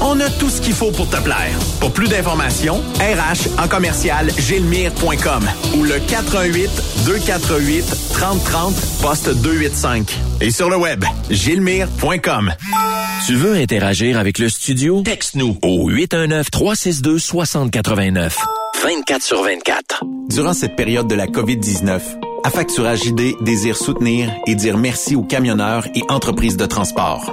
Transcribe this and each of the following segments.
On a tout ce qu'il faut pour te plaire. Pour plus d'informations, RH en commercial gilmire.com ou le 418 248 3030 poste 285. Et sur le web, gilmire.com. Tu veux interagir avec le studio? Texte-nous au 819-362-6089. 24 sur 24. Durant cette période de la COVID-19, Affacturage JD désire soutenir et dire merci aux camionneurs et entreprises de transport.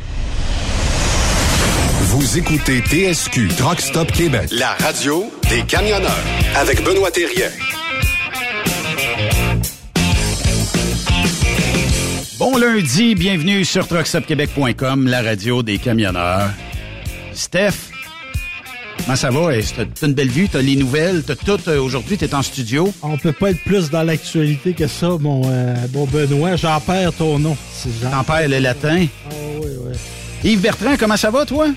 Vous écoutez TSQ Truck Stop Québec, la radio des camionneurs avec Benoît Thérien. Bon lundi, bienvenue sur truckstopquebec.com, la radio des camionneurs. Steph, comment ça va? T'as une belle vue, t'as les nouvelles, t'as tout? euh, Aujourd'hui, t'es en studio? On peut pas être plus dans l'actualité que ça, mon, euh, bon Benoît. J'en perds ton nom. T'en perds le latin. Ah oui, oui. Yves Bertrand, comment ça va, toi?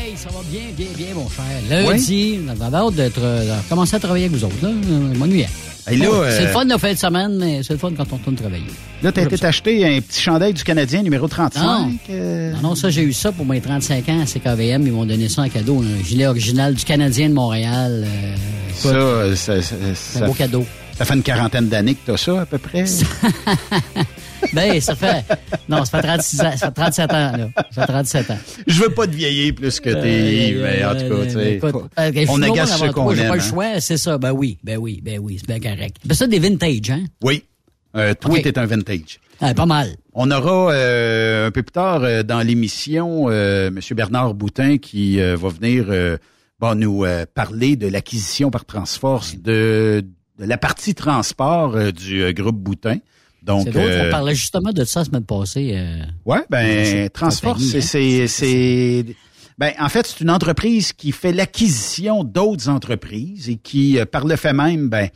Hey, ça va bien, bien, bien, mon cher. Lundi, j'avais hâte d'être, euh, de commencer à travailler avec vous autres. Là. Euh, m'ennuyais. Hey, euh, C'est le fun de fin de semaine, mais c'est le fun quand on tourne travailler. Là, t'as été ça. t'acheter un petit chandail du Canadien numéro 35. Non. euh, Non, non, ça, j'ai eu ça pour mes 35 ans à CKVM. Ils m'ont donné ça en cadeau. Un gilet original du Canadien de Montréal. euh, ça, euh, ça, ça, c'est un ça- beau cadeau. ça fait une quarantaine d'années que t'as ça, à peu près. Ben, ça fait... Non, ça fait 36 ans. Ça fait 37 ans, là. Ça fait 37 ans. Je veux pas te vieillir plus que t'es, Yves, mais en tout cas, tu sais, euh, on agace toi, qu'on J'ai aime. pas le hein. choix, c'est ça. Ben oui, ben oui, ben oui, c'est bien correct. Ben ça, des vintage, hein? Oui. Euh, toi, Ok. t'es un vintage. Ah, pas mal. On aura euh, un peu plus tard euh, dans l'émission euh, M. Bernard Boutin qui euh, va venir euh, bon, nous euh, parler de l'acquisition par Transforce de, de la partie transport euh, du euh, groupe Boutin. Donc, C'est drôle, euh, on parlait justement de ça la semaine passée. euh, ouais, ben Transforce, c'est hein. c'est c'est ben en fait c'est une entreprise qui fait l'acquisition d'autres entreprises et qui euh, par le fait même ben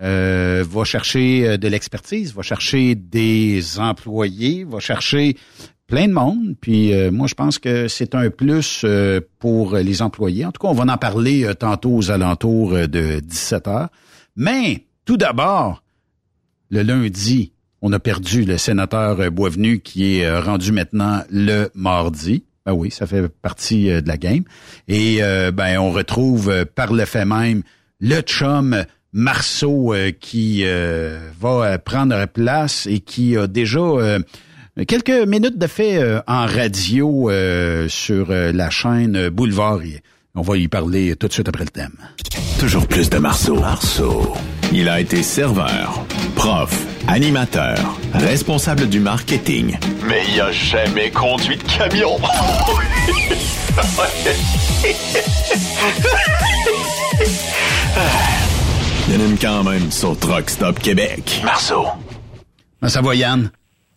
euh, va chercher euh, de l'expertise, va chercher des employés, va chercher plein de monde. Puis euh, moi, je pense que c'est un plus euh, pour les employés. En tout cas, on va en parler euh, tantôt aux alentours euh, de 17 heures. Mais tout d'abord, le lundi, on a perdu le sénateur euh, Boisvenu qui est euh, rendu maintenant le mardi. Ben oui, ça fait partie euh, de la game. Et ben on retrouve par le fait même le chum Marceau qui va prendre place et qui a déjà quelques minutes de fait en radio sur la chaîne Boulevard. On va y parler tout de suite après le thème. Toujours plus de Marceau. Marceau. Il a été serveur, prof, animateur, responsable du marketing. Mais il a jamais conduit de camion. Il y en a une quand même sur Truck Stop Québec. Marceau. Ben, ça va Yann?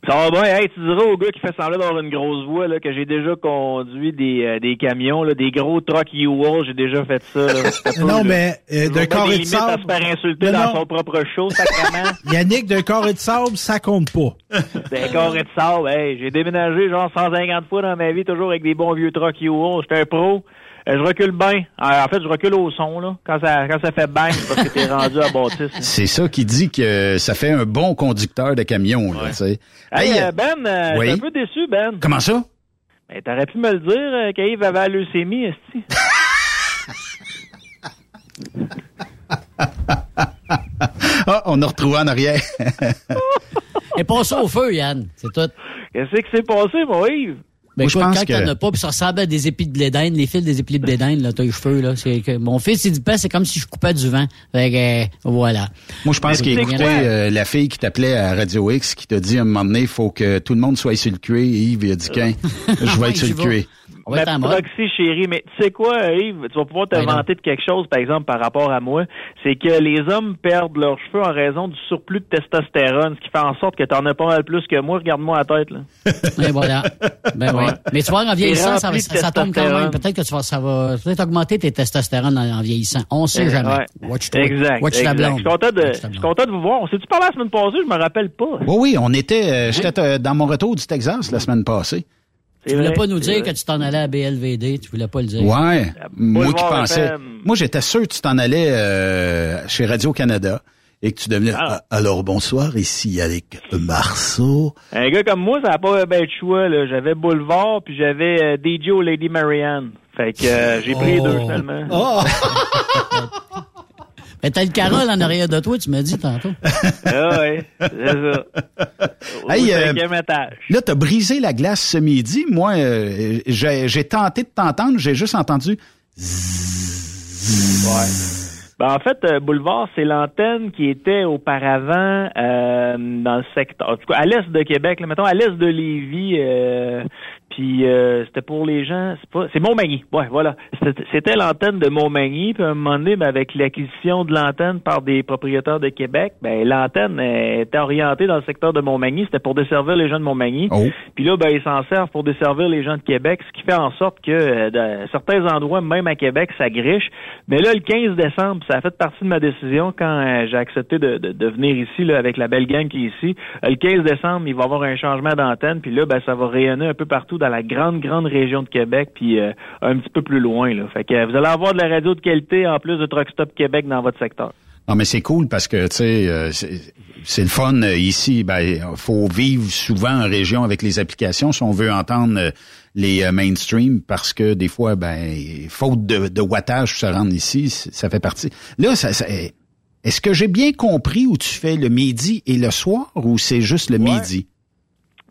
Ça va bien. Hey, tu diras au gars qui fait semblant d'avoir une grosse voix là, que j'ai déjà conduit des, euh, des camions, là, des gros trucks U-Haul. J'ai déjà fait ça. Là. Non, mais euh, d'un carré des de limites à sable. se faire insulter Non, dans non. son propre show, sacrément. Yannick, d'un carré de sable, ça compte pas. Des carrés de sable. Hey, j'ai déménagé genre 150 fois dans ma vie, toujours avec des bons vieux trucks U-Haul. J'étais un pro. Euh, je recule bien. En fait, je recule au son. là. Quand ça, quand ça fait bang, c'est parce que t'es rendu à bâtisse. C'est ça qui dit que ça fait un bon conducteur de camion. Là, tu sais. Hey, Hey, euh, Ben, euh, oui. je suis un peu déçu, Ben. Comment ça? Ben, t'aurais pu me le dire euh, qu'Yves avait la leucémie, esti. Ah, on a retrouvé en arrière. Et pas ça au feu, Yann. C'est tout. Qu'est-ce qui s'est passé, mon Yves? Ben, Moi, je écoute, pense quand que- t'en as pas, puis ça ressemble à des épis de blé d'Inde, les fils des épis de blé d'Inde, là, t'as les cheveux, là. C'est que mon fils, il dit pas, c'est comme si je coupais du vent. Fait que, euh, voilà. Moi, je pense Mais qu'il écoutait quoi? euh, la fille qui t'appelait à Radio X qui t'a dit à un moment donné, il faut que tout le monde soit sur le cuir. Et Yves, il a dit qu'un, je vais être sur le cuir. On va être Ma en mode. proxy chérie, mais tu sais quoi, Yves, tu vas pouvoir te Ben non. vanter de quelque chose, par exemple, par rapport à moi, c'est que les hommes perdent leurs cheveux en raison du surplus de testostérone, ce qui fait en sorte que t'en as pas mal plus que moi. Regarde-moi la tête, là. Et voilà. Ben oui. Mais tu vois, en vieillissant, ça, ça, tombe quand même. Peut-être que tu vas, ça va peut-être augmenter tes testostérones en, en vieillissant. On sait jamais. Ouais. Watch. Exact. Watch ta exact. blonde. Je suis content de, je suis content de vous voir. On s'est-tu parlé la semaine passée? Je me rappelle pas. Oui, oui, on était, euh, j'étais euh, dans mon retour du Texas la semaine passée. Tu voulais vrai, pas nous dire vrai. que tu t'en allais à BLVD. Tu voulais pas le dire. Ouais. Moi qui pensais. FM. Moi, j'étais sûr que tu t'en allais euh, chez Radio-Canada. et que tu devenais ah. alors bonsoir ici avec Marceau. Un gars comme moi, ça n'a pas bien de choix. Là. J'avais Boulevard puis j'avais euh, DJ ou Lady Marianne. Fait que euh, j'ai pris les deux finalement. Oh. Mais t'as le Carole en arrière de toi, tu m'as dit tantôt. ah oui, c'est ça. hey, euh, là, t'as brisé la glace ce midi. Moi, euh, j'ai tenté de t'entendre, j'ai juste entendu... Ouais. Ben, en fait, euh, Boulevard, c'est l'antenne qui était auparavant euh, dans le secteur, en tout cas à l'est de Québec, là, mettons à l'est de Lévis, euh, puis euh, c'était pour les gens, c'est pas, c'est Montmagny, ouais, voilà. C'était l'antenne de Montmagny, puis à un moment donné, ben, avec l'acquisition de l'antenne par des propriétaires de Québec, ben l'antenne était orientée dans le secteur de Montmagny, c'était pour desservir les gens de Montmagny. Oh. Puis là, ben ils s'en servent pour desservir les gens de Québec, ce qui fait en sorte que euh, certains endroits, même à Québec, ça griche. Mais là, le 15 décembre, ça a fait partie de ma décision quand euh, j'ai accepté de, de, venir ici là, avec la belle gang qui est ici. le 15 décembre, il va y avoir un changement d'antenne, puis là, ben ça va rayonner un peu partout dans la grande, grande région de Québec, puis euh, un petit peu plus loin. Là. Fait que euh, vous allez avoir de la radio de qualité en plus de Truck Stop Québec dans votre secteur. Non, mais c'est cool parce que, tu sais, euh, c'est le fun ici. Ben, faut vivre souvent en région avec les applications si on veut entendre les mainstream parce que des fois, ben, faute de, wattage pour se rendre ici, ça fait partie. Là, ça, est-ce que j'ai bien compris où tu fais le midi et le soir ou c'est juste le midi?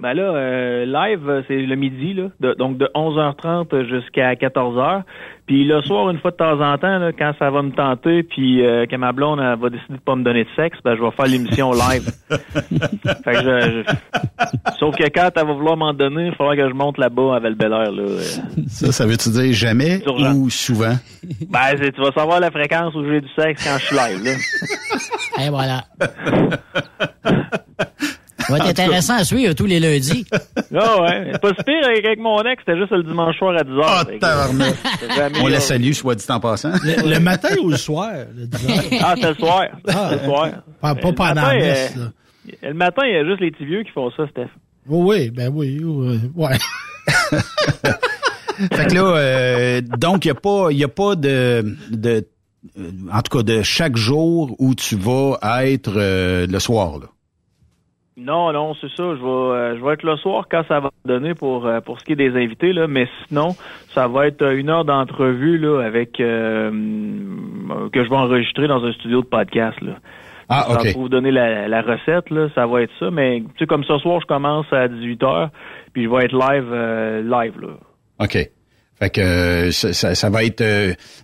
Ben là, euh, live, c'est le midi, là, donc de 11h30 jusqu'à 14h. Puis le soir, une fois de temps en temps, là, quand ça va me tenter, puis euh, que ma blonde va décider de pas me donner de sexe, ben je vais faire l'émission live. fait que je, Sauf que quand elle va vouloir m'en donner, il faudra que je monte là-bas à val là. Ça, ça veut-tu dire jamais ou souvent? Ben, tu vas savoir la fréquence où j'ai du sexe quand je suis live, là. Et voilà. Ça va être intéressant à suivre tous les lundis. Ah ouais. Pas si pire avec, mon ex, c'était juste le dimanche soir à 10h. Ah, On la salue, soit dit en passant. Le, matin ou le soir? Le ah, c'est le soir. Ah, le soir. Pas, pas pendant la messe, là. Le matin, il y a juste les petits vieux qui font ça, Steph. oui, ben oui, ouais. fait que là, euh, donc, il n'y a pas, y a pas de, de, euh, en tout cas, de chaque jour où tu vas être euh, le soir, là. Non, non, c'est ça. Je vais, euh, je vais être le soir quand ça va donner pour euh, pour ce qui est des invités là, mais sinon, ça va être une heure d'entrevue là avec euh, que je vais enregistrer dans un studio de podcast là. Ah, ok. Pour vous donner la, recette là, ça va être ça. Mais tu sais, comme ce soir, je commence à 18 h puis je vais être live live là. Ok. Fait que ça, ça, va être.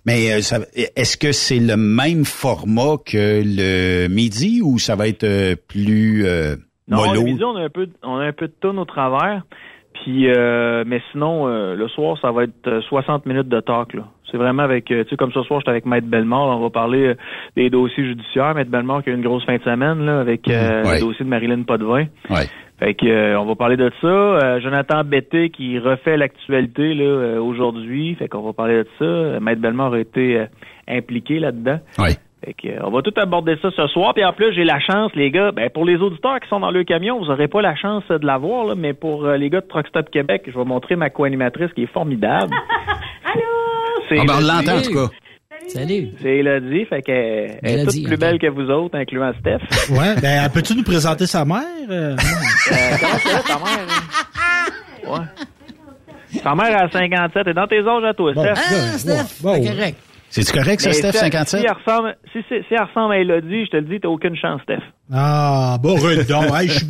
mais est-ce que c'est le même format que le midi ou ça va être plus non, le midi, on a un peu, on a un peu de tonne au travers. Puis, euh, mais sinon, euh, le soir, ça va être 60 euh, minutes de talk. Là. C'est vraiment avec, tu sais, comme ce soir, j'étais avec Maître Bellemare. On va parler des dossiers judiciaires. Maître Bellemare qui a eu une grosse fin de semaine là, avec le dossier de Marilyn Potvin. Ouais. Fait que on va parler de ça. Jonathan Betté qui refait l'actualité là aujourd'hui. Fait qu'on va parler de ça. Maître Bellemare a été impliqué là-dedans. Ouais on va tout aborder ça ce soir. Puis en plus, j'ai la chance, les gars, ben, pour les auditeurs qui sont dans le camion, vous n'aurez pas la chance de l'avoir, là, mais pour euh, les gars de Truck Stop Québec, je vais montrer ma co-animatrice qui est formidable. Allô? Ah ben, on l'entend en tout cas. Salut. C'est Elodie, fait qu'elle est toute plus belle que vous autres, incluant Steph. Ouais, ben peux-tu nous présenter sa mère? Euh? euh, comment ça, ta mère? Hein? Ouais. Sa mère a 57, et dans tes âges à toi, Steph. Ah, Steph, bon, correct. C'est-tu correct, ça, Steph, 57? Si elle, ressemble, si, si, si elle ressemble à Elodie, je te le dis, t'as aucune chance, Steph. Ah, bon, redon. hey, je suis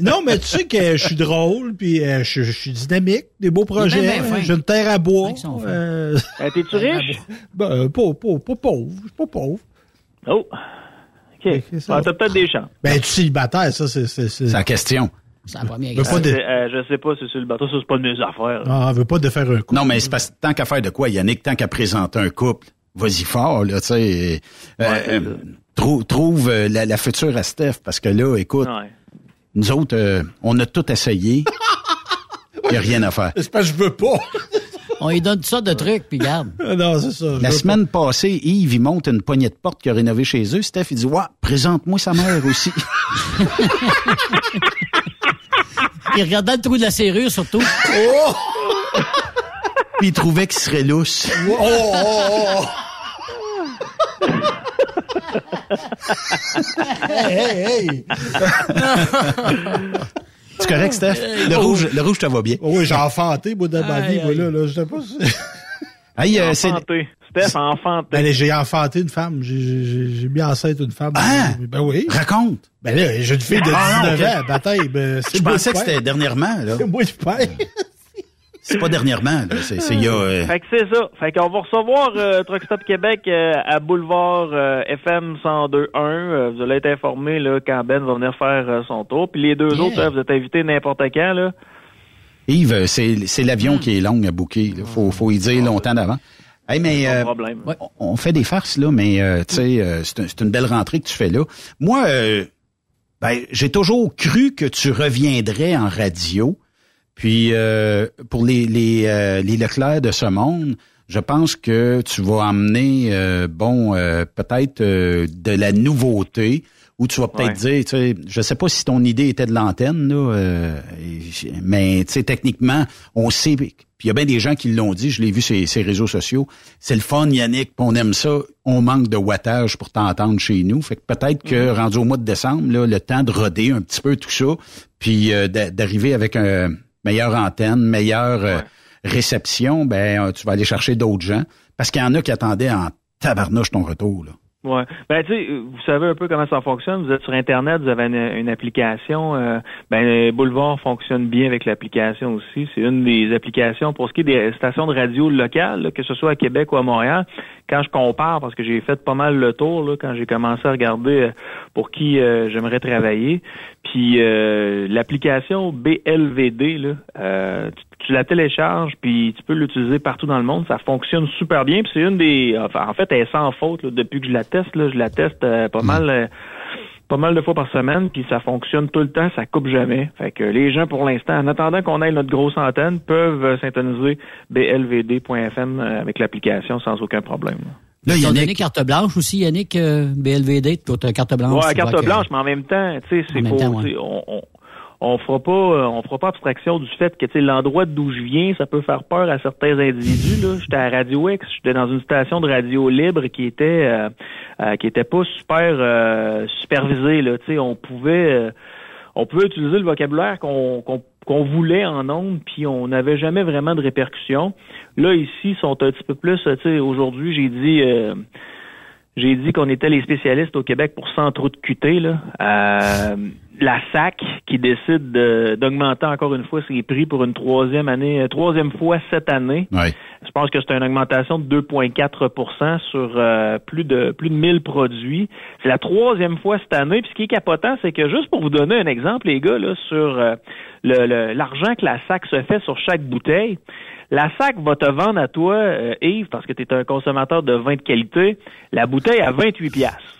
Non, mais tu sais que je suis drôle, puis euh, je, je, suis dynamique, des beaux projets. J'ai une terre à bois. Euh... Ben, T'es-tu riche? Ben, pas, pas, pas pauvre. Je suis pas pauvre. Oh. OK. Ah, T'as peut-être des chances. Ben, tu célibataire, ça, c'est... C'est la question. C'est la première question. De... Euh, je sais pas si c'est le bateau, ça, c'est pas de mes affaires. Ah, veut pas de faire un couple. Non, mais c'est parce tant qu'à faire de quoi, Yannick, tant qu'à présenter un couple, vas-y fort, là, tu sais. Euh, euh, trouve, trouve euh, la, future à Steph, parce que là, écoute, nous autres, on a tout essayé. Il n'y a rien à faire. C'est pas je veux pas. On lui donne toutes sortes de trucs, puis garde. non, c'est ça. La semaine passée, Yves, il monte une poignée de porte qu'il a rénové chez eux. Steph, il dit, ouais, présente-moi sa mère aussi. il regardait le trou de la serrure, surtout. Oh! Puis il trouvait qu'il serait lousse. Oh, oh, oh, hey, hey, C'est correct, Steph? Le rouge, le rouge, te va bien. Oh oui, j'ai enfanté, moi, de ma vie, moi, là, là, je sais pas si... Hey, euh, c'est... Enfanté. Steph, enfanté. Ben, j'ai enfanté une femme. J'ai- mis enceinte une femme. Ah! Ben oui. Raconte. Ben là, j'ai une fille de Ah, non, 19 ok. ans, bataille. Ben, c'est Je pensais que c'était dernièrement, là. C'est moi le père. C'est pas dernièrement, là. C'est, c'est il y a... euh, Fait que c'est ça. Fait qu'on va recevoir euh, Truck Stop Québec euh, à Boulevard euh, FM 102.1. Euh, vous allez être informé là, quand Ben va venir faire euh, son tour. Puis les deux Yeah. autres, euh, vous êtes invités n'importe quand. Là. Yves, c'est, c'est l'avion qui est long à booker. Il faut, faut y dire longtemps d'avant. Hey, mais Pas de euh, problème. on- on fait des farces, là, mais euh, tu sais, euh, c'est, un- c'est une belle rentrée que tu fais là. Moi, euh, ben, j'ai toujours cru que tu reviendrais en radio. Puis euh, pour les, les, euh, les Leclerc de ce monde, je pense que tu vas emmener, euh, bon, euh, peut-être euh, de la nouveauté, ou tu vas peut-être dire, tu sais, je sais pas si ton idée était de l'antenne, là, euh, mais tu sais, techniquement, on sait, puis il y a bien des gens qui l'ont dit, je l'ai vu sur ces réseaux sociaux, c'est le fun, Yannick, on aime ça, on manque de wattage pour t'entendre chez nous, fait que peut-être que rendu au mois de décembre, là, le temps de roder un petit peu tout ça, puis euh, d'a- d'arriver avec un meilleure antenne, meilleure euh, réception, ben euh, tu vas aller chercher d'autres gens, parce qu'il y en a qui attendaient en tabarnouche ton retour, là. Ouais. Ben tu sais, vous savez un peu comment ça fonctionne. Vous êtes sur Internet, vous avez une, une application. euh, ben Boulevard fonctionne bien avec l'application aussi. C'est une des applications pour ce qui est des stations de radio locales, là, que ce soit à Québec ou à Montréal. Quand je compare, parce que j'ai fait pas mal le tour là, quand j'ai commencé à regarder euh, pour qui euh, j'aimerais travailler. Puis euh, l'application BLVD, là, euh, tu, tu la télécharges puis tu peux l'utiliser partout dans le monde. Ça fonctionne super bien. Puis c'est une des, enfin, en fait, elle est sans faute là, depuis que je la teste. Là, je la teste euh, pas mal. Pas mal de fois par semaine, puis ça fonctionne tout le temps, ça coupe jamais. Fait que les gens, pour l'instant, en attendant qu'on ait notre grosse antenne, peuvent euh, syntoniser blvd.fm euh, avec l'application sans aucun problème. Là, Ils t'ont donné Yannick, carte blanche aussi, Yannick, euh, BLVD, t'as carte blanche. Ouais, carte que- blanche, mais en même temps, tu sais, c'est pour, ouais. on, on, fera pas, euh, on fera pas abstraction du fait que, l'endroit d'où je viens, ça peut faire peur à certains individus, là. J'étais à Radio X, j'étais dans une station de radio libre qui était, euh, euh, qui était pas super, euh, supervisée, là. On pouvait, euh, on pouvait utiliser le vocabulaire qu'on qu'on voulait en ondes, puis on n'avait jamais vraiment de répercussions. Là, ici, sont un petit peu plus, tu sais, aujourd'hui, j'ai dit, euh, j'ai dit qu'on était les spécialistes au Québec pour 100 trous de. Là. Euh, la SAC qui décide de- d'augmenter encore une fois ses prix pour une troisième année, euh, troisième fois cette année. Je pense que c'est une augmentation de 2,4% sur euh, plus de plus de 1000 produits. C'est la troisième fois cette année. Puis ce qui est capotant, c'est que juste pour vous donner un exemple, les gars, là, sur euh, le- le- l'argent que la SAC se fait sur chaque bouteille, la SAC va te vendre à toi, euh, Yves, parce que tu es un consommateur de vin de qualité, la bouteille à 28 piastres.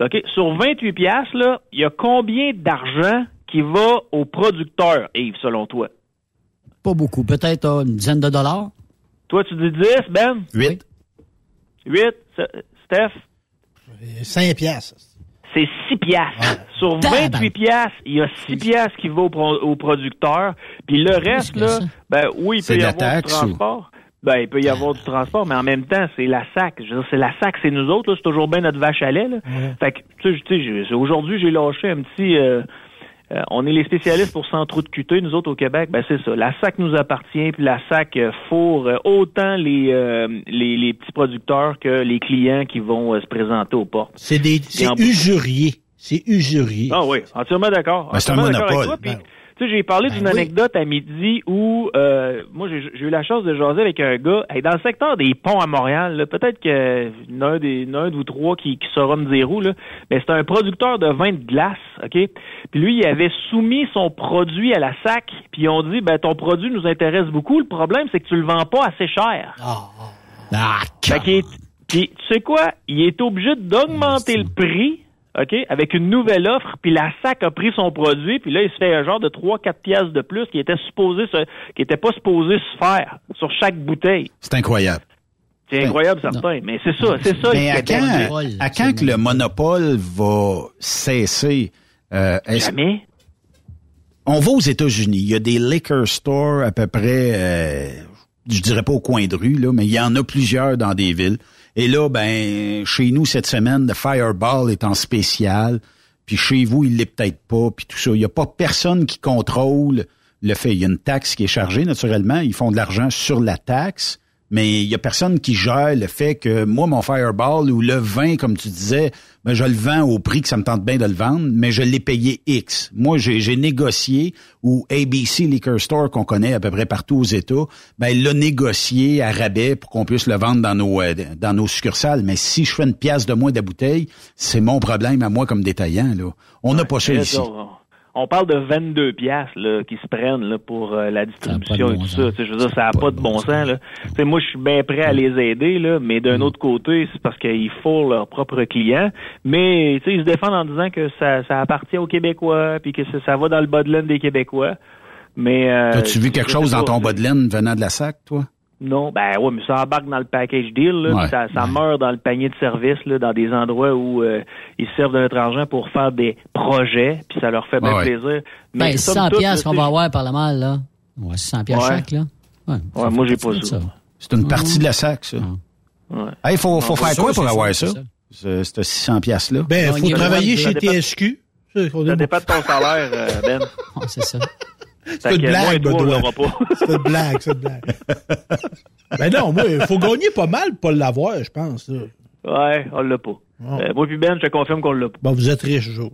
OK? Sur 28 piastres, là, il y a combien d'argent qui va au producteur, Yves, selon toi? Pas beaucoup, peut-être euh, une dizaine de dollars. Toi, tu dis 10, Ben? 8. 8, Steph? 5 piastres. C'est 6 piastres. Sur 28 piastres, il y a 6 piastres qui vont au, pro- au producteur. Puis le reste, là, ben oui, il C'est peut y avoir taxe du ou- transport. Ben, il peut y avoir du transport, mais en même temps, c'est la SAC. Je veux dire, c'est la SAC, c'est nous autres, là. C'est toujours bien notre vache à lait, là. Fait que, tu sais, aujourd'hui, j'ai lâché un petit... euh, euh, on est les spécialistes pour 100 trous de QT, nous autres au Québec, ben c'est ça. La SAC nous appartient, puis la SAC euh, fourre euh, autant les, euh, les, les petits producteurs que les clients qui vont euh, se présenter aux portes. C'est des, c'est en- usurier. C'est usurier. Ah oui, entièrement d'accord. Ben, c'est un avec monopole. Tu sais, j'ai parlé d'une anecdote à midi où euh, moi j'ai j'ai eu la chance de jaser avec un gars hey, dans le secteur des ponts à Montréal. là, Peut-être que un des un ou trois qui, qui saura me dire où là, mais c'est un producteur de vin de glace, ok? Puis lui, il avait soumis son produit à la SAC, puis ils ont dit ben ton produit nous intéresse beaucoup. Le problème c'est que tu le vends pas assez cher. Ah, Fait qu'il est- puis, tu sais quoi? Il est obligé d'augmenter le prix, OK, avec une nouvelle offre, puis la SAC a pris son produit, puis là, il se fait un genre de 3-4 pièces de plus qui était supposé se, qui était pas supposé se faire sur chaque bouteille. C'est incroyable. C'est incroyable, certain. Mais c'est ça, c'est ça Mais à quand, à que le monopole va cesser? Euh, Jamais. on va aux États-Unis, il y a des liquor stores à peu près, euh, je dirais pas au coin de rue, là, mais il y en a plusieurs dans des villes. Et là, ben, chez nous, cette semaine, le Fireball est en spécial. Puis chez vous, il l'est peut-être pas. Puis tout ça. Il n'y a pas personne qui contrôle le fait. Il y a une taxe qui est chargée, naturellement. Ils font de l'argent sur la taxe mais il y a personne qui gère le fait que moi, mon Fireball ou le vin, comme tu disais, ben, je le vends au prix que ça me tente bien de le vendre, mais je l'ai payé X. Moi, j'ai négocié, ou ABC Liquor Store, qu'on connaît à peu près partout aux États, ben, il l'a négocié à rabais pour qu'on puisse le vendre dans nos, euh, dans nos succursales. Mais si je fais une pièce de moins de bouteille, c'est mon problème à moi comme détaillant. Là. On n'a pas ça ici on parle de 22 pièces qui se prennent là, pour euh, la distribution et tout ça. Je veux dire, ça n'a pas, de bon sens. Là. moi, je suis bien prêt à les aider, là, mais d'un mm. autre côté, c'est parce qu'ils font leurs propres clients. Mais ils se défendent en disant que ça, ça appartient aux Québécois, puis que ça, ça va dans le bas de laine des Québécois. Mais euh, As-tu vu quelque chose dans ton bas de laine venant de la SAC, toi? Non, ben ouais, mais ça embarque dans le package deal, là, ça, ça meurt dans le panier de service, là, dans des endroits où euh, ils servent de notre argent pour faire des projets, puis ça leur fait bien plaisir. Mais ben, 100 pièces qu'on va avoir par la mal, là. Ouais, 100 pièces chaque, là. Ouais, moi j'ai pas ça. C'est une partie de la sac, ça. Il hey, faut, faut faire quoi pour avoir ça? Cette 600 pièces là Ben, il faut travailler chez TSQ. Ça dépend de ton salaire, euh, Ben. c'est ça. C'est une blague, C'est une blague, c'est une blague. ben non, moi, il faut gagner pas mal pour l'avoir, je pense. Ouais, on l'a pas. Ah. Euh, moi puis Ben, je te confirme qu'on l'a pas. Bon, vous êtes riche, Joe.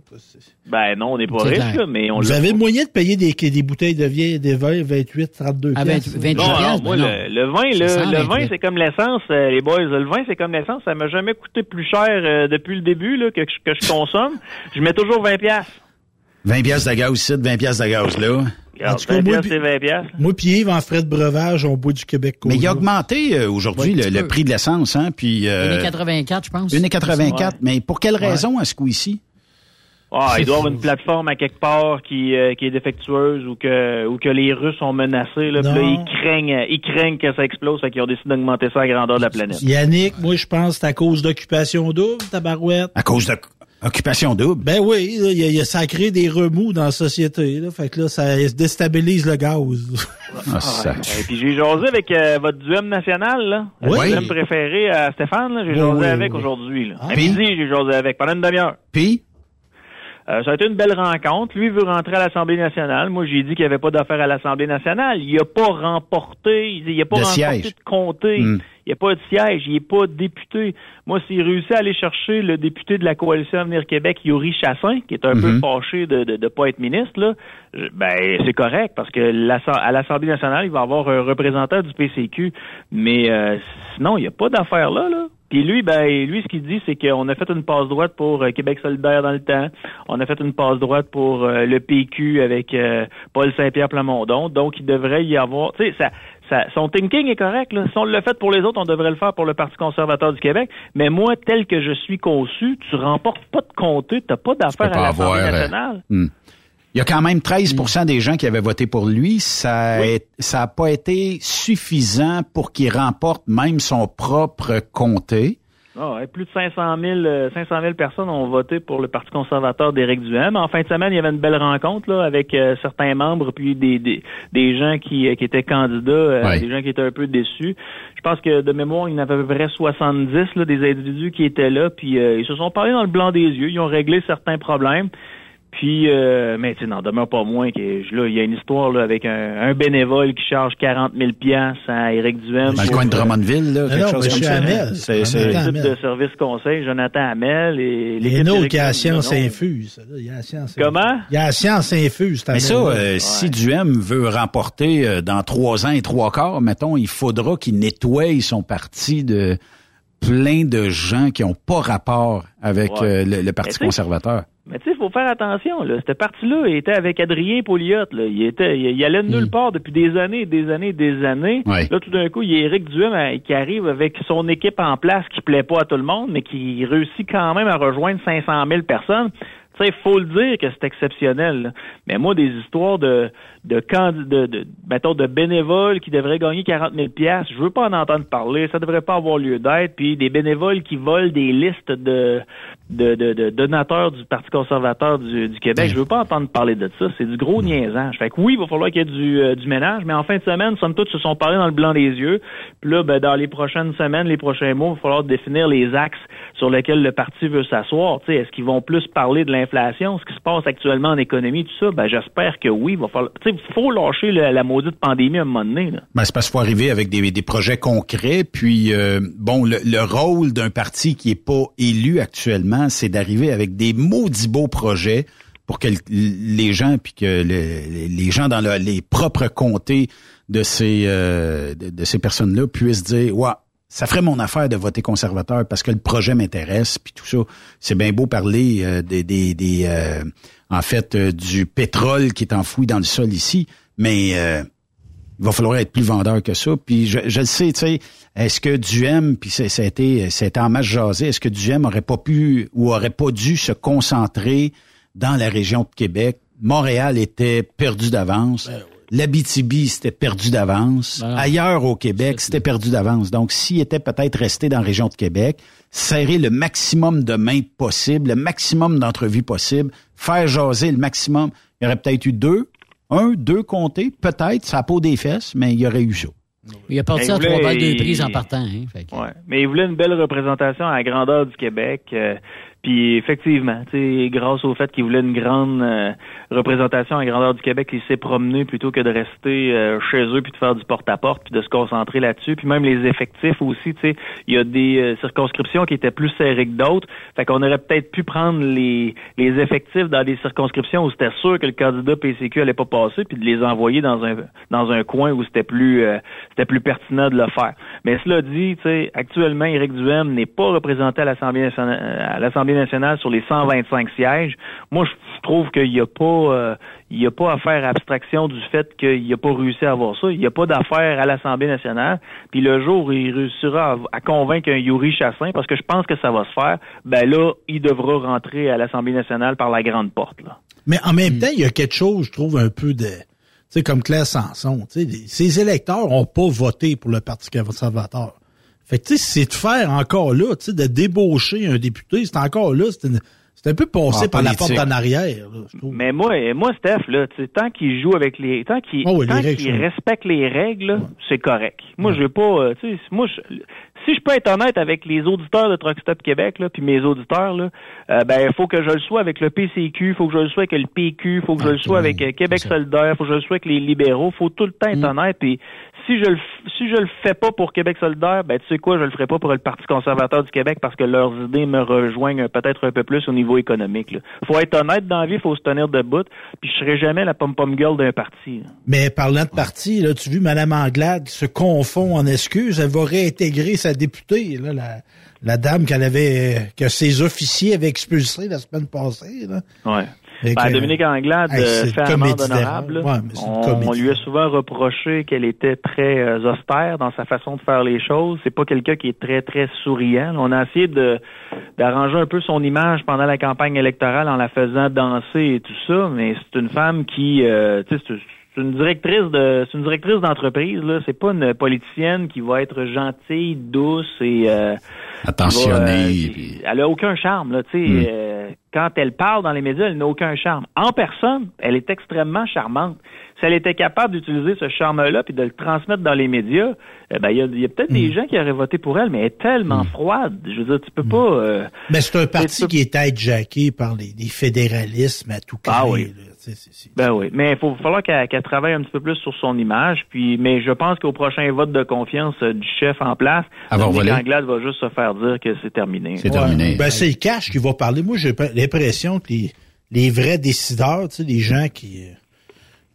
Ben non, on n'est pas riche, mais on Vous avez le moyen de payer des, des bouteilles de vieilles, des vins, 28, 32 ah, 28 non, non, moi, le, vin, le, vin, c'est comme l'essence, euh, les boys. Le vin, c'est comme l'essence. Ça m'a jamais coûté plus cher euh, depuis le début là, que, que je consomme. je mets toujours 20 pièces. 20 pièces de gaz ici, 20 pièces de gaz là. En tout cas, moi, c'est 20 pièces. Moi puis Yves, en frais de breuvage, on boit du Québec. Mais il a augmenté euh, aujourd'hui le, prix de l'essence, hein, puis... Euh, 1,84, je pense. 1,84, mais pour quelle raison à ce coup-ci? Ah, il doit y avoir une plateforme à quelque part qui, euh, qui est défectueuse ou que ou que les Russes ont menacé. Là, là, ils craignent, ils craignent que ça explose, fait qu'ils ont décidé d'augmenter ça à la grandeur de la planète. Yannick, moi je pense que c'est à cause d'occupation double, tabarouette. À cause de Occupation double. Ben oui, il y, a, ça crée des remous dans la société. Là, fait que là, ça déstabilise le gaz. ah, ça. Et puis j'ai jasé avec euh, votre duem national, là. Oui. Le duem préféré à Stéphane, là. J'ai jasé avec aujourd'hui. Là. À midi, j'ai jasé avec pendant une demi-heure. Puis? Euh, ça a été une belle rencontre. Lui veut rentrer à l'Assemblée nationale. Moi, j'ai dit qu'il n'y avait pas d'affaire à l'Assemblée nationale. Il n'a pas remporté, il n'a pas remporté de comté. Hmm. Il n'y a pas de siège, il n'est pas député. Moi, s'il réussit à aller chercher le député de la Coalition Avenir Québec, Yuri Chassin, qui est un peu hmm. fâché de ne pas être ministre, là, ben c'est correct, parce que à l'Assemblée nationale, il va avoir un représentant du PCQ. Mais euh, sinon, il n'y a pas d'affaire là, là. Puis lui, ben, lui, ce qu'il dit, c'est qu'on a fait une passe droite pour euh, Québec solidaire dans le temps. On a fait une passe droite pour euh, le PQ avec euh, Paul Saint-Pierre Plamondon. Donc, il devrait y avoir, tu sais, ça, ça, son thinking est correct. Là. Si on le fait pour les autres, on devrait le faire pour le Parti conservateur du Québec. Mais moi, tel que je suis conçu, tu remportes pas de comté, t'as pas d'affaires à l'Assemblée nationale. Hmm. Il y a quand même 13% des gens qui avaient voté pour lui. Ça n'a pas été suffisant pour qu'il remporte même son propre comté. Oh, plus de 500 000, 500 000 personnes ont voté pour le Parti conservateur d'Éric Duhem. En fin de semaine, il y avait une belle rencontre là, avec euh, certains membres puis des, des, des gens qui, euh, qui étaient candidats, euh, des gens qui étaient un peu déçus. Je pense que de mémoire, il y en avait à peu près 70 là, des individus qui étaient là, puis ils se sont parlé dans le blanc des yeux. Ils ont réglé certains problèmes. Puis, euh, mais tu n'en demeure pas moins que là, il y a une histoire là, avec un, bénévole qui charge 40 000 piastres à Éric Duhem. Dans le coin de Drummondville, là, quelque chose comme ça. Hamel. C'est c'est de service conseil, Jonathan Hamel et les Il y a science infuse. Il y a science Comment? Il y a science infuse. Mais ça, euh, si Duhem veut remporter euh, dans trois ans et trois quarts, mettons, il faudra qu'il nettoie son parti de plein de gens qui n'ont pas rapport avec le, Parti conservateur. Mais tu sais, il faut faire attention. Là. Cette partie-là était avec Adrien Pouliot. Là. Il était, il, allait de nulle mm. part depuis des années, des années, des années. Là, tout d'un coup, il y a Éric Duhem hein, qui arrive avec son équipe en place qui plaît pas à tout le monde, mais qui réussit quand même à rejoindre 500 000 personnes. Tu sais, faut le dire que c'est exceptionnel. Mais moi, des histoires de de, de, de, mettons, de bénévoles qui devraient gagner 40 000 pièces, je veux pas en entendre parler. Ça devrait pas avoir lieu d'être. Puis des bénévoles qui volent des listes de de, de, de donateurs du Parti conservateur du, du Québec, je veux pas entendre parler de ça. C'est du gros niaisage. Fait que oui, il va falloir qu'il y ait du, euh, du ménage, mais en fin de semaine, somme toute, se sont parlé dans le blanc des yeux. Puis là, ben, dans les prochaines semaines, les prochains mois, il va falloir définir les axes sur lesquels le parti veut s'asseoir. Est-ce qu'ils vont plus parler de l'inflation, ce qui se passe actuellement en économie, tout ça? Ben, j'espère que oui. Il va falloir, faut lâcher la, maudite pandémie à un moment donné. Là. Ben, c'est parce qu'il faut arriver avec des, des projets concrets. Puis, euh, bon, le, le rôle d'un parti qui est pas élu actuellement, c'est d'arriver avec des maudits beaux projets pour que les gens puis que les gens dans les propres comtés de ces euh, de, ces personnes-là puissent dire ouais ça ferait mon affaire de voter conservateur parce que le projet m'intéresse puis tout ça c'est bien beau parler euh, des des, des euh, en fait du pétrole qui est enfoui dans le sol ici mais il va falloir être plus vendeur que ça puis je, je le sais tu sais est-ce que Duhem puis ça, a été c'était en masse jasé est-ce que Duhem aurait pas pu ou aurait pas dû se concentrer dans la région de Québec? Montréal était perdu d'avance. Ben L'Abitibi, c'était perdu d'avance. Ben Ailleurs au Québec, c'était perdu d'avance. Donc, s'il était peut-être resté dans la région de Québec, serrer le maximum de mains possible, le maximum d'entrevues possible, faire jaser le maximum, il y aurait peut-être eu deux, un, deux comtés, peut-être, ça peau des fesses, mais il y aurait eu ça. Il a parti à trois balles, deux prises en partant. Hein, ouais. Mais il voulait une belle représentation à la grandeur du Québec. Euh, puis effectivement, grâce au fait qu'il voulait une grande euh, représentation à grandeur du Québec, il s'est promené plutôt que de rester euh, chez eux puis de faire du porte-à-porte puis de se concentrer là-dessus. Puis même les effectifs aussi, il y a des euh, circonscriptions qui étaient plus serrées que d'autres. Fait qu'on aurait peut-être pu prendre les, les effectifs dans des circonscriptions où c'était sûr que le candidat PCQ allait pas passer puis de les envoyer dans un dans un coin où c'était plus c'était plus pertinent de le faire. Mais cela dit, actuellement, Éric Duhem n'est pas représenté à l'Assemblée nationale à l'Assemblée nationale sur les 125 sièges, moi, je trouve qu'il n'y a pas... Euh, il n'y a pas à faire abstraction du fait qu'il n'a pas réussi à avoir ça. Il n'y a pas d'affaire à l'Assemblée nationale. Puis le jour où il réussira à, convaincre un Yuri Chassin, parce que je pense que ça va se faire, ben là, il devra rentrer à l'Assemblée nationale par la grande porte. Mais en même temps, il y a quelque chose, je trouve, un peu de... Sais, comme Claire Sanson, ces électeurs n'ont pas voté pour le Parti conservateur. Fait que, tu sais, c'est de faire encore là, tu sais, de débaucher un député, c'est encore là, c'est un peu passé par la porte en arrière. Mais moi, moi, Steph, là, tant qu'il joue avec les, tant qu'il, oh respecte les règles, c'est correct. Moi, je veux pas, euh, tu sais, moi, si je peux être honnête avec les auditeurs de Truck Stop Québec, là, puis mes auditeurs, là, euh, ben, il faut que je le sois avec le PCQ, il faut que je le sois avec le PQ, il faut que je le sois avec euh, Québec solidaire, il faut que je le sois avec les libéraux, faut tout le temps être mm. honnête. Puis si je le si je le fais pas pour Québec solidaire, ben tu sais quoi, je le ferai pas pour le Parti conservateur du Québec parce que leurs idées me rejoignent peut-être un peu plus au niveau économique. Là. Faut être honnête dans la vie, faut se tenir debout, puis je serai jamais la pom pom girl d'un parti. Mais parlant de parti, là, tu as vu Mme Anglade se confond en excuses, elle va réintégrer sa députée, là, la, la dame qu'elle avait que ses officiers avaient expulsée la semaine passée. Là. Ouais. Ben, Dominique Anglade euh, fait amende honorable. on, lui a souvent reproché qu'elle était très euh, austère dans sa façon de faire les choses. C'est pas quelqu'un qui est très, très souriant. On a essayé de d'arranger un peu son image pendant la campagne électorale en la faisant danser et tout ça, mais c'est une femme qui, euh, tu sais, c'est une directrice de c'est une directrice d'entreprise là c'est pas une politicienne qui va être gentille douce et euh, attentionnée euh, elle a aucun charme là tu sais hmm. euh, quand elle parle dans les médias elle n'a aucun charme en personne elle est extrêmement charmante si elle était capable d'utiliser ce charme-là puis de le transmettre dans les médias, eh ben il y a, peut-être des hmm. gens qui auraient voté pour elle, mais elle est tellement hmm. froide. Je veux dire, tu peux pas. mais c'est un parti qui est hijacké par les, fédéralismes à tout cas. Ah oui. Ben oui, mais il faut falloir qu'elle travaille un petit peu plus sur son image. Puis, mais je pense qu'au prochain vote de confiance euh, du chef en place, Anglade va juste se faire dire que c'est terminé. C'est terminé. Ben c'est le cash qui va parler. Moi, j'ai l'impression que les, vrais décideurs, tu sais, les gens qui,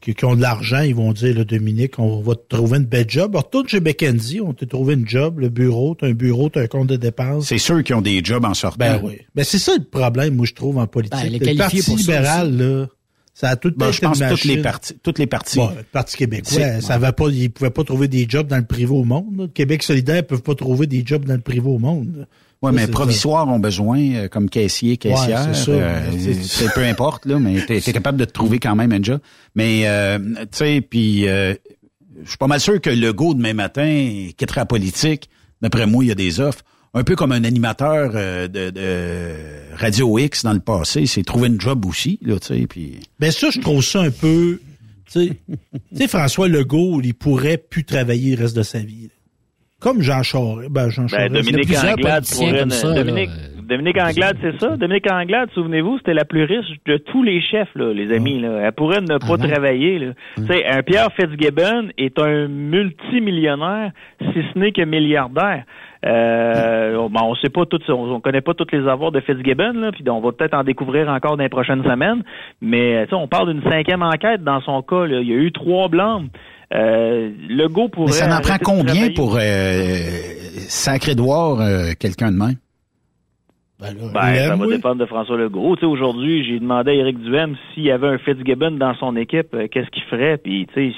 qui, ont de l'argent, ils vont dire, là, Dominique, on va te trouver une belle job. Retourne chez McKenzie, on t'a trouvé une job, le bureau, t'as un bureau, t'as un compte de dépenses. C'est ceux qui ont des jobs en sortant. Ben oui. Ben c'est ça le problème, moi, je trouve, en politique. Ben, le Parti libéral, là, ça a tout ben, je pense toutes les parties. Toutes les parties. Bon, le Parti québécois, ça va pas, ils pouvaient pas trouver des jobs dans le privé au monde. Québec solidaire peuvent pas trouver des jobs dans le privé au monde. Oui, mais provisoires ont besoin, euh, comme caissier, caissière. Ouais, c'est ça. euh, c'est peu importe, là, mais t'es es capable de te trouver quand même un job. Mais, euh, tu sais, puis euh, je suis pas mal sûr que le go demain matin quittera la politique. D'après moi, il y a des offres. Un peu comme un animateur euh, de, de Radio X dans le passé, c'est trouver une job aussi, là, tu sais, puis... Ben ça, je trouve ça un peu... Tu sais, François Legault, il pourrait plus travailler le reste de sa vie. là. Comme Jean Charest. Ben, Jean Ben. Dominique Anglade pourrait... comme ça, là, Dominique, Dominique Anglade, c'est ça? Dominique Anglade, souvenez-vous, c'était la plus riche de tous les chefs, là, les amis. Là. Elle pourrait ne pas travailler. Là. Tu sais, un Pierre Fitzgibbon est un multimillionnaire, si ce n'est que milliardaire. Euh, on sait pas tout, on, on connaît pas tous les avoirs de Fitzgibbon, là, puis on va peut-être en découvrir encore dans les prochaines semaines. Mais on parle d'une cinquième enquête dans son cas. Là. Il y a eu trois blâmes. Euh, le go pourrait. Mais ça en prend combien pour euh, sacrer dehors euh, quelqu'un de même? Ben, là, Ben, ça va oui. dépendre de François Legault. Tu sais, aujourd'hui, j'ai demandé à Éric Duhem s'il y avait un Fitzgibbon dans son équipe, euh, qu'est-ce qu'il ferait? Puis, tu sais,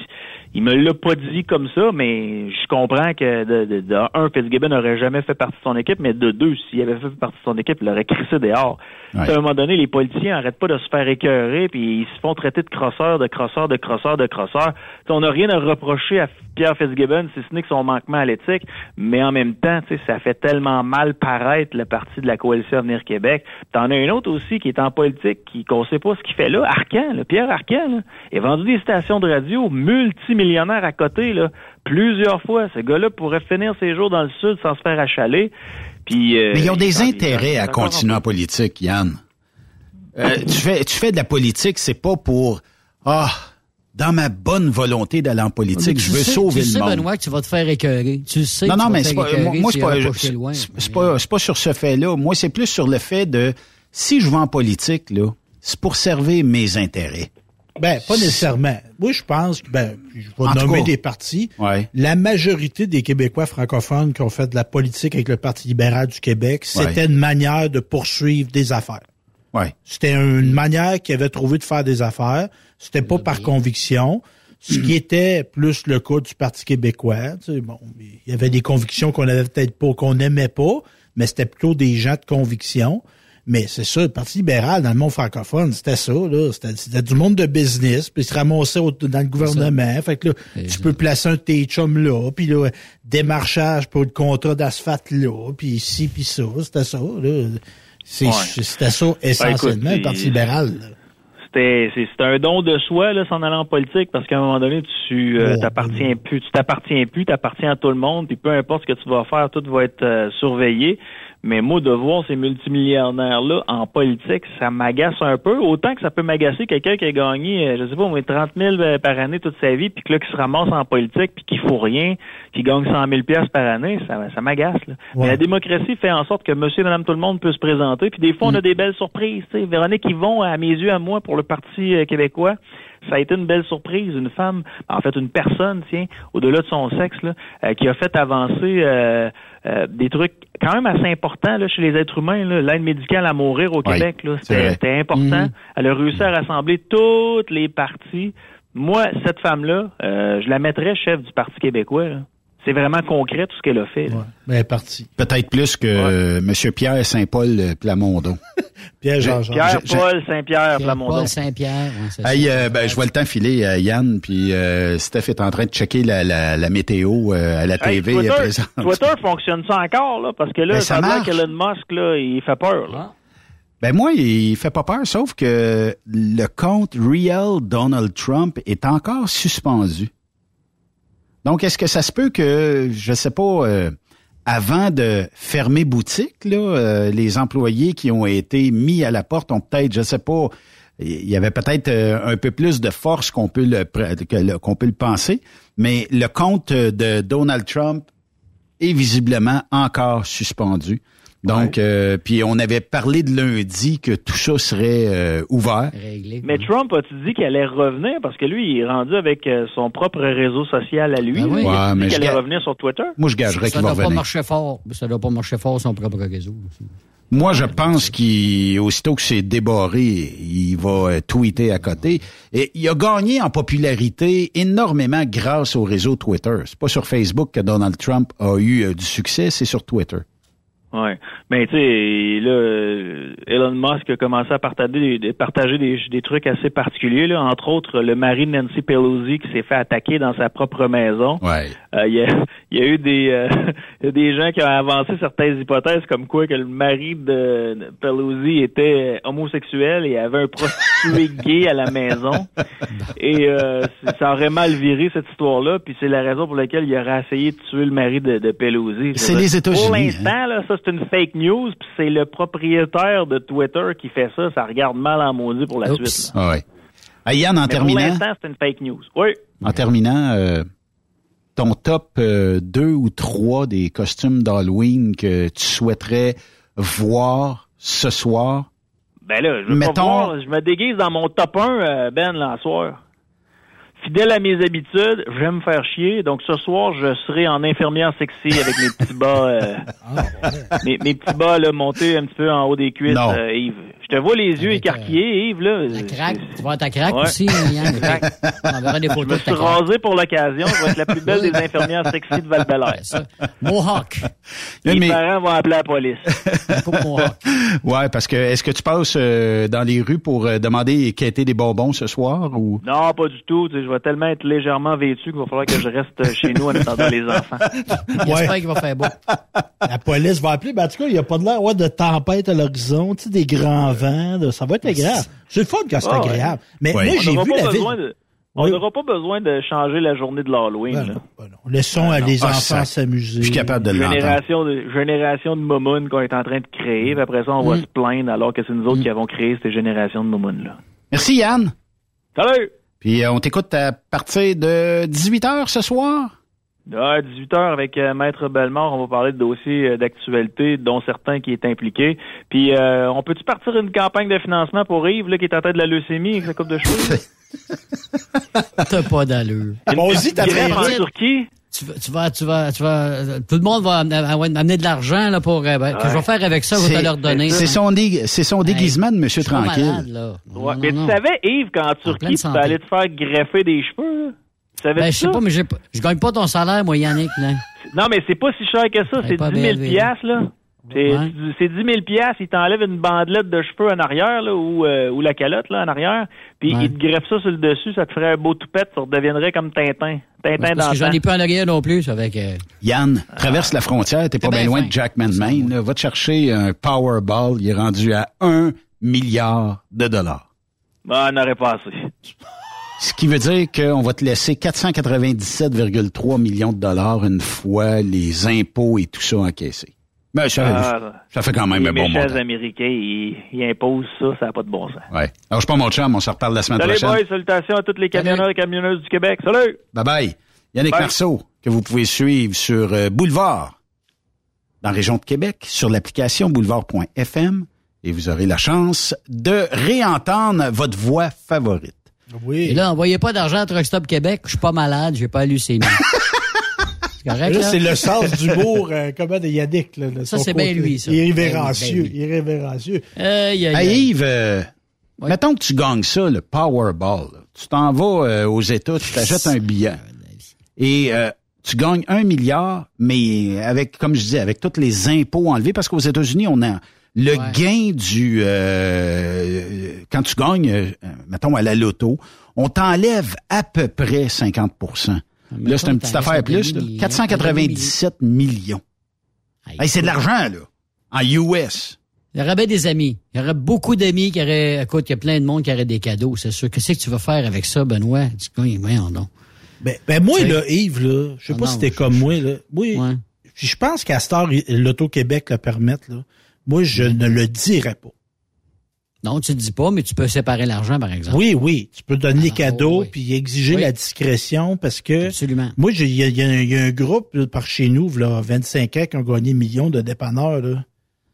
il me l'a pas dit comme ça, mais je comprends que de, de, de un, Fitzgibbon n'aurait jamais fait partie de son équipe, mais de deux, s'il avait fait partie de son équipe, il l'aurait crissé dehors. Ouais. À un moment donné, les politiciens arrêtent pas de se faire écœurer, puis ils se font traiter de crosseurs, de crosseurs, de crosseurs, de crosseurs. Tu sais, on n'a rien à reprocher à Pierre Fitzgibbon, si ce n'est que son manquement à l'éthique, mais en même temps, ça fait tellement mal paraître le parti de la coalition Avenir Québec. T'en as un autre aussi qui est en politique, qui qu'on sait pas ce qu'il fait là, Arcan, là, Pierre Arcan, là, il a vendu des stations de radio multimillionnaires à côté, là, plusieurs fois. Ce gars-là pourrait finir ses jours dans le sud sans se faire achaler. Puis, euh, Mais ils ont des il- intérêts à continuer en politique, Yann. Euh, tu, fais, tu fais de la politique, c'est pas pour ah dans ma bonne volonté d'aller en politique, je tu veux sais- sauver tu le sais, monde. Benoît, que tu vas te faire écœurer. Tu sais non, que non, tu vas mais te c'est faire pas, moi, c'est pas, tu c'est- pas, c'est pas sur ce fait-là. Moi, c'est plus sur le fait de, si je vais en politique, là, c'est pour servir mes intérêts. Ben, pas nécessairement. Moi, je pense que, ben, je vais En nommer cas. des partis. Ouais. La majorité des Québécois francophones qui ont fait de la politique avec le Parti libéral du Québec, c'était Ouais. une manière de poursuivre des affaires. Ouais. C'était une manière qu'ils avaient trouvé de faire des affaires. C'était pas par conviction. Ce qui était plus le cas du Parti québécois. Tu sais, bon, il y avait des convictions qu'on avait peut-être pas, qu'on n'aimait pas, mais c'était plutôt des gens de conviction. Mais c'est ça, le Parti libéral dans le monde francophone, c'était ça, là. C'était, c'était du monde de business, puis ils se ramassaient au- dans le gouvernement. Fait que là, tu peux placer un de tes chums là, puis là, démarchage pour le contrat d'asphalte là, puis ici, puis ça. C'était ça, là. C'est, Ouais. C'était ça essentiellement, Ben, écoute, le Parti libéral. là. C'était c'est c'est un don de soi là s'en aller en politique parce qu'à un moment donné tu euh, t'appartiens plus tu t'appartiens plus t'appartiens à tout le monde puis peu importe ce que tu vas faire tout va être euh, surveillé mais moi de voir ces multimillionnaires là en politique ça m'agace un peu. Autant que ça peut m'agacer quelqu'un qui a gagné euh, je sais pas moi 30 000 euh, par année toute sa vie puis que là qui se ramasse en politique puis qui faut rien qui gagne 100 000 pièces par année ça ça m'agace là. Mais la démocratie fait en sorte que monsieur et madame tout le monde peut se présenter puis des fois on a des belles surprises tu sais. Véronique Yvon à mes yeux à moi pour le parti euh, québécois ça a été une belle surprise une femme en fait une personne tiens au-delà de son sexe là, euh, qui a fait avancer euh, euh, des trucs quand même assez importants là, chez les êtres humains l'aide médicale à mourir au Oui, Québec vrai. c'était important Mhm. elle a réussi à rassembler toutes les partis moi cette femme là je la mettrais chef du parti québécois là. C'est vraiment concret tout ce qu'elle a fait là. Ouais. Ben, parti. Peut-être plus que euh, Monsieur Pierre Saint-Paul euh, Plamondon. Pierre Jean Jean. Pierre-Paul Saint-Pierre Plamondon. Paul Saint-Pierre. ouais, Hey, euh, ben, je vois le temps filer, euh, Yann, puis euh, Steph est en train de checker la, la, la météo euh, à la Hey, TV. Twitter, présente. Twitter fonctionne ça encore, là, parce que là, Ben, ça marche. qu'Elon Musk, là, il fait peur, là. Ben moi, il fait pas peur, sauf que le compte Real Donald Trump est encore suspendu. Donc, est-ce que ça se peut que, je sais pas, euh, avant de fermer boutique, là, euh, les employés qui ont été mis à la porte ont peut-être, je sais pas, il y avait peut-être euh, un peu plus de force qu'on peut le qu'on peut le penser, mais le compte de Donald Trump est visiblement encore suspendu. Donc, euh, puis on avait parlé de lundi que tout ça serait euh, ouvert. Réglé. Mais Trump a-tu dit qu'il allait revenir? Parce que lui, il est rendu avec euh, son propre réseau social à lui. Ben oui. Il Ouais, dit mais qu'il allait ga- revenir sur Twitter. Moi, je gagerais ça qu'il va doit pas marcher fort. Ça doit pas marcher fort son propre réseau. Moi, je pense qu'il, aussitôt que c'est débarré, il va euh, tweeter à côté. Et il a gagné en popularité énormément grâce au réseau Twitter. C'est pas sur Facebook que Donald Trump a eu euh, du succès, c'est sur Twitter. Ouais. Mais tu sais, là, Elon Musk a commencé à partager, des, partager des, des, trucs assez particuliers. Là. Entre autres, le mari de Nancy Pelosi qui s'est fait attaquer dans sa propre maison. Ouais. Euh, il, y a, y, a, eu des, euh, des gens qui ont avancé certaines hypothèses comme quoi que le mari de Pelosi était homosexuel et avait un prostitué gay à la maison. Et euh, ça aurait mal viré cette histoire-là. Puis c'est la raison pour laquelle il aurait essayé de tuer le mari de, de Pelosi. C'est les États-Unis. Pour l'instant, là, ça c'est une fake news, puis c'est le propriétaire de Twitter qui fait ça. Ça regarde mal en maudit pour la Oups. suite. Ah ouais. Ah, Yann, en Mais terminant. Pour l'instant, c'est une fake news. Oui. En terminant, euh, ton top 2 ou 3 des costumes d'Halloween que tu souhaiterais voir ce soir? Ben là, je veux Mettons- pas voir, je me déguise dans mon top 1, euh, Ben, ce soir. Fidèle à mes habitudes, j'aime me faire chier. Donc ce soir, je serai en infirmière sexy avec mes petits bas, euh, mes, mes petits bas là, montés un petit peu en haut des cuisses, euh, Yves. Je te vois les yeux écarquillés, Yves, là. La craque. Tu vois ta craque Ouais. aussi, hein, Yann? On verra des Je me photos de suis ta craque. rasé pour l'occasion. Je vais être la plus belle des infirmières sexy de val Mohawk. Les Mais- parents vont appeler la police. Ouais, parce que est-ce que tu passes euh, dans les rues pour euh, demander quêter des bonbons ce soir ou? Non, pas du tout. Tu sais, je vais tellement être légèrement vêtu qu'il va falloir que je reste chez nous en attendant les enfants. J'espère qu'il va faire beau. La police va appeler. Ben, en tout cas, il n'y a pas de l'air ouais, de tempête à l'horizon, tu sais, des grands de- ça va être agréable. C'est le fun quand c'est Ah, ouais. agréable. Mais Ouais. moi, On j'ai n'aura vu pas la besoin ville. de- On n'aura pas besoin de changer la journée de l'Halloween. Ben. Laissons Ah, euh, non. les Ah, enfants s'amuser. Je suis capable de. Génération de, génération de momounes qu'on est en train de créer. Puis après ça, on va Mm. se plaindre alors que c'est nous autres qui avons créé cette génération de momounes-là. Merci Yann. Salut! Puis euh, on t'écoute à partir de 18h ce soir. À 18h avec euh, Maître Bellemare, on va parler de dossiers euh, d'actualité, dont certains qui est impliqué. Puis euh, on peut-tu partir une campagne de financement pour Yves, là, qui est en tête de la leucémie avec sa coupe de cheveux? T'as pas d'allure. Vas-y, t'as grève en Turquie? Tu vas, tu vas, tu vas, tu vas, tout le monde va amener, amener de l'argent là pour euh, ben, que je vais Ouais. faire avec ça, je vais te leur donner. C'est son, dé- c'est son déguisement de Monsieur Tranquille. malade, là. Ouais, Non, mais non, tu savais, Yves, qu'en Turquie, tu aller te faire greffer des cheveux? là? Tu savais Ben, je sais pas, mais j'ai pas- je gagne pas ton salaire, moi, Yannick, là. Non, mais c'est pas si cher que ça. C'est pas 10 000 bien piastres, là. C'est Ouais. c'est 10 000 piastres. Ils t'enlèvent une bandelette de cheveux en arrière, là, ou, euh, ou la calotte, là, en arrière. Puis Ouais. ils te greffent ça sur le dessus. Ça te ferait un beau toupette. Ça redeviendrait comme Tintin. Tintin Parce dans j'en ai plus en arrière non plus, que... Yann, traverse la frontière, t'es pas bien bien loin fin. de Jackman Maine. là. Va te chercher un Powerball, il est rendu à 1 milliard de dollars. Ben, on n'aurait pas assez. Ce qui veut dire qu'on va te laisser 497,3 millions de dollars une fois les impôts et tout ça encaissés. Ben, ça, Ah, ça fait quand même les un bon montant. Américains, ils, ils imposent ça. Ça n'a pas de bon sens. Ouais. Alors, je pas mon chum, on se reparle la semaine Salut, prochaine. boys. Salutations à tous les camionneurs et camionneuses du Québec. Salut! Bye bye. Yannick Bye. Marceau, que vous pouvez suivre sur euh, Boulevard, dans la région de Québec, sur l'application boulevard.fm, et vous aurez la chance de réentendre votre voix favorite. Oui. Et là, envoyez pas d'argent à Truck Stop Québec, je suis pas malade, j'ai pas leucémie. c'est correct, Là, là? c'est le sens d'humour, euh, comment de Yannick. Là, de Ça, c'est bien lui, ça. Irrévérencieux, Ben oui, irrévérencieux. Aïe, Hey, aïe. Yves, euh, mettons que tu gagnes ça, le Powerball. là. Tu t'en vas euh, aux États, tu t'achètes un billet. Et euh, tu gagnes un milliard, mais avec, comme je disais, avec tous les impôts enlevés, parce qu'aux États-Unis, on a le Ouais. gain du euh, quand tu gagnes, euh, mettons à la loto, on t'enlève à peu près 50% Là, c'est une petite affaire plus, là. demi- 497 millions. Hey, c'est de l'argent, là. En US. Il y aurait bien des amis. Il y aurait beaucoup d'amis qui auraient, écoute, il y a plein de monde qui aurait des cadeaux, c'est sûr. Qu'est-ce que tu vas faire avec ça, Benoît? Tu gagnes, voyons donc. Ben, ben moi, là, Yves, là, je sais Ah pas non, si t'es je- comme moi, là. Oui. Ouais. Je pense qu'à Star, l'Auto-Québec le permette, là. Moi, je ne le dirais pas. Non, tu ne dis pas, mais tu peux séparer l'argent, par exemple. Oui, oui. Tu peux donner les Ah, cadeaux oui. puis exiger Oui. la discrétion parce que. Absolument. Moi, il y, a- y un- il y a un groupe par chez nous, là, 25 ans, qui ont gagné millions de dépanneurs. Là.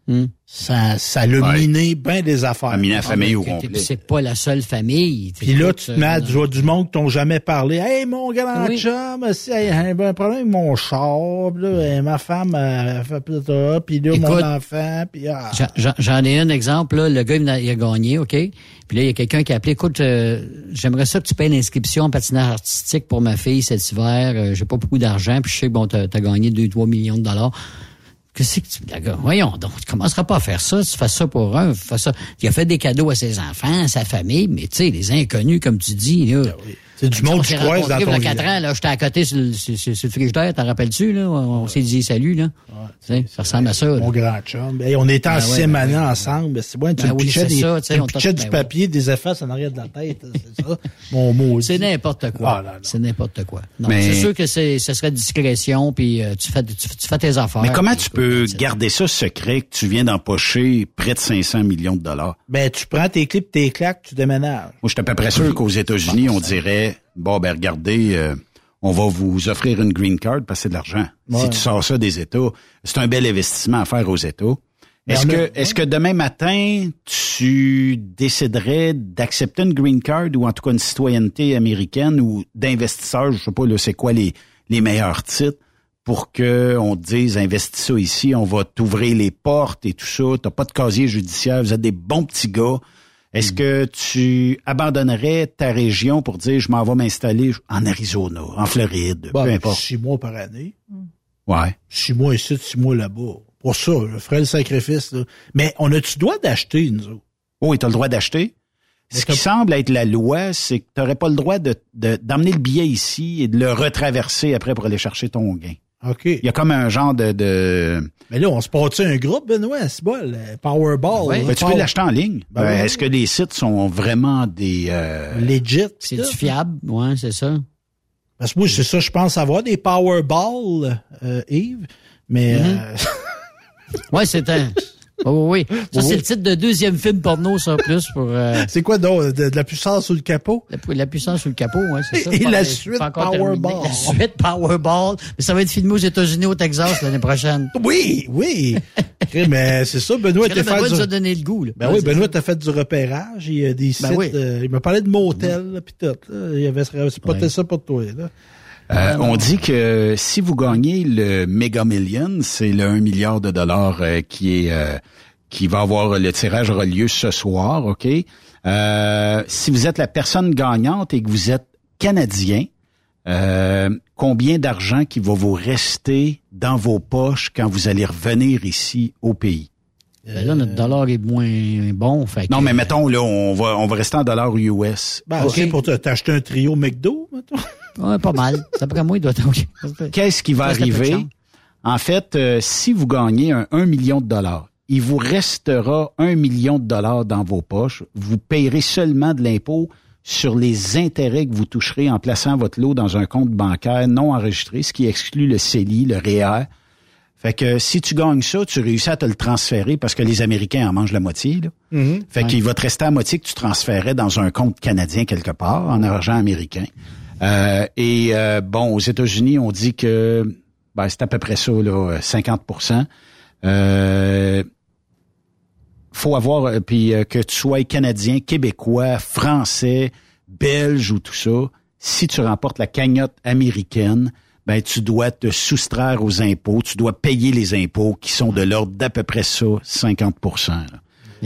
Hmm. Ça, ça l'a Ouais. miné bien des affaires. A miné la famille au Puis complet. C'est pas la seule famille. Puis là, tu te mets à du, du monde qui t'ont jamais parlé. Hey, mon grand Oui. chum, si, hey, un problème avec mon char, puis là, hey, ma femme a fait plus ça, puis là, mon enfant, puis ah. J'en- ai un exemple, là. Le gars, il a, il a gagné, OK? Puis là, il y a quelqu'un qui a appelé, écoute, euh, j'aimerais ça que tu payes l'inscription en patinage artistique pour ma fille cet hiver. Euh, J'ai pas beaucoup d'argent, puis je sais que bon, t'as as gagné 2-3 millions de dollars. Qu'est-ce que tu. Voyons donc, tu commenceras pas à faire ça, tu fais ça pour un, tu fais ça. Il a fait des cadeaux à ses enfants, à sa famille, mais tu sais, les inconnus, comme tu dis, là. C'est du monde qui croise dans ton Il y a 4 village. ans, là, j'étais à côté sur le, sur, sur- le frigidaire, t'en rappelles-tu, là? On, on s'est dit salut, là. Ça ressemble à ça, là. Mon grand chum. Hey, on était en Ben ouais, ben ensemble. C'est bon, tu Ben me oui, pichais, c'est des, ça, tu me pichais du ben papier, des effaces en arrière de la tête. C'est ça. Mon mot. C'est n'importe quoi. Ah, là, là. c'est n'importe quoi. Non, Mais- c'est sûr que c'est, ce serait discrétion, puis euh, tu fais, tu, tu fais tes affaires. Mais comment tu peux garder ça secret que tu viens d'empocher près de 500 millions de dollars? Ben, tu prends tes clips, tes claques, tu déménages. Moi, je suis à peu près sûr qu'aux États-Unis, on dirait, bon, ben regardez, euh, on va vous offrir une green card parce que c'est de l'argent. Si tu sors ça des États, c'est un bel investissement à faire aux États. Est-ce que, est-ce que demain matin, tu déciderais d'accepter une green card ou en tout cas une citoyenneté américaine ou d'investisseur, je sais pas, là, c'est quoi les, les meilleurs titres pour que on te dise, investis ça ici, on va t'ouvrir les portes et tout ça, t'as pas de casier judiciaire, vous êtes des bons petits gars. Est-ce que tu abandonnerais ta région pour dire, je m'en vais m'installer en Arizona, en Floride, peu importe? six mois par année. Ouais. Six mois ici, six mois là-bas. Pour ça, je ferais le sacrifice. là. Mais on a-tu droit d'acheter, nous autres? Oh, et tu as le droit d'acheter? Ce qui semble être la loi, c'est que tu n'aurais pas le droit de, de- d'emmener le billet ici et de le retraverser après pour aller chercher ton gain. OK. Il y a comme un genre de... de... Mais là, on se porte un groupe, Benoît? C'est bon, le Powerball. Ouais. là, Ben, tu peux l'acheter en ligne. Ben Euh. Est-ce que les sites sont vraiment des... euh, Legit. C'est du fiable, ouais, c'est ça. Parce que moi, c'est ça, je pense avoir des Powerball, euh, Yves. Mais, Mhm. euh, Ouais, c'est un. Oui, oui, oui. Ça, Oui. c'est le titre de deuxième film porno, ça, plus pour euh, c'est quoi donc? De, de la puissance sous le capot? la, la puissance sur le capot, ouais, c'est ça. Et Pas- la c'est suite pas Powerball. La suite Powerball. Mais ça va être filmé aux États-Unis, au Texas, l'année prochaine. Oui, oui. Mais c'est ça, Benoît là, était fait Benoît nous a donné le goût, là. Ben oui, c'est Benoît ça. t'a fait du repérage. Il y a des sites. Ben oui. euh, il m'a parlé de motel, là, pis tout. Là. Il avait spoté Ouais. ça pour toi, là. Euh, on dit que si vous gagnez le Mega Million, c'est le 1 milliard de dollars euh, qui est euh, qui va avoir le tirage aura lieu ce soir, OK? Euh, si vous êtes la personne gagnante et que vous êtes canadien, euh, combien d'argent qui va vous rester dans vos poches quand vous allez revenir ici au pays? Ben là, notre dollar est moins bon. Fait Non, que- mais mettons, là, on va, on va rester en dollars US. Ben, Ok. c'est pour te- t'acheter un trio McDo, mettons. Ouais, pas mal. D'après moi, il doit être. Qu'est-ce qui va arriver? En fait, euh, si vous gagnez un 1 million de dollars, il vous restera 1 million de dollars dans vos poches. Vous payerez seulement de l'impôt sur les intérêts que vous toucherez en plaçant votre lot dans un compte bancaire non enregistré, ce qui exclut le CELI, le REER. Fait que si tu gagnes ça, tu réussis à te le transférer parce que les Américains en mangent la moitié. Là. Fait qu'il va te rester à moitié que tu transférais dans un compte canadien quelque part, en argent américain. Euh, et euh, bon, aux États-Unis, on dit que ben, c'est à peu près ça, là, 50 euh, faut avoir, euh, puis euh, que tu sois canadien, québécois, français, belge ou tout ça, si tu remportes la cagnotte américaine, ben tu dois te soustraire aux impôts, tu dois payer les impôts qui sont de l'ordre d'à peu près ça, 50 là.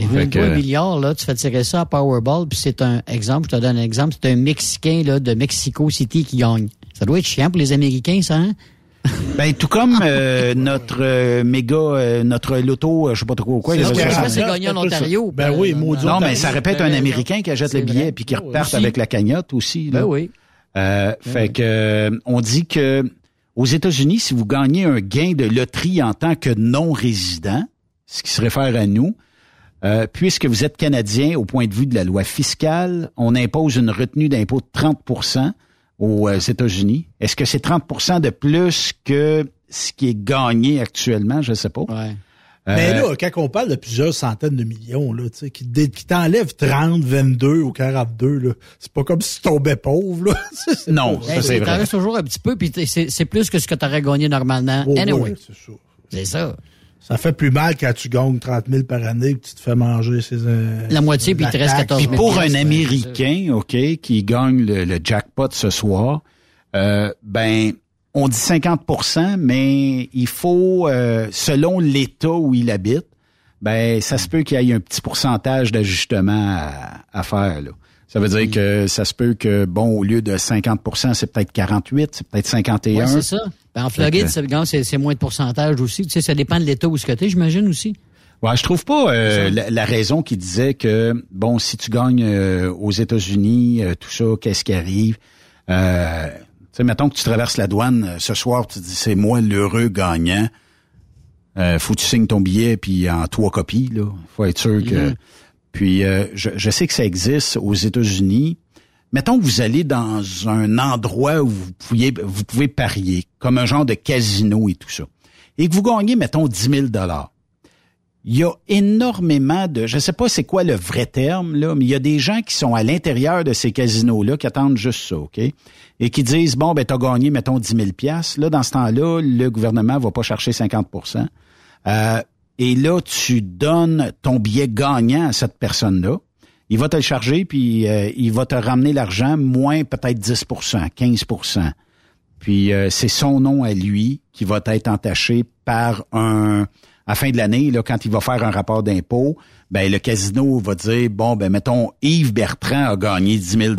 Fait même que- milliard, là, tu fais tirer ça à Powerball, puis c'est un exemple, je te donne un exemple, c'est un Mexicain là, de Mexico City qui gagne. Ça doit être chiant pour les Américains, ça, hein? Ben tout comme euh, notre euh, méga, euh, notre loto, euh, je sais pas trop quoi. C'est gagné en. Ontario. Ben oui, maudit Non, mais ça répète Ben, un ben, Américain qui achète le billet puis qui aussi. avec la cagnotte aussi. là. Ben oui. Euh, fait que euh, on dit que aux États-Unis, si vous gagnez un gain de loterie en tant que non résident, ce qui se réfère à nous, euh, puisque vous êtes canadien au point de vue de la loi fiscale, on impose une retenue d'impôt de 30% aux euh, États-Unis. Est-ce que c'est 30% de plus que ce qui est gagné actuellement? Je sais pas. Ouais. Mais Euh, là, quand on parle de plusieurs centaines de millions, là, tu sais, qui, qui t'enlèvent 30, 22 ou 42, là, c'est pas comme si tu tombais pauvre, là. Non, Hey, ça c'est vrai. restes toujours un petit peu, puis c'est plus que ce que tu aurais gagné normalement. Oh, anyway, ouais, c'est ça. Ça. Fait plus mal quand tu gagnes 30 000 par année que tu te fais manger ces, euh, La moitié, puis il te reste taxe. 14 Puis 000 pour un Américain, OK, qui gagne le, le jackpot ce soir, euh, ben, on dit 50% mais il faut, euh, selon l'État où il habite, ben, ça se peut qu'il y ait un petit pourcentage d'ajustement à, à faire, là. Ça veut dire que ça se peut que, bon, au lieu de 50% c'est peut-être 48, c'est peut-être 51. Ouais, c'est ça. Ben, en Floride, c'est moins de pourcentage aussi. Tu sais, ça dépend de l'État où ce que tu j'imagine aussi. Ouais, je trouve pas euh, la, raison qui disait que bon, si tu gagnes euh, aux États-Unis, euh, tout ça, qu'est-ce qui arrive? Euh, Tu sais, mettons que tu traverses la douane ce soir, tu te dis c'est moi l'heureux gagnant. faut que tu signes ton billet puis en trois copies là. Faut être sûr que. Mm-hmm. Puis je, je, sais que ça existe aux États-Unis. Mettons que vous allez dans un endroit où vous pouvez, parier, comme un genre de casino et tout ça, et que vous gagnez, mettons, 10 000 dollars. Il y a énormément de, je sais pas c'est quoi le vrai terme là, mais il y a des gens qui sont à l'intérieur de ces casinos là qui attendent juste ça, ok, et qui disent bon ben t'as gagné mettons 10 000 pièces. Là dans ce temps-là, le gouvernement va pas chercher 50% euh, et là tu donnes ton billet gagnant à cette personne-là il va te le charger, puis euh, il va te ramener l'argent moins peut-être 10% 15% Puis euh, c'est son nom à lui qui va être entaché par un... À fin de l'année, là, quand il va faire un rapport d'impôt, ben le casino va dire, bon, ben mettons, Yves Bertrand a gagné 10 000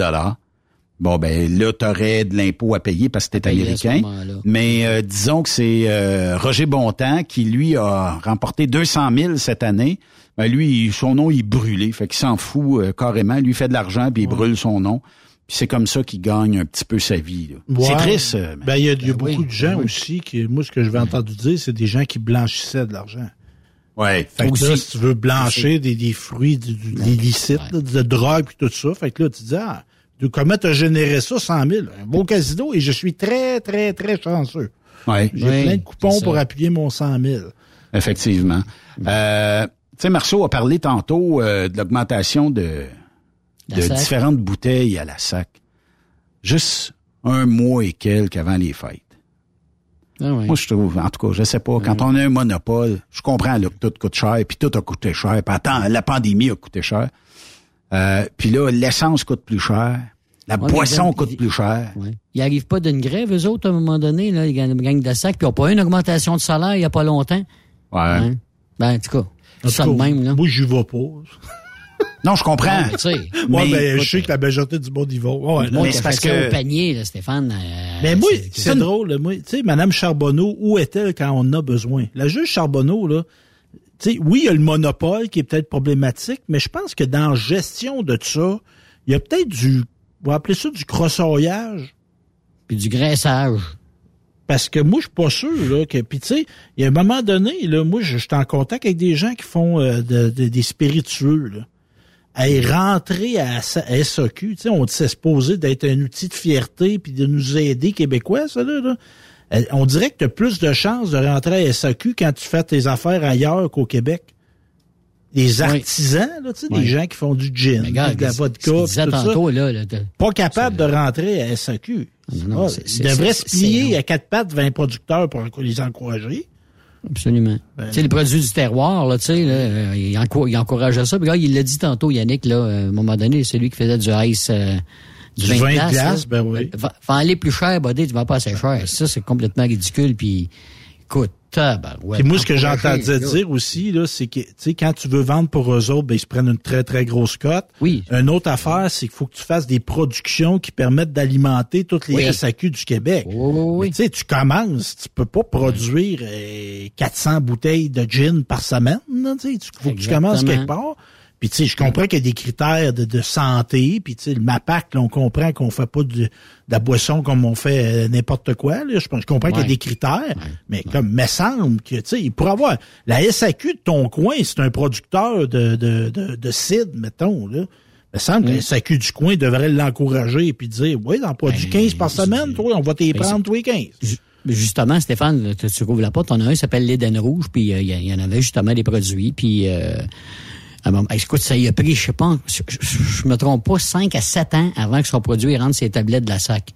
Bon, ben là, tu aurais de l'impôt à payer parce que tu américain. Mais euh, disons que c'est Roger Bontemps qui, lui, a remporté 200 000 cette année ben lui, son nom, il est brûlé. Fait qu'il s'en fout euh, carrément. Lui, il fait de l'argent, puis il brûle son nom. Puis c'est comme ça qu'il gagne un petit peu sa vie. C'est triste. Euh, ben, il y a, ben beaucoup de gens ben aussi qui, moi, ce que je vais entendu dire, c'est des gens qui blanchissaient de l'argent. Ouais. Fait que là, si tu veux blanchir des, des fruits, du, du, de drogue et tout ça, fait que là, tu dis, ah, de comment t'as généré ça, 100 000? Un beau casino, et je suis très, très, très chanceux. Ouais. J'ai plein de coupons pour appuyer mon 100 000. Effectivement. Euh, tu sais, Marceau a parlé tantôt euh, de l'augmentation de, de différentes bouteilles à la sac. Juste un mois et quelques avant les fêtes. Ah Moi, je trouve, en tout cas, je sais pas, quand on a un monopole, je comprends là, que tout coûte cher, puis tout a coûté cher, puis attends, la pandémie a coûté cher. Euh, puis là, l'essence coûte plus cher. La boisson coûte plus cher. Ouais. Ils n'arrivent pas d'une grève, eux autres, à un moment donné, là, ils gagnent de sac, puis ils n'ont pas eu une augmentation de salaire il n'y a pas longtemps. Ouais. Hein? Ben, en tout cas, ça de même, là. Moi, j'y vais pas. Non, je comprends. Moi, ben, je sais que la majorité du monde y va. Ouais, mais c'est parce que au panier, là, Stéphane. Euh, mais moi, c'est drôle. Moi, tu sais, Madame Charbonneau, où est-elle quand on a besoin? La juge Charbonneau, là, tu sais, oui, il y a le monopole qui est peut-être problématique, mais je pense que dans la gestion de ça, il y a peut-être du, on va appeler ça du crossoyage. Puis du graissage. Parce que moi, je suis pas sûr là, que. Puis tu sais, il y a un moment donné, là, moi, je suis en contact avec des gens qui font euh, des spiritueux. Là. À rentrer à, SAQ, tu sais, on s'est supposé d'être un outil de fierté puis de nous aider Québécois, ça là. là. Euh, on dirait que tu as plus de chances de rentrer à SAQ quand tu fais tes affaires ailleurs qu'au Québec. Les artisans, là, tu sais, des gens qui font du gin, de la vodka, tout ça. Là, pas capable de rentrer à SAQ. Non, ils devraient se plier à quatre pattes 20 producteurs pour les encourager. Absolument. Ben, tu sais, les produits du terroir, là, tu sais, là, il, encourageait ça. Puis là, il l'a dit tantôt, Yannick, là, à un moment donné, celui qui faisait du ice, euh, du, vin, de glace, ben oui. Va, va, aller plus cher, Buddy, tu vas pas assez cher. Ça, c'est complètement ridicule. Puis, écoute, et moi, ce que j'entendais dire aussi, là, c'est que, tu sais, quand tu veux vendre pour eux autres, ben, ils se prennent une très, très grosse cote. Oui. Une autre affaire, c'est qu'il faut que tu fasses des productions qui permettent d'alimenter toutes les SAQ du Québec. Oui, Tu sais, tu commences, tu peux pas produire 400 euh, bouteilles de gin par semaine, tu sais. faut que tu commences quelque part. Puis tu sais, je comprends qu'il y a des critères de, santé, puis tu sais, le MAPAC, là, on comprend qu'on fait pas de, la boisson comme on fait euh, n'importe quoi. Là. Je, comprends qu'il y a des critères, mais comme me semble que tu sais, il pourrait avoir la SAQ de ton coin, c'est un producteur de, de, de, de cidre, mettons. Là. Me semble que la SAQ du coin devrait l'encourager et puis dire Oui, on produit 15 par semaine, toi, on va t'y ben, prendre tous les 15. Justement, Stéphane, tu, rouvres la porte, on a un qui s'appelle l'Éden Rouge, puis euh, il y, en avait justement des produits, puis euh, ah, écoute, ça y a pris, je sais pas, je, me trompe pas, 5 à 7 ans avant que son produit rentre ses tablettes de la SAC.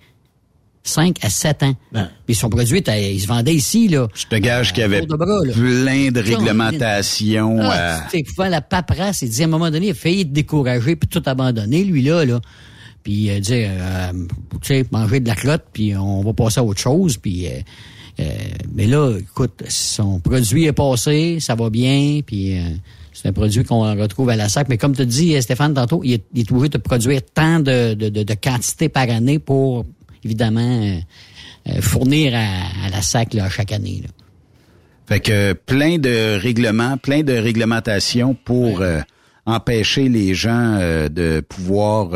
5 à 7 ans. Ben. Puis son produit, il se vendait ici, là. Je te gage qu'il y avait plein de réglementations. Ah, euh... La paperasse, il disait à un moment donné, il a failli être découragé puis tout abandonner, lui, là, là. Puis il dit, euh, tu sais, manger de la clotte, puis on va passer à autre chose, puis... Euh, euh, mais là, écoute, son produit est passé, ça va bien, puis... C'est un produit qu'on retrouve à la SAC. Mais comme tu dis, Stéphane, tantôt, il est, il est obligé de produire tant de, de, de, quantité par année pour évidemment, euh, euh, fournir à, la SAC là, chaque année. Là. Fait que plein de règlements, plein de réglementations pour empêcher les gens de pouvoir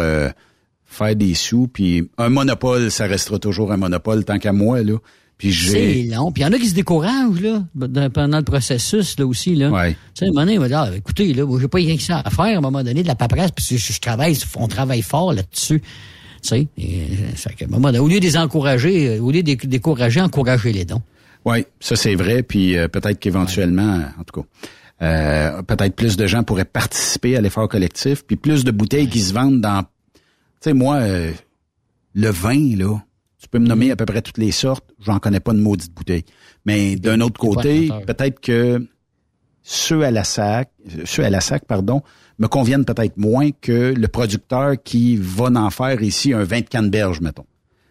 faire des sous. Puis un monopole, ça restera toujours un monopole tant qu'à moi là. Puis C'est long. Puis il y en a qui se découragent là pendant le processus là aussi là. Ouais. Tu sais, un moment donné, il va dire ah, écoutez là, j'ai pas rien que ça à faire à un moment donné de la paperasse puis je, travaille, on travaille fort là-dessus. Tu sais, ça, à un moment donné, au lieu de les encourager, au lieu de les décourager, encourager les dons. Oui, ça c'est vrai. Puis euh, peut-être qu'éventuellement, en tout cas, euh, peut-être plus de gens pourraient participer à l'effort collectif, puis plus de bouteilles qui se vendent dans. Tu sais, moi, euh, le vin là, peux me nommer à peu près toutes les sortes. J'en connais pas de maudite bouteille. Mais d'un autre côté, peut-être que ceux à la sac, ceux à la sac, pardon, me conviennent peut-être moins que le producteur qui va en faire ici un 20 canneberges, mettons.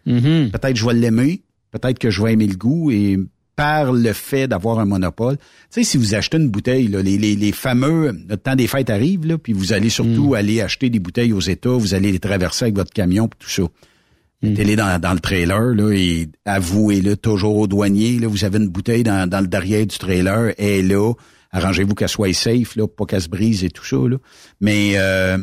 Mhm. Peut-être je vais l'aimer, peut-être que je vais aimer le goût et par le fait d'avoir un monopole. Tu sais, si vous achetez une bouteille, là, les, les, les fameux, le temps des fêtes arrive, là, puis vous allez surtout mhm. aller acheter des bouteilles aux États, vous allez les traverser avec votre camion, tout ça. Mettez-les dans, dans le trailer là, et avouez-le toujours au douanier. Là, vous avez une bouteille dans, dans le derrière du trailer, elle là. Arrangez-vous qu'elle soit safe, là, pas qu'elle se brise et tout ça. Là. Mais euh,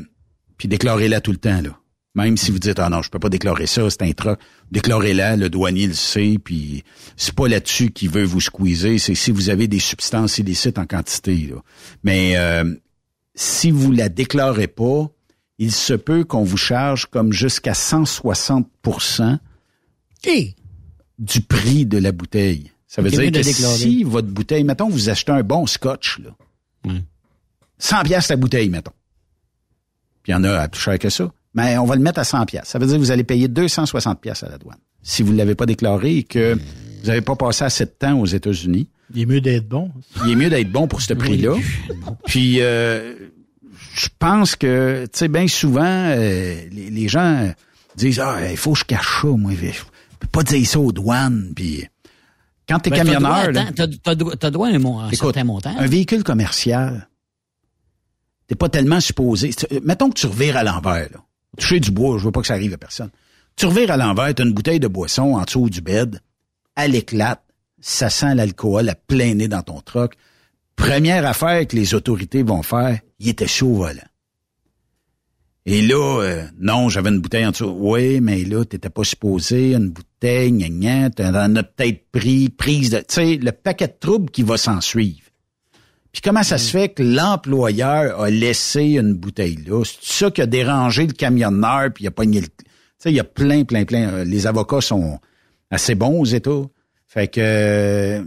puis déclarez-la tout le temps. Là. Même si vous dites Ah non, je peux pas déclarer ça, c'est un truc. Déclarez-la, le douanier le sait, puis c'est pas là-dessus qu'il veut vous squeezer, c'est si vous avez des substances illicites en quantité. Là. Mais euh, si vous la déclarez pas, il se peut qu'on vous charge comme jusqu'à 160% du prix de la bouteille. Ça veut dire que si votre bouteille, mettons, vous achetez un bon scotch, là, 100 pièces la bouteille, mettons. Puis il y en a à plus cher que ça. Mais on va le mettre à 100 pièces. Ça veut dire que vous allez payer 260 pièces à la douane. Si vous ne l'avez pas déclaré et que vous n'avez pas passé assez de temps aux États-Unis. Il est mieux d'être bon. Il est mieux d'être bon pour ce prix-là. Puis euh, je pense que, tu sais, bien souvent, euh, les, gens disent, ah, il faut que je cache ça, moi. Je peux pas dire ça aux douanes, puis... Quand t'es es ben, camionneur... T'as droit à un, certain montant. Un véhicule commercial, t'es pas tellement supposé... Mettons que tu revires à l'envers, là. Toucher du bois, je veux pas que ça arrive à personne. Tu revires à l'envers, t'as une bouteille de boisson en dessous du bed, elle éclate, ça sent l'alcool à plein nez dans ton truck. Première affaire que les autorités vont faire, il était chaud au volant. Et là, euh, non, j'avais une bouteille en dessous. Oui, mais là, t'étais pas supposé, une bouteille, gna gna, t'en as peut-être pris, prise de... Tu sais, le paquet de troubles qui va s'en suivre. Puis comment ça se fait que l'employeur a laissé une bouteille là? C'est ça qui a dérangé le camionneur, puis il a pogné le... Tu sais, il y a plein, plein, plein... Euh, les avocats sont assez bons aux États. Fait que, sais,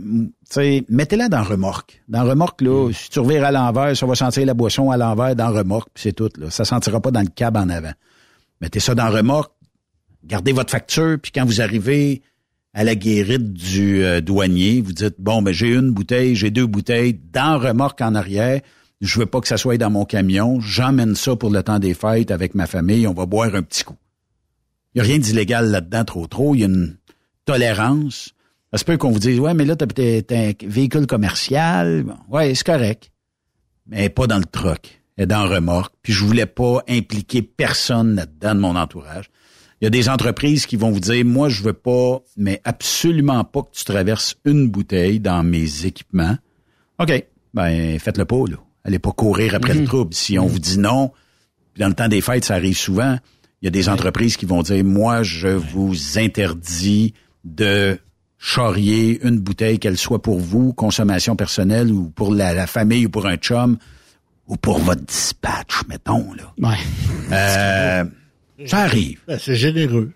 mettez-la dans remorque. Dans remorque, là, mm. si tu revires à l'envers, ça va sentir la boisson à l'envers dans remorque, puis c'est tout. Là. Ça sentira pas dans le cab en avant. Mettez ça dans remorque, gardez votre facture, puis quand vous arrivez à la guérite du euh, douanier, vous dites, bon, ben j'ai une bouteille, j'ai deux bouteilles, dans remorque en arrière, je veux pas que ça soit dans mon camion, j'emmène ça pour le temps des fêtes avec ma famille, on va boire un petit coup. Il n'y a rien d'illégal là-dedans trop trop, il y a une tolérance ça se peut qu'on vous dise, ouais, mais là, t'as peut-être un véhicule commercial. ouais, c'est correct. Mais pas dans le truck. Elle est dans remorque. Puis je voulais pas impliquer personne là-dedans de mon entourage. Il y a des entreprises qui vont vous dire, moi, je veux pas, mais absolument pas que tu traverses une bouteille dans mes équipements. OK. Ben, faites-le pas, là. Allez pas courir après le mhm. trouble. Si on mhm. vous dit non, puis dans le temps des fêtes, ça arrive souvent, il y a des entreprises qui vont dire, moi, je vous interdis de charrier une bouteille, qu'elle soit pour vous, consommation personnelle, ou pour la, famille, ou pour un chum, ou pour votre dispatch, mettons. Là. Ouais. Euh, ça arrive. Ben, c'est généreux.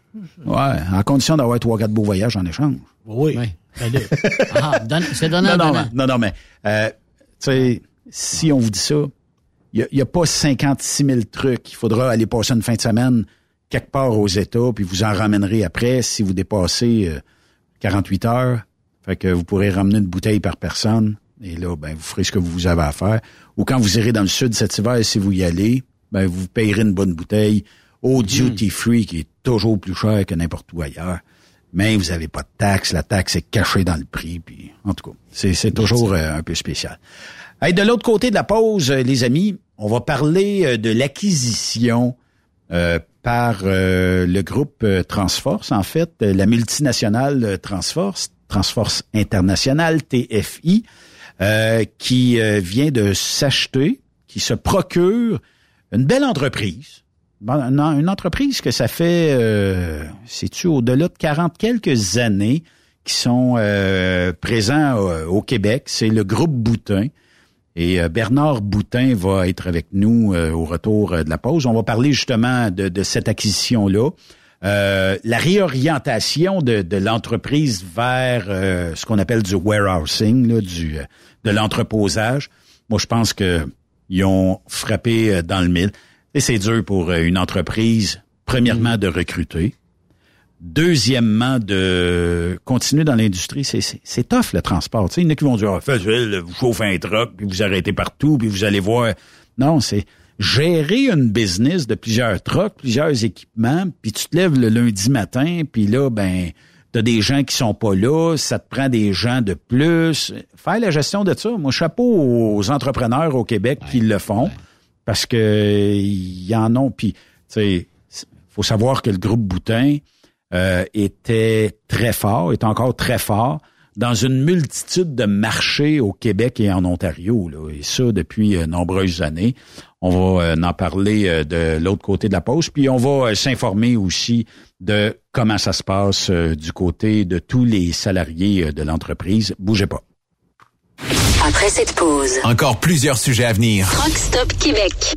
Ouais, en condition d'avoir trois, quatre beaux voyages en échange. Oui. ah, c'est donnant, non, non, non, non, mais, euh, tu sais, si on vous dit ça, il n'y a, a, pas 56 000 trucs. Il faudra aller passer une fin de semaine quelque part aux États, puis vous en ramènerez après si vous dépassez euh, 48 heures. Fait que vous pourrez ramener une bouteille par personne. Et là, ben, vous ferez ce que vous avez à faire. Ou quand vous irez dans le sud cet hiver, si vous y allez, ben, vous payerez une bonne bouteille au hmm. duty free, qui est toujours plus cher que n'importe où ailleurs. Mais vous n'avez pas de taxe. La taxe est cachée dans le prix. Puis, en tout cas, c'est, toujours euh, un peu spécial. Hey, de l'autre côté de la pause, euh, les amis, on va parler euh, de l'acquisition euh, par euh, le groupe Transforce, en fait, la multinationale Transforce, Transforce International, TFI, qui vient de s'acheter, qui se procure une belle entreprise. Une entreprise que ça fait, euh, c'est-tu, au-delà de 40 quelques années qui sont présents au Québec. C'est le groupe Boutin. Et euh, Bernard Boutin va être avec nous euh, au retour euh, de la pause. On va parler justement de, cette acquisition-là. la réorientation de, l'entreprise vers ce qu'on appelle du warehousing, du, de l'entreposage. Moi, je pense que ils ont frappé dans le mille. Et c'est dur pour une entreprise, premièrement, de recruter. Deuxièmement, de continuer dans l'industrie, c'est, c'est, tough le transport. Tu sais, il y en a qui vont dire ah, facile, vous chauffez un truck, puis vous arrêtez partout, puis vous allez voir. Non, c'est gérer une business de plusieurs trucks, plusieurs équipements, puis tu te lèves le lundi matin, puis là, ben, t'as des gens qui sont pas là, ça te prend des gens de plus. Faire la gestion de ça, moi, chapeau aux entrepreneurs au Québec qui le font, parce que y en ont, puis, tu sais, faut savoir que le groupe Boutin, euh, était très fort, est encore très fort dans une multitude de marchés au Québec et en Ontario, là, et ça depuis euh, nombreuses années. On va euh, en parler de l'autre côté de la pause, puis on va s'informer aussi de comment ça se passe du côté de tous les salariés de l'entreprise. Bougez pas. Après cette pause, encore plusieurs sujets à venir. Rockstop Québec.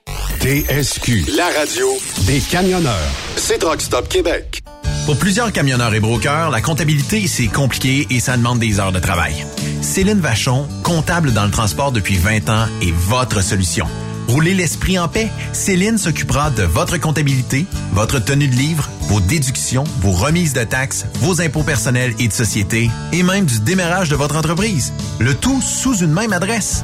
TSQ, la radio des camionneurs. C'est Rockstop Québec. Pour plusieurs camionneurs et brokers, la comptabilité, c'est compliqué et ça demande des heures de travail. Céline Vachon, comptable dans le transport depuis 20 ans, est votre solution. Roulez l'esprit en paix. Céline s'occupera de votre comptabilité, votre tenue de livre, vos déductions, vos remises de taxes, vos impôts personnels et de société, et même du démarrage de votre entreprise. Le tout sous une même adresse.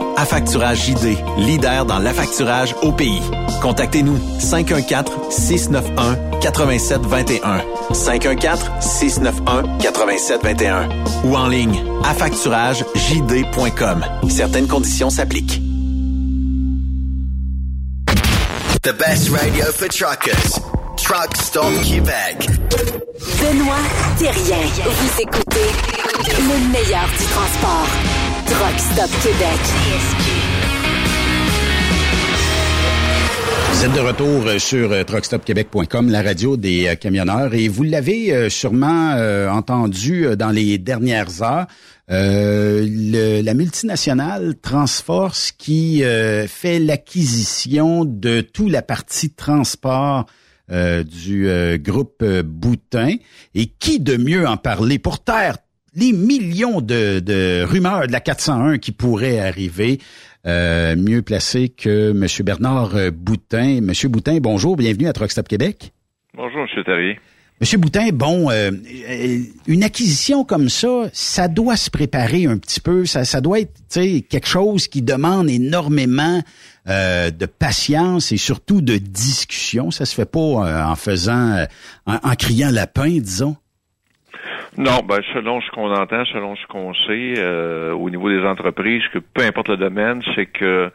Affacturage JD, leader dans l'affacturage au pays. Contactez-nous 514-691-8721. 514-691-8721. Ou en ligne, affacturagejd.com. Certaines conditions s'appliquent. The best radio for truckers. Truck Stop Québec. Benoît Thérien. Vous écoutez le meilleur du transport. Vous êtes de retour euh, sur euh, truckstopquebec.com, la radio des euh, camionneurs, et vous l'avez sûrement entendu dans les dernières heures. le- la multinationale Transforce qui fait l'acquisition de tout la partie transport euh, du euh, groupe euh, Boutin. Et qui de mieux en parler pour taire les millions de, de rumeurs de la 401 qui pourraient arriver, euh, mieux placé que M. Bernard euh, Boutin. Monsieur Boutin, bonjour, bienvenue à Truck Stop Québec. Bonjour, M. Terrier. Monsieur Boutin, bon, euh, une acquisition comme ça, ça doit se préparer un petit peu. Ça, ça doit être, tu sais, quelque chose qui demande énormément euh, de patience et surtout de discussion. Ça se fait pas euh, en faisant, en, en criant lapin, disons. Non, ben selon ce qu'on entend, selon ce qu'on sait euh, au niveau des entreprises, que peu importe le domaine, c'est que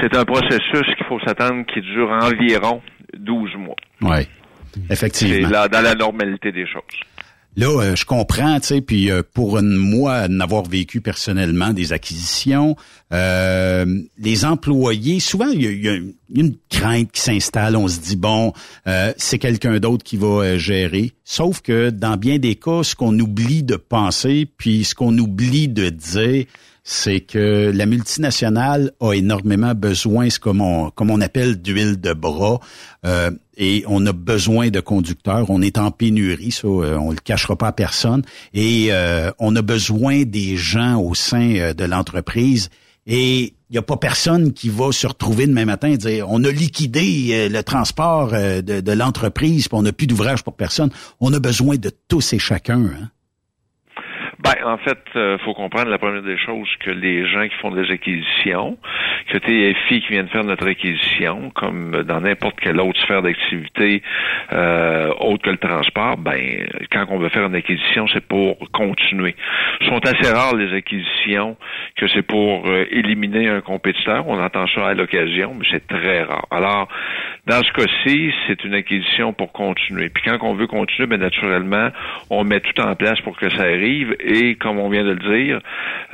c'est un processus qu'il faut s'attendre qui dure environ 12 mois. Oui, effectivement. C'est dans la normalité des choses. Là, euh, je comprends, tu sais, puis euh, pour moi, n'avoir vécu personnellement des acquisitions, euh, les employés, souvent, il y a, une crainte qui s'installe. On se dit, bon, euh, c'est quelqu'un d'autre qui va gérer. Sauf que dans bien des cas, ce qu'on oublie de penser, puis ce qu'on oublie de dire, c'est que la multinationale a énormément besoin, c'est comme on, comme on appelle d'huile de bras, et on a besoin de conducteurs. On est en pénurie, ça, euh, on le cachera pas à personne, et euh, on a besoin des gens au sein euh, de l'entreprise. Et il n'y a pas personne qui va se retrouver demain matin et dire on a liquidé le transport de, l'entreprise, on n'a plus d'ouvrage pour personne. On a besoin de tous et chacun. Hein? Ben, en fait, euh, faut comprendre la première des choses que les gens qui font des acquisitions, que TFI qui vient de faire notre acquisition, comme dans n'importe quelle autre sphère d'activité euh, autre que le transport, ben, quand on veut faire une acquisition, c'est pour continuer. Ce sont assez rares les acquisitions que c'est pour euh, éliminer un compétiteur. On entend ça à l'occasion, mais c'est très rare. Alors, dans ce cas-ci, c'est une acquisition pour continuer. Puis quand on veut continuer, ben naturellement, on met tout en place pour que ça arrive. Comme on vient de le dire,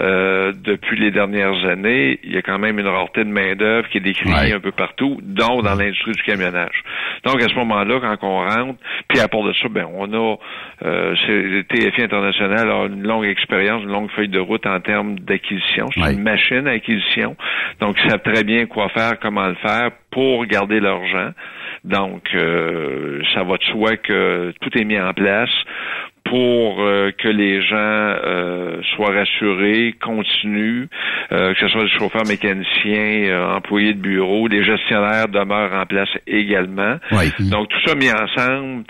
euh, depuis les dernières années, il y a quand même une rareté de main-d'œuvre qui est décriée un peu partout, dont dans l'industrie du camionnage. Donc à ce moment-là, quand on rentre, puis à part de ça, ben on a euh, TFI International a une longue expérience, une longue feuille de route en termes d'acquisition. C'est une machine à acquisition. Donc ils savent très bien quoi faire, comment le faire pour garder l'argent. Donc, euh, ça va de soi que tout est mis en place pour euh, que les gens euh, soient rassurés, continuent, euh, que ce soit des chauffeurs mécaniciens, euh, employés de bureau, les gestionnaires demeurent en place également. Donc tout ça mis ensemble,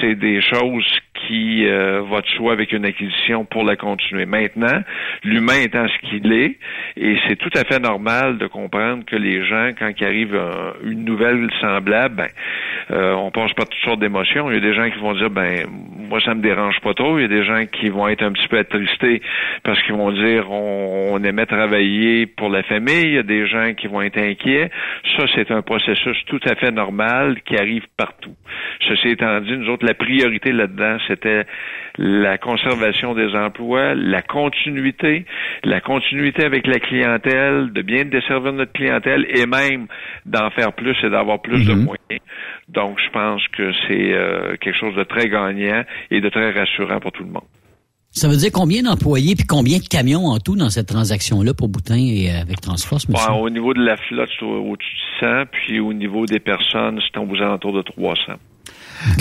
c'est des choses qui euh, va de soi avec une acquisition pour la continuer. Maintenant, l'humain étant ce qu'il est, et c'est tout à fait normal de comprendre que les gens, quand il arrive un- une nouvelle semblable, ben, euh, on passe par toutes sortes d'émotions. Il y a des gens qui vont dire, ben, moi ça me dérange pas trop. Il y a des gens qui vont être un petit peu attristés parce qu'ils vont dire, on, on aimait travailler pour la famille. Il y a des gens qui vont être inquiets. Ça, c'est un processus tout à fait normal qui arrive partout. Ceci étant dit, nous autres, la priorité là-dedans, c'était la conservation des emplois, la continuité, la continuité avec la clientèle, de bien desservir notre clientèle et même d'en faire plus et d'avoir plus de moyens. Donc, je pense que c'est euh, quelque chose de très gagnant et de très rassurant pour tout le monde. Ça veut dire combien d'employés puis combien de camions en tout dans cette transaction-là pour Boutin et euh, avec Transforce, monsieur? Bon, au niveau de la flotte, c'est au- au-dessus de 100, puis au niveau des personnes, c'est aux alentours de 300.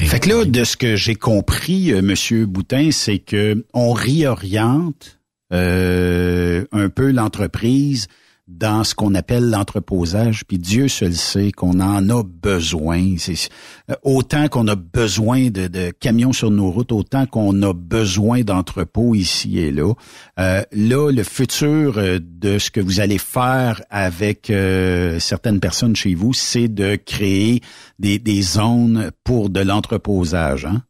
Fait que là, de ce que j'ai compris, euh, Monsieur Boutin, c'est que on réoriente euh, un peu l'entreprise dans ce qu'on appelle l'entreposage, puis Dieu seul sait qu'on en a besoin. C'est euh, autant qu'on a besoin de, camions sur nos routes, autant qu'on a besoin d'entrepôts ici et là. Euh, là, le futur euh, de ce que vous allez faire avec certaines personnes chez vous, c'est de créer des, des zones pour de l'entreposage. Hein?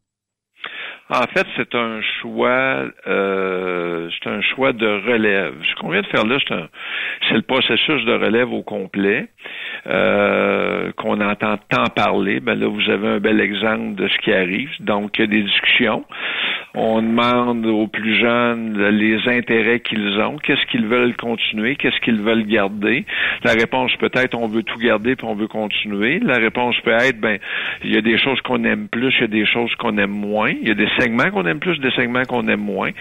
En fait, c'est un choix, euh, c'est un choix de relève. Ce qu'on vient de faire là, c'est le processus de relève au complet euh, qu'on entend tant parler. Ben là, vous avez un bel exemple de ce qui arrive. Donc, il y a des discussions. On demande aux plus jeunes les intérêts qu'ils ont, qu'est-ce qu'ils veulent continuer, qu'est-ce qu'ils veulent garder. La réponse peut être on veut tout garder puis on veut continuer. La réponse peut être ben il y a des choses qu'on aime plus, il y a des choses qu'on aime moins. Il y a des segments qu'on aime plus, des segments qu'on aime moins.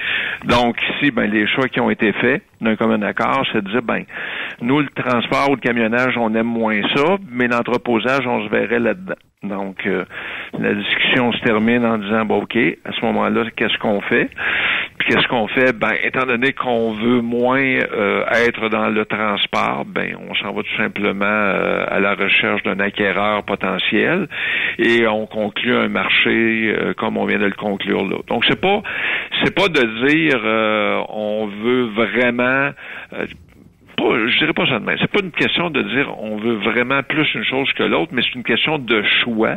Donc ici, ben les choix qui ont été faits d'un commun accord, c'est de dire ben nous le transport ou le camionnage, on aime moins ça, mais l'entreposage, on se verrait là-dedans. Donc, euh, la discussion se termine en disant, bon, OK, à ce moment-là, qu'est-ce qu'on fait? Puis qu'est-ce qu'on fait? Ben, étant donné qu'on veut moins euh, être dans le transport, ben, on s'en va tout simplement euh, à la recherche d'un acquéreur potentiel et on conclut un marché comme on vient de le conclure là. Donc, c'est pas, c'est pas de dire on veut vraiment je dirais pas ça de même. C'est pas une question de dire on veut vraiment plus une chose que l'autre, mais c'est une question de choix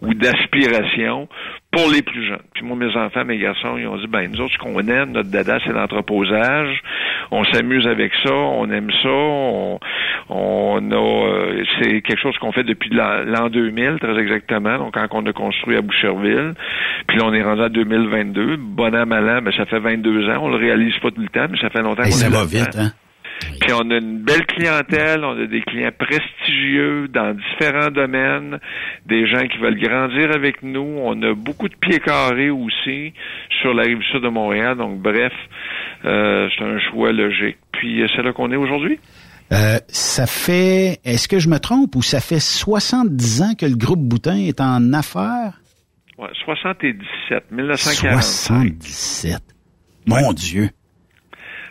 ou d'aspiration pour les plus jeunes. Puis moi, mes enfants, mes garçons, ils ont dit, ben, nous autres, ce qu'on aime, notre dada, c'est l'entreposage. On s'amuse avec ça, on aime ça, on, a, euh, c'est quelque chose qu'on fait depuis l'an 2000, très exactement, donc quand on a construit à Boucherville. Puis là, on est rendu à 2022. Bon an, mal an, ben, ça fait 22 ans. On le réalise pas tout le temps, mais ça fait longtemps qu'on est Ça va vite, hein? Puis on a une belle clientèle, on a des clients prestigieux dans différents domaines, des gens qui veulent grandir avec nous. On a beaucoup de pieds carrés aussi sur la rive sud de Montréal. Donc bref, euh, c'est un choix logique. Puis c'est là qu'on est aujourd'hui? Euh, ça fait, est-ce que je me trompe ou ça fait 70 ans que le groupe Boutin est en affaires? Ouais, 77, 1945. 77. Mon Dieu.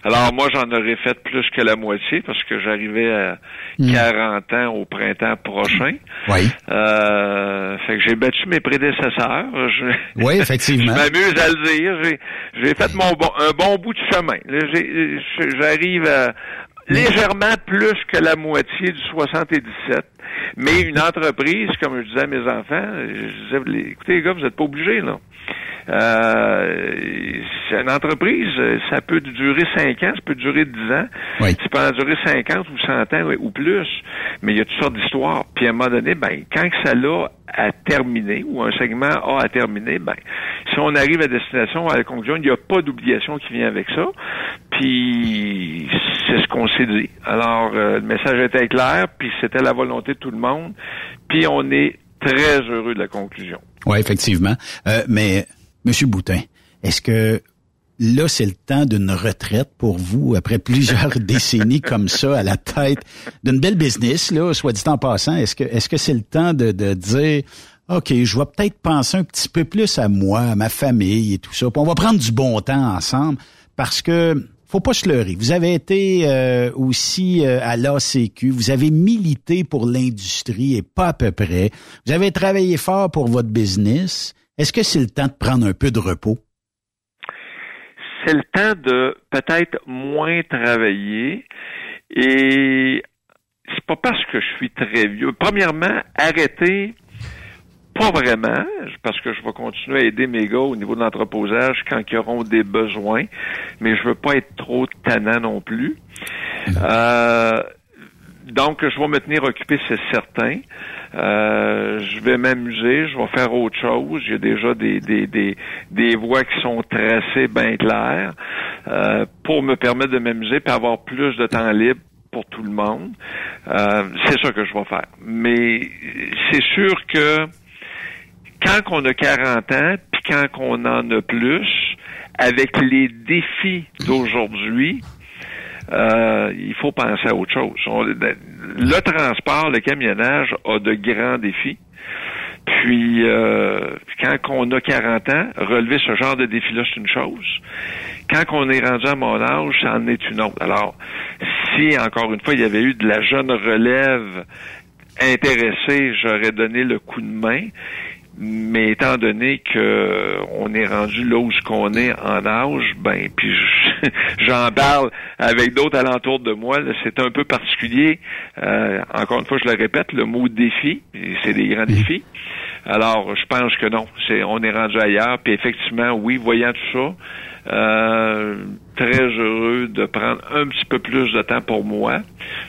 Alors moi, j'en aurais fait plus que la moitié parce que j'arrivais à 40 hmm. ans au printemps prochain. Oui. Euh, fait que j'ai battu mes prédécesseurs. oui, effectivement. je m'amuse à le dire. J'ai fait mon bon, un bon bout de chemin. J'arrive à légèrement plus que la moitié du 77. Mais une entreprise, comme je disais à mes enfants, je disais, écoutez les gars, vous n'êtes pas obligés, là. Euh, c'est une entreprise, ça peut durer 5 ans, ça peut durer 10 ans, oui. ça peut en durer 50 ou 100 ans ou plus, mais il y a toutes sortes d'histoires. Puis à un moment donné, ben, quand ça l'a à terminer ou un segment a à terminer, ben, si on arrive à destination, à la conclusion, il n'y a pas d'obligation qui vient avec ça. Puis c'est ce qu'on s'est dit. Alors, euh, le message était clair, puis c'était la volonté de tout le monde. Puis on est très heureux de la conclusion. Oui, effectivement. Euh, mais Monsieur Boutin, est-ce que là, c'est le temps d'une retraite pour vous après plusieurs décennies comme ça à la tête d'une belle business, là, soit dit en passant? Est-ce que est-ce que c'est le temps de, de dire OK, je vais peut-être penser un petit peu plus à moi, à ma famille et tout ça. Puis on va prendre du bon temps ensemble parce que faut pas se leurrer. Vous avez été euh, aussi euh, à l'ACQ, vous avez milité pour l'industrie et pas à peu près. Vous avez travaillé fort pour votre business. Est-ce que c'est le temps de prendre un peu de repos? C'est le temps de peut-être moins travailler et c'est pas parce que je suis très vieux. Premièrement, arrêter pas vraiment, parce que je vais continuer à aider mes gars au niveau de l'entreposage quand ils auront des besoins, mais je veux pas être trop tannant non plus. Euh, donc, je vais me tenir occupé, c'est certain. Euh, je vais m'amuser, je vais faire autre chose. A déjà des, des, des, des voies qui sont tracées bien claires euh, pour me permettre de m'amuser et avoir plus de temps libre pour tout le monde. Euh, c'est ça que je vais faire. Mais c'est sûr que quand on a 40 ans, puis quand on en a plus, avec les défis d'aujourd'hui, euh, il faut penser à autre chose. le transport, le camionnage a de grands défis. Puis, euh, quand on a 40 ans, relever ce genre de défi-là, c'est une chose. quand on est rendu à mon âge, ça en est une autre. Alors, si, encore une fois, il y avait eu de la jeune relève intéressée, j'aurais donné le coup de main. Mais étant donné que on est rendu là où ce qu'on est en âge, ben puis j'en parle avec d'autres alentours de moi, c'est un peu particulier. Euh, encore une fois, je le répète, le mot défi, c'est des grands défis. Alors, je pense que non, c'est on est rendu ailleurs. Puis effectivement, oui, voyant tout ça, euh, très heureux de prendre un petit peu plus de temps pour moi.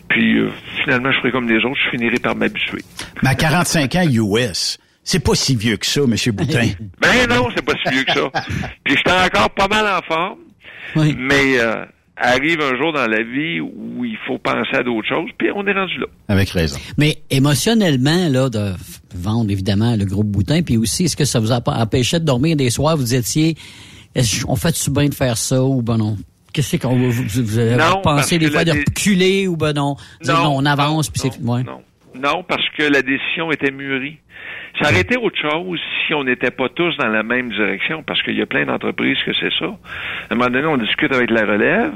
Puis euh, finalement, je ferai comme les autres, je finirai par m'habituer. Mais à 45 ans US, c'est pas si vieux que ça, M. Boutin. ben non, c'est pas si vieux que ça. Puis j'étais encore pas mal en forme. Mais euh, arrive un jour dans la vie où il faut penser à d'autres choses, puis on est rendu là. Avec raison. Mais émotionnellement, là, de vendre évidemment le groupe Boutin, puis aussi, est-ce que ça vous a empêché de dormir des soirs, vous étiez, on fait-tu bien de faire ça ou ben non? Qu'est-ce qu'on vous, vous, avez pensé des fois de reculer ou ben non? non, on avance puis c'est ouais. non. Non, parce que la décision était mûrie. Ça aurait été autre chose si on n'était pas tous dans la même direction, parce qu'il y a plein d'entreprises que c'est ça. À un moment donné, on discute avec la relève,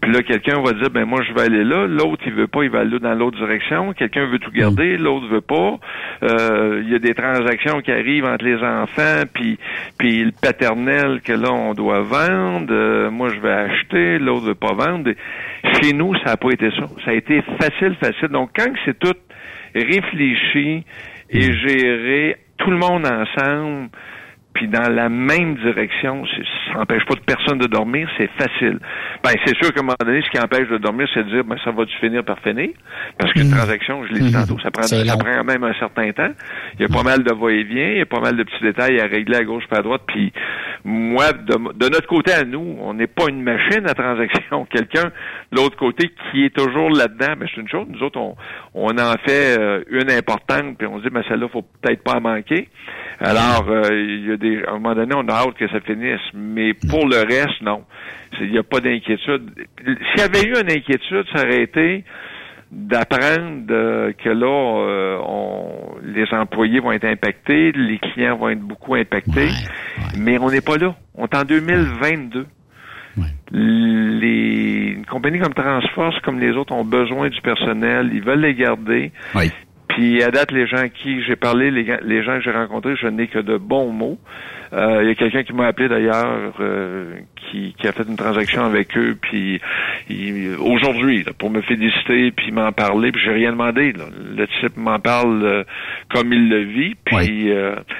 puis là, quelqu'un va dire, ben moi, je vais aller là, l'autre, il veut pas, il va aller dans l'autre direction, quelqu'un veut tout garder, mm. l'autre veut pas. Euh, il y a des transactions qui arrivent entre les enfants, puis, puis le paternel que là, on doit vendre, euh, moi, je vais acheter, l'autre veut pas vendre. Chez nous, ça n'a pas été ça. Ça a été facile, facile. Donc, quand c'est tout réfléchi, et mm. gérer tout le monde ensemble puis dans la même direction, ça n'empêche pas de personne de dormir, c'est facile. Ben, c'est sûr qu'à un moment donné, ce qui empêche de dormir, c'est de dire, ben, ça va-tu finir par finir? Parce qu'une mm. transaction, je l'ai dit mm-hmm. tantôt, ça prend, ça prend même un certain temps. Il y a pas mal de va-et-vient, il y a pas mal de petits détails à régler à gauche pas à droite. Puis moi, de, de notre côté à nous, on n'est pas une machine à transaction. Quelqu'un de l'autre côté qui est toujours là-dedans, mais c'est une chose. Nous autres, on, on en fait euh, une importante, puis on se dit, ben celle-là, faut peut-être pas en manquer. Alors, euh, il y a des, à un moment donné, on a hâte que ça finisse, mais pour le reste, non. Il n'y a pas d'inquiétude. S'il y avait eu une inquiétude, ça aurait été d'apprendre euh, que là, euh, on, les employés vont être impactés, les clients vont être beaucoup impactés, mais on n'est pas là. On est en 2022. Les compagnies comme Transforce, comme les autres, ont besoin du personnel, ils veulent les garder. Puis à date, les gens à qui j'ai parlé, les, les, gens que j'ai rencontrés, je n'ai que de bons mots. Euh, il y a quelqu'un qui m'a appelé d'ailleurs, euh, qui, qui, a fait une transaction avec eux, puis aujourd'hui, pour me féliciter, puis m'en parler, puis j'ai rien demandé. Le type m'en parle euh, comme il le vit, puis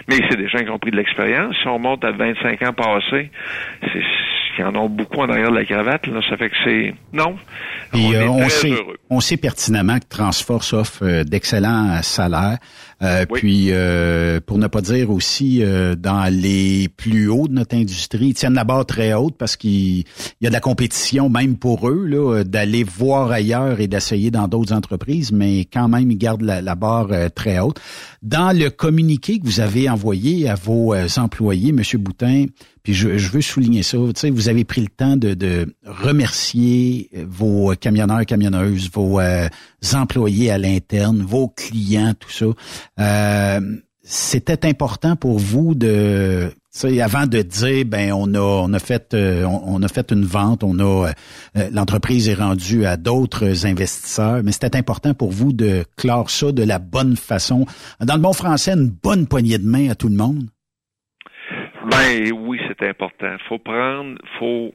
mais c'est des gens qui ont pris de l'expérience. Si on monte à 25 ans passés, c'est qui en ont beaucoup en arrière de la cravate. Là, ça fait que c'est non. on, euh, sait, on sait pertinemment que Transforce offre euh, d'excellents salaires. Euh, puis, euh, pour ne pas dire aussi, euh, dans les plus hauts de notre industrie, ils tiennent la barre très haute parce qu'il y a de la compétition, même pour eux, là, d'aller voir ailleurs et d'essayer dans d'autres entreprises, mais quand même, ils gardent la, barre très haute. Dans le communiqué que vous avez envoyé à vos employés, Monsieur Boutin, puis je, veux souligner ça, tu sais, vous avez pris le temps de, de remercier vos camionneurs, camionneuses, vos employés à l'interne, vos clients, tout ça. Euh, c'était important pour vous de avant de dire ben on a on a fait euh, on, a fait une vente, on a euh, l'entreprise est rendue à d'autres investisseurs, mais c'était important pour vous de clore ça de la bonne façon. Dans le bon français, une bonne poignée de main à tout le monde. Ben oui, c'est important. Faut prendre, faut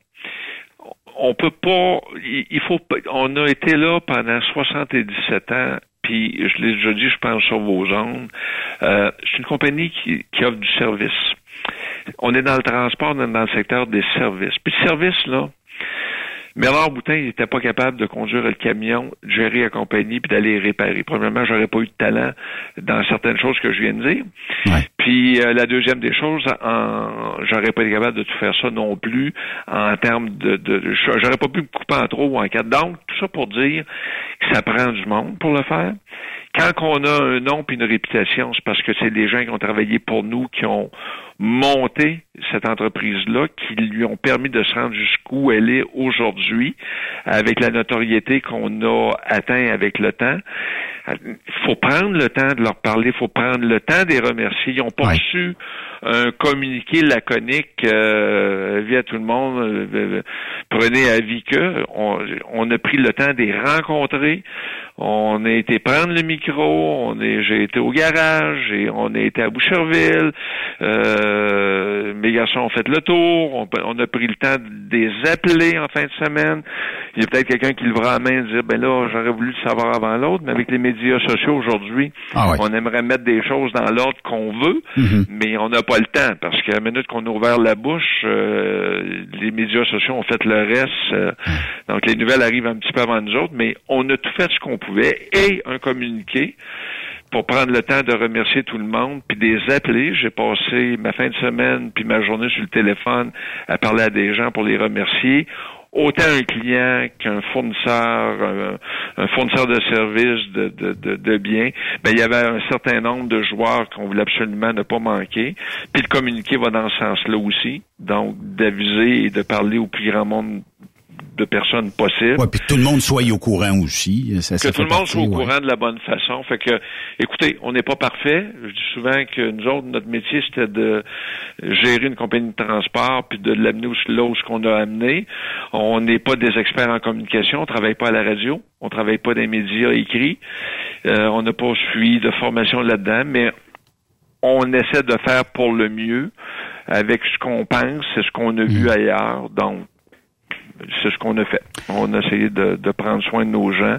on peut pas il faut on a été là pendant 77 ans puis je l'ai déjà dit, je pense sur vos ondes. Euh, c'est une compagnie qui, qui, offre du service. On est dans le transport, on est dans le secteur des services. Puis le service, là, Bernard Boutin n'était pas capable de conduire le camion, de gérer la compagnie puis d'aller réparer. Premièrement, j'aurais pas eu de talent dans certaines choses que je viens de dire. Puis euh, la deuxième des choses, en, j'aurais pas été capable de tout faire ça non plus en termes de, de, j'aurais pas pu me couper en trop ou en quatre. Donc tout ça pour dire que ça prend du monde pour le faire. Quand on a un nom puis une réputation, c'est parce que c'est des gens qui ont travaillé pour nous, qui ont monté cette entreprise-là, qui lui ont permis de se rendre jusqu'où elle est aujourd'hui, avec la notoriété qu'on a atteint avec le temps. Il faut prendre le temps de leur parler, il faut prendre le temps de les remercier. Ils ont pas reçu un communiqué laconique euh, via tout le monde. Euh, euh, prenez avis que on, on, a pris le temps de les rencontrer. On a été prendre le micro, on est, j'ai été au garage et on a été à Boucherville. Euh, mes garçons ont fait le tour. On, a pris le temps de les appeler en fin de semaine. Il y a peut-être quelqu'un qui levera la main et dire ben là j'aurais voulu le savoir avant l'autre, mais avec les médias sociaux aujourd'hui, ah on aimerait mettre des choses dans l'ordre qu'on veut, mm-hmm. mais on n'a pas le temps parce qu'à la minute qu'on a ouvert la bouche, euh, les médias sociaux ont fait le reste. Euh, donc les nouvelles arrivent un petit peu avant nous autres, mais on a tout fait ce qu'on et un communiqué pour prendre le temps de remercier tout le monde, puis des appeler. J'ai passé ma fin de semaine puis ma journée sur le téléphone à parler à des gens pour les remercier. Autant un client qu'un fournisseur, un, fournisseur de services, de, de, de, biens, ben, il y avait un certain nombre de joueurs qu'on voulait absolument ne pas manquer. Puis le communiqué va dans ce sens-là aussi, donc d'aviser et de parler au plus grand monde de personnes possibles. Ouais, puis tout le monde soit au courant aussi. que tout le monde soit au courant de la bonne façon. Fait que, écoutez, on n'est pas parfait. Je dis souvent que nous autres, notre métier, c'était de gérer une compagnie de transport puis de l'amener là où ce qu'on a amené. On n'est pas des experts en communication. On travaille pas à la radio. On travaille pas dans les médias écrits. Euh, on n'a pas suivi de formation là-dedans, mais on essaie de faire pour le mieux avec ce qu'on pense, c'est ce qu'on a vu mm. ailleurs. Donc, c'est ce qu'on a fait. On a essayé de, prendre soin de nos gens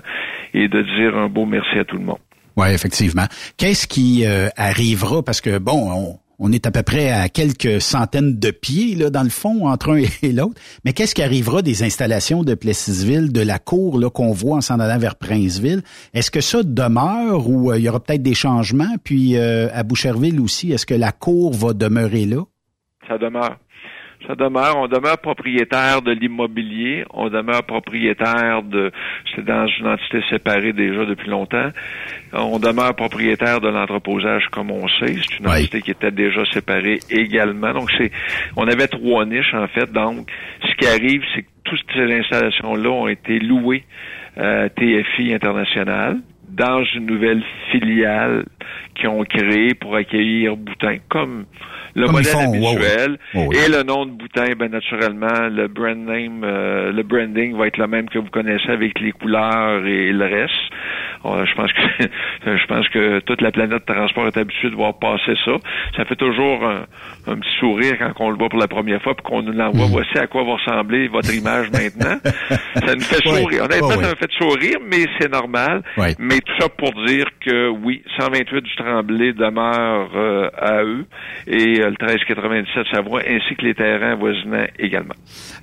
et de dire un beau merci à tout le monde. Oui, effectivement. Qu'est-ce qui euh, arrivera? Parce que, bon, on, est à peu près à quelques centaines de pieds, là, dans le fond, entre un et l'autre. Mais qu'est-ce qui arrivera des installations de Plessisville, de la cour là, qu'on voit en s'en allant vers Princeville? Est-ce que ça demeure ou euh, il y aura peut-être des changements? Puis euh, à Boucherville aussi, est-ce que la cour va demeurer là? Ça demeure. Ça demeure, on demeure propriétaire de l'immobilier, on demeure propriétaire de, c'est dans une entité séparée déjà depuis longtemps, on demeure propriétaire de l'entreposage comme on sait, c'est une entité qui était déjà séparée également. Donc c'est, on avait trois niches en fait. Donc ce qui arrive, c'est que toutes ces installations-là ont été louées à TFI International dans une nouvelle filiale qu'ils ont créée pour accueillir Boutin, comme le modèle habituel. Et le nom de Boutin, ben naturellement, le brand name, euh, le branding va être le même que vous connaissez avec les couleurs et le reste. Euh, je pense que je pense que toute la planète de transport est habituée de voir passer ça. Ça fait toujours un, petit sourire quand on le voit pour la première fois, puis qu'on nous l'envoie. Mm. Voici à quoi va ressembler votre image maintenant. ça nous fait sourire. Honnêtement, ça nous fait sourire, mais c'est normal. Mais tout ça pour dire que oui, 128 du Tremblay demeure euh, à eux et le 1397 Savoie, ainsi que les terrains voisinants également.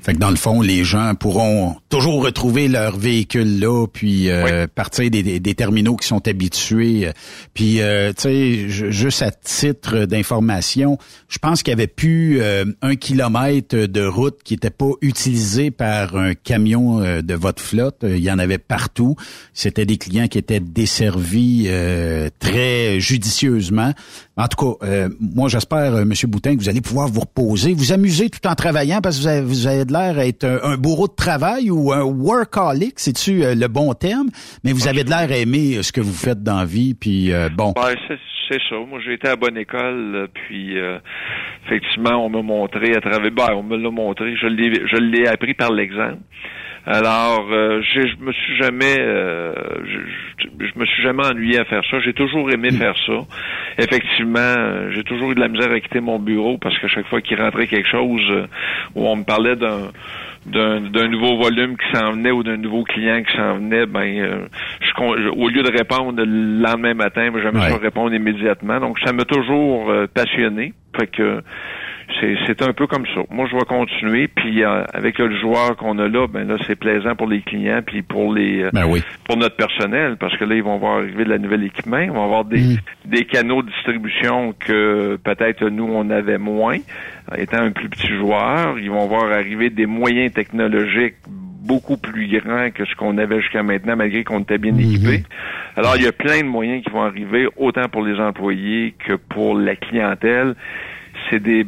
Fait que dans le fond, les gens pourront toujours retrouver leur véhicule là, puis euh, partir des, des, terminaux qui sont habitués. Puis, euh, tu sais, juste à titre d'information, je pense qu'il y avait plus euh, un kilomètre de route qui n'était pas utilisé par un camion de votre flotte. Il y en avait partout. C'était des clients qui étaient desservis très judicieusement. En tout cas, moi, j'espère, M. Boutin, que vous allez pouvoir vous reposer, vous amuser tout en travaillant parce que vous avez, vous avez de l'air être un, bourreau de travail ou un workaholic, c'est-tu euh, le bon terme? Mais vous avez de l'air aimer euh, ce que vous faites dans la vie, puis euh, bon. Ben, c'est ça. Moi, j'ai été à bonne école, puis effectivement, on m'a montré à travers. Ben, on me l'a montré. Je l'ai, je l'ai appris par l'exemple. Alors, euh, je me suis jamais, euh, je, me suis jamais ennuyé à faire ça. J'ai toujours aimé mm. faire ça. Effectivement, j'ai toujours eu de la misère à quitter mon bureau parce qu'à chaque fois qu'il rentrait quelque chose euh, où on me parlait d'un d'un nouveau volume qui s'en venait ou d'un nouveau client qui s'en venait, ben, je, au lieu de répondre le lendemain matin, ben, j'aimais ouais. répondre immédiatement. Donc, ça m'a toujours passionné. Fait que c'est un peu comme ça. Moi, je vais continuer, puis euh, avec le joueur qu'on a là, ben là, c'est plaisant pour les clients, puis pour les euh, ben pour notre personnel, parce que là, ils vont voir arriver de la nouvelle équipement, ils vont avoir des, mm. des canaux de distribution que peut-être nous, on avait moins, étant un plus petit joueur. Ils vont voir arriver des moyens technologiques beaucoup plus grands que ce qu'on avait jusqu'à maintenant, malgré qu'on était bien mm-hmm. équipé. Alors, il y a plein de moyens qui vont arriver, autant pour les employés que pour la clientèle c'est des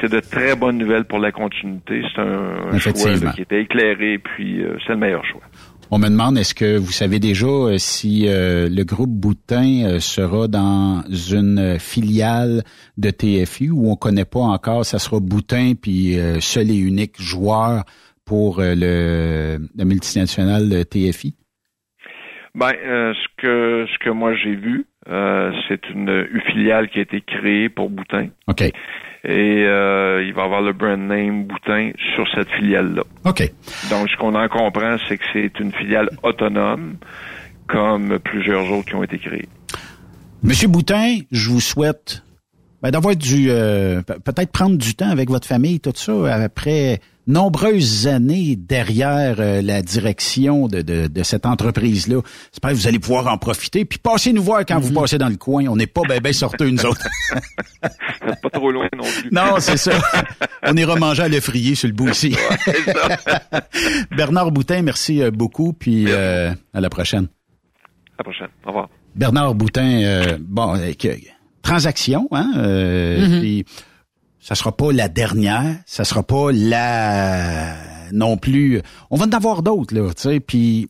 c'est de très bonnes nouvelles pour la continuité. C'est un, choix qui était éclairé, puis euh, c'est le meilleur choix. On me demande, est-ce que vous savez déjà euh, si euh, le groupe Boutin sera dans une filiale de TFU ou on connaît pas encore, ça sera Boutin puis seul et unique joueur pour le, le multinational TFI? Ben, ce que ce que moi j'ai vu, c'est une, une, filiale qui a été créée pour Boutin. OK et euh, il va avoir le brand name Boutin sur cette filiale-là. OK. Donc, ce qu'on en comprend, c'est que c'est une filiale autonome, comme plusieurs autres qui ont été créées. Monsieur Boutin, je vous souhaite ben, d'avoir du euh, peut-être prendre du temps avec votre famille, tout ça, après nombreuses années derrière euh, la direction de, de, cette entreprise-là. J'espère que vous allez pouvoir en profiter. Puis passez nous voir quand vous mhm. passez dans le coin. On n'est pas ben ben sorteux, nous autres. pas trop loin non plus. Non, c'est ça. On ira manger à l'effrier sur le bout ici. Bernard Boutin, merci euh, beaucoup. Puis à la prochaine. À la prochaine. Au revoir. Bernard Boutin, bon, transaction, hein, euh, mhm. ça sera pas la dernière, ça sera pas la non plus. On va en avoir d'autres là, tu sais, puis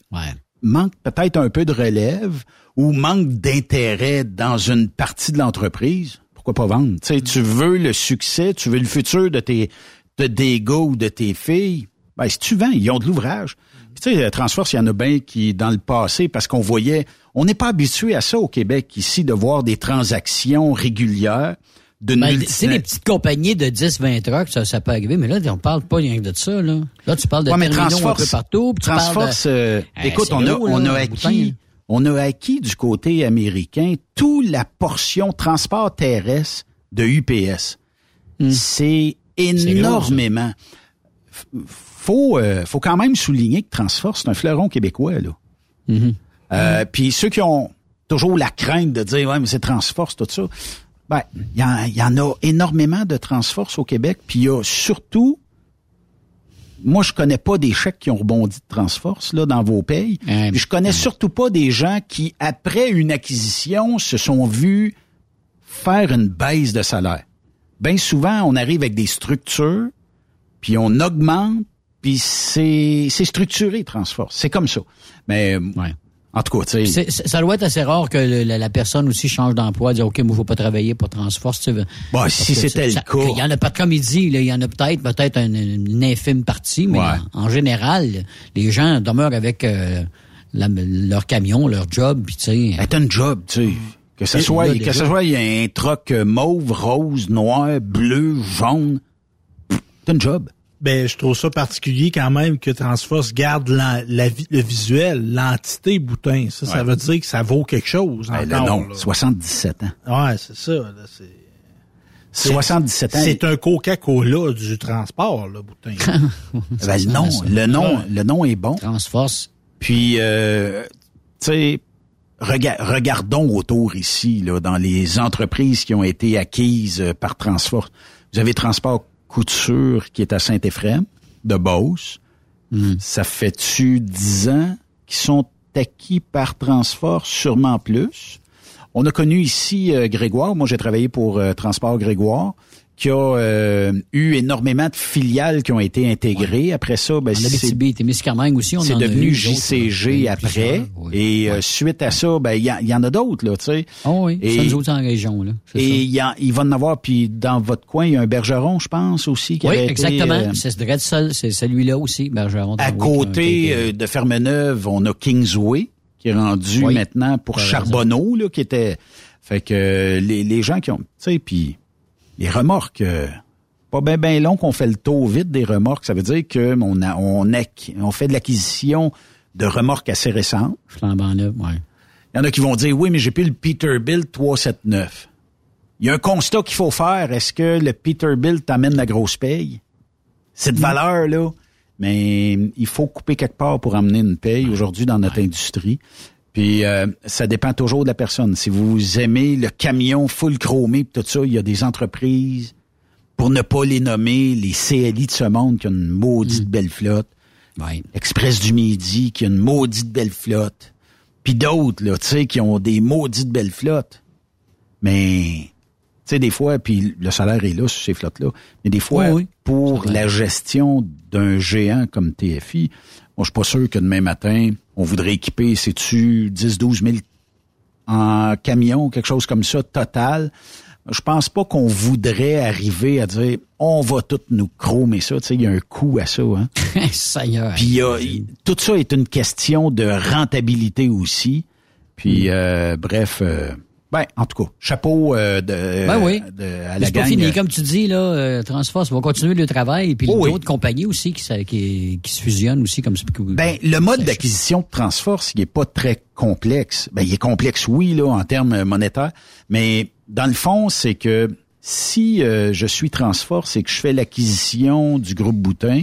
manque peut-être un peu de relève ou manque d'intérêt dans une partie de l'entreprise. Pourquoi pas vendre Tu sais, tu veux le succès, tu veux le futur de tes de des gars ou de tes filles. Ben, si tu vends, ils ont de l'ouvrage. Tu sais, Transforce, il y en a bien qui, dans le passé, parce qu'on voyait, on n'est pas habitué à ça au Québec ici, de voir des transactions régulières. De ben, c'est les petites compagnies de 10, 20 trucks, ça, ça peut arriver, mais là, on parle pas rien que de ça, là. Là, tu parles de ouais, un peu partout. Transforce, euh, écoute, on a, on a acquis, on a acquis du côté américain toute la portion transport terrestre de UPS. Hmm. C'est énormément faut, euh, faut quand même souligner que Transforce, c'est un fleuron québécois, là. Mm-hmm. Euh, puis ceux qui ont toujours la crainte de dire, ouais, mais c'est Transforce, tout ça, ben, il y, en a énormément de Transforce au Québec, puis il y a surtout moi, je connais pas des chèques qui ont rebondi de Transforce là dans vos pays. Je je connais surtout pas des gens qui, après une acquisition, se sont vus faire une baisse de salaire. Bien souvent, on arrive avec des structures, puis on augmente, puis c'est c'est structuré Transforce, c'est comme ça. Mais ouais. En tout cas, tu sais. Ça doit être assez rare que la, personne aussi change d'emploi, dire OK, moi, je veux pas travailler pour Transforce. Tu veux. Bon, si c'était le cas. Il y en a pas de comédie, il y en a peut-être peut-être une, infime partie, mais en, général, les gens demeurent avec euh, leur camion, leur job, puis tu sais. C'est un job, tu sais. Que ce soit, que ce soit, il y a un troc mauve, rose, noir, bleu, jaune. C'est un job. Ben, je trouve ça particulier quand même que Transforce garde la, le visuel, l'entité boutin. Ça, ça veut dire que ça vaut quelque chose. Ben, encore, non, 77 ans. Ouais, c'est ça. Là, 77 ans. C'est un Coca-Cola du transport, là, boutin. ben, le nom, le nom, le nom est bon. Transforce. Puis, euh, tu sais, regardons autour ici, là, dans les entreprises qui ont été acquises euh, par Transforce. Vous avez Transport Couture qui est à Saint-Éphrem, de Beauce. Hmm. Ça fait-tu dix ans qu'ils sont acquis par Transforce, sûrement plus. On a connu ici euh, Grégoire. Moi, j'ai travaillé pour euh, Transport Grégoire qui a euh, eu énormément de filiales qui ont été intégrées. Après ça, ben, c'est aussi. C'est devenu JCG après. et euh, suite à ça, ben il y, en a d'autres là, tu sais. Oh oui, et, nous autres en région là. Et il il va en avoir puis dans votre coin, il y a un Bergeron, je pense aussi qui Oui, exactement. Euh, c'est c'est celui-là aussi, Bergeron. À côté de Fermeneuve, on a Kingsway qui est rendu maintenant pour Charbonneau là, qui était. Fait que les, les gens qui ont, tu sais, puis les remorques, euh, pas bien ben long qu'on fait le tour vite des remorques. Ça veut dire qu'on a, on, on fait de l'acquisition de remorques assez récentes. Flambant ouais. Il y en a qui vont dire, oui, mais j'ai plus le Peterbilt 379. Il y a un constat qu'il faut faire. Est-ce que le Peterbilt t'amène la grosse paye? Cette valeur-là, mais il faut couper quelque part pour amener une paye aujourd'hui dans notre industrie. Puis euh, ça dépend toujours de la personne. Si vous aimez le camion full chromé tout ça, il y a des entreprises, pour ne pas les nommer, les CLI de ce monde qui ont une maudite mm. belle flotte. Express du Midi qui a une maudite belle flotte. Puis d'autres, là, tu sais, qui ont des maudites belles flottes. Mais sais, des fois, puis le salaire est là sur ces flottes-là, mais des fois, pour la gestion d'un géant comme TFI, moi, je suis pas sûr que demain matin, on voudrait équiper, sais-tu, 10, 12 000 en camion, quelque chose comme ça, total. Je pense pas qu'on voudrait arriver à dire on va tout nous chromer ça. Tu sais, il y a un coût à ça. Hein? Puis tout ça est une question de rentabilité aussi. Puis euh, bref, euh, ben, en tout cas, chapeau euh, de, ben oui. de, à la C'est pas fini, comme tu dis, là, euh, Transforce va continuer le travail, et puis Oh oui. d'autres compagnies aussi qui, se- qui, qui se fusionnent aussi comme ça. Ben, le mode d'acquisition de Transforce, il est pas très complexe. Ben, il est complexe, oui, là, en termes monétaires, mais dans le fond, c'est que si euh, je suis Transforce et que je fais l'acquisition du groupe Boutin,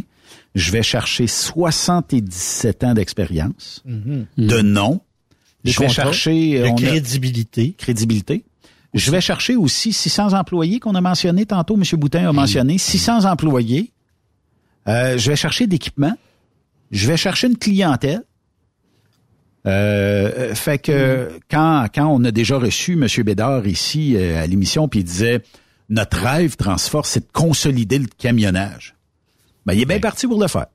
je vais chercher 77 ans d'expérience, de nom. Je vais chercher de on a- crédibilité. crédibilité. Je vais chercher aussi 600 employés qu'on a mentionné tantôt, M. Boutin a mentionné, 600 employés. Euh, je vais chercher d'équipement. Je vais chercher une clientèle. Euh, fait que quand, quand on a déjà reçu M. Bédard ici euh, à l'émission, puis il disait notre rêve Transforce, c'est de consolider le camionnage. Ben, il est bien parti pour le faire.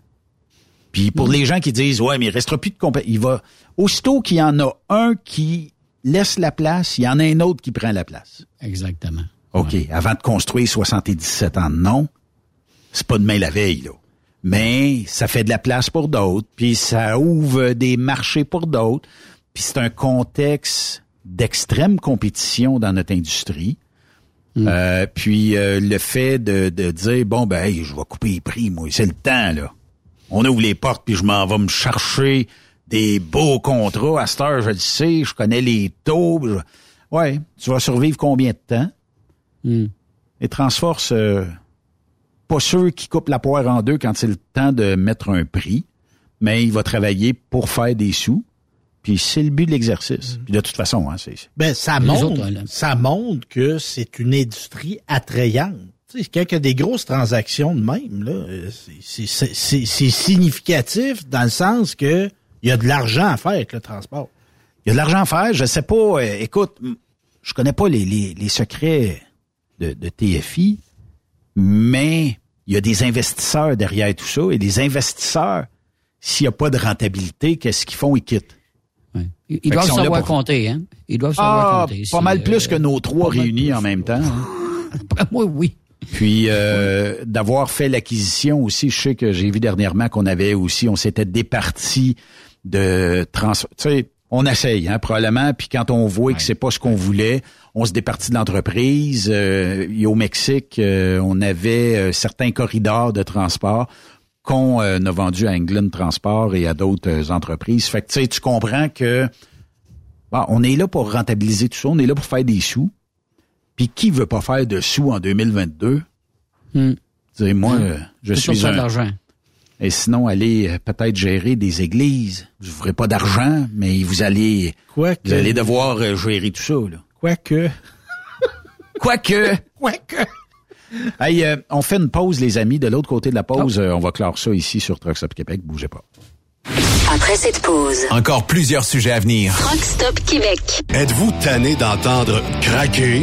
Puis pour les gens qui disent ouais mais il restera plus de compagnie, il va aussitôt qu'il y en a un qui laisse la place, il y en a un autre qui prend la place. Exactement. OK, avant de construire 77 ans, non. C'est pas demain la veille là. Mais ça fait de la place pour d'autres, puis ça ouvre des marchés pour d'autres, puis c'est un contexte d'extrême compétition dans notre industrie. Euh, puis euh, le fait de, de dire bon ben hey, je vais couper les prix, moi, c'est le temps là. On ouvre les portes puis je m'en vais me chercher des beaux contrats. À cette heure, je le sais, je connais les taux. je- Ouais, tu vas survivre combien de temps? Les Transforce, euh, pas sûr qu'il coupe la poire en deux quand c'est le temps de mettre un prix, mais il va travailler pour faire des sous. Puis c'est le but de l'exercice. Puis de toute façon, hein, c'est Ben, ça montre, autres, ça montre que c'est une industrie attrayante. Tu sais, quand il y a des grosses transactions de même, là, c'est- c'est c'est- c'est significatif dans le sens que il y a de l'argent à faire avec le transport. Il y a de l'argent à faire. Je sais pas. euh, écoute, je connais pas les, les, les secrets de, de TFI, mais il y a des investisseurs derrière tout ça. Et les investisseurs, s'il n'y a pas de rentabilité, qu'est-ce qu'ils font? Ils quittent. Ils, doivent savoir pour- compter, hein? Ils doivent savoir Ah, compter. pas mal plus euh, que nos trois réunis en même temps. hein. Moi, oui. Puis euh, d'avoir fait l'acquisition aussi, je sais que j'ai vu dernièrement qu'on avait aussi, on s'était départi de trans. Tu sais, on essaye, hein, probablement. Puis quand on voit que c'est pas ce qu'on voulait, on se départit de l'entreprise. Euh, et au Mexique, euh, on avait euh, certains corridors de transport qu'on euh, a vendus à England Transport et à d'autres euh, entreprises. Fait que tu sais, tu comprends que bon, on est là pour rentabiliser tout ça, on est là pour faire des sous. Puis qui veut pas faire de sous en 2022? Hmm. Dis, moi, Hmm. euh, je suis un... l'argent. Et sinon, allez euh, peut-être gérer des églises. Vous ne ferez pas d'argent, mais vous allez, Quoique. vous allez devoir euh, gérer tout ça. Là. Quoique. Quoique. Quoique. Hey, euh, on fait une pause, les amis. De l'autre côté de la pause, euh, on va clore ça ici sur Trucks Up Québec. Bougez pas. Après cette pause, Encore plusieurs sujets à venir. Truck Stop Québec. Êtes-vous tanné d'entendre craquer,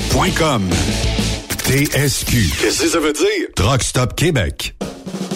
TSQ. Qu'est-ce que ça veut dire? Truck Stop Québec.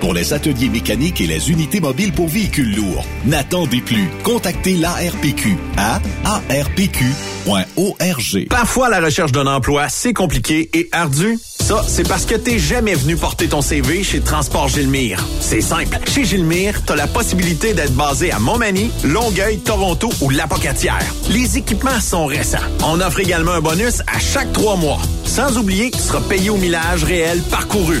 pour les ateliers mécaniques et les unités mobiles pour véhicules lourds. N'attendez plus. Contactez l'ARPQ à arpq.org. Parfois, la recherche d'un emploi, c'est compliqué et ardu. Ça, c'est parce que t'es jamais venu porter ton CV chez Transport Gilmire. C'est simple. Chez Gilmire, t'as la possibilité d'être basé à Montmagny, Longueuil, Toronto ou Lapocatière. Les équipements sont récents. On offre également un bonus à chaque trois mois. Sans oublier que tu seras payé au millage réel parcouru.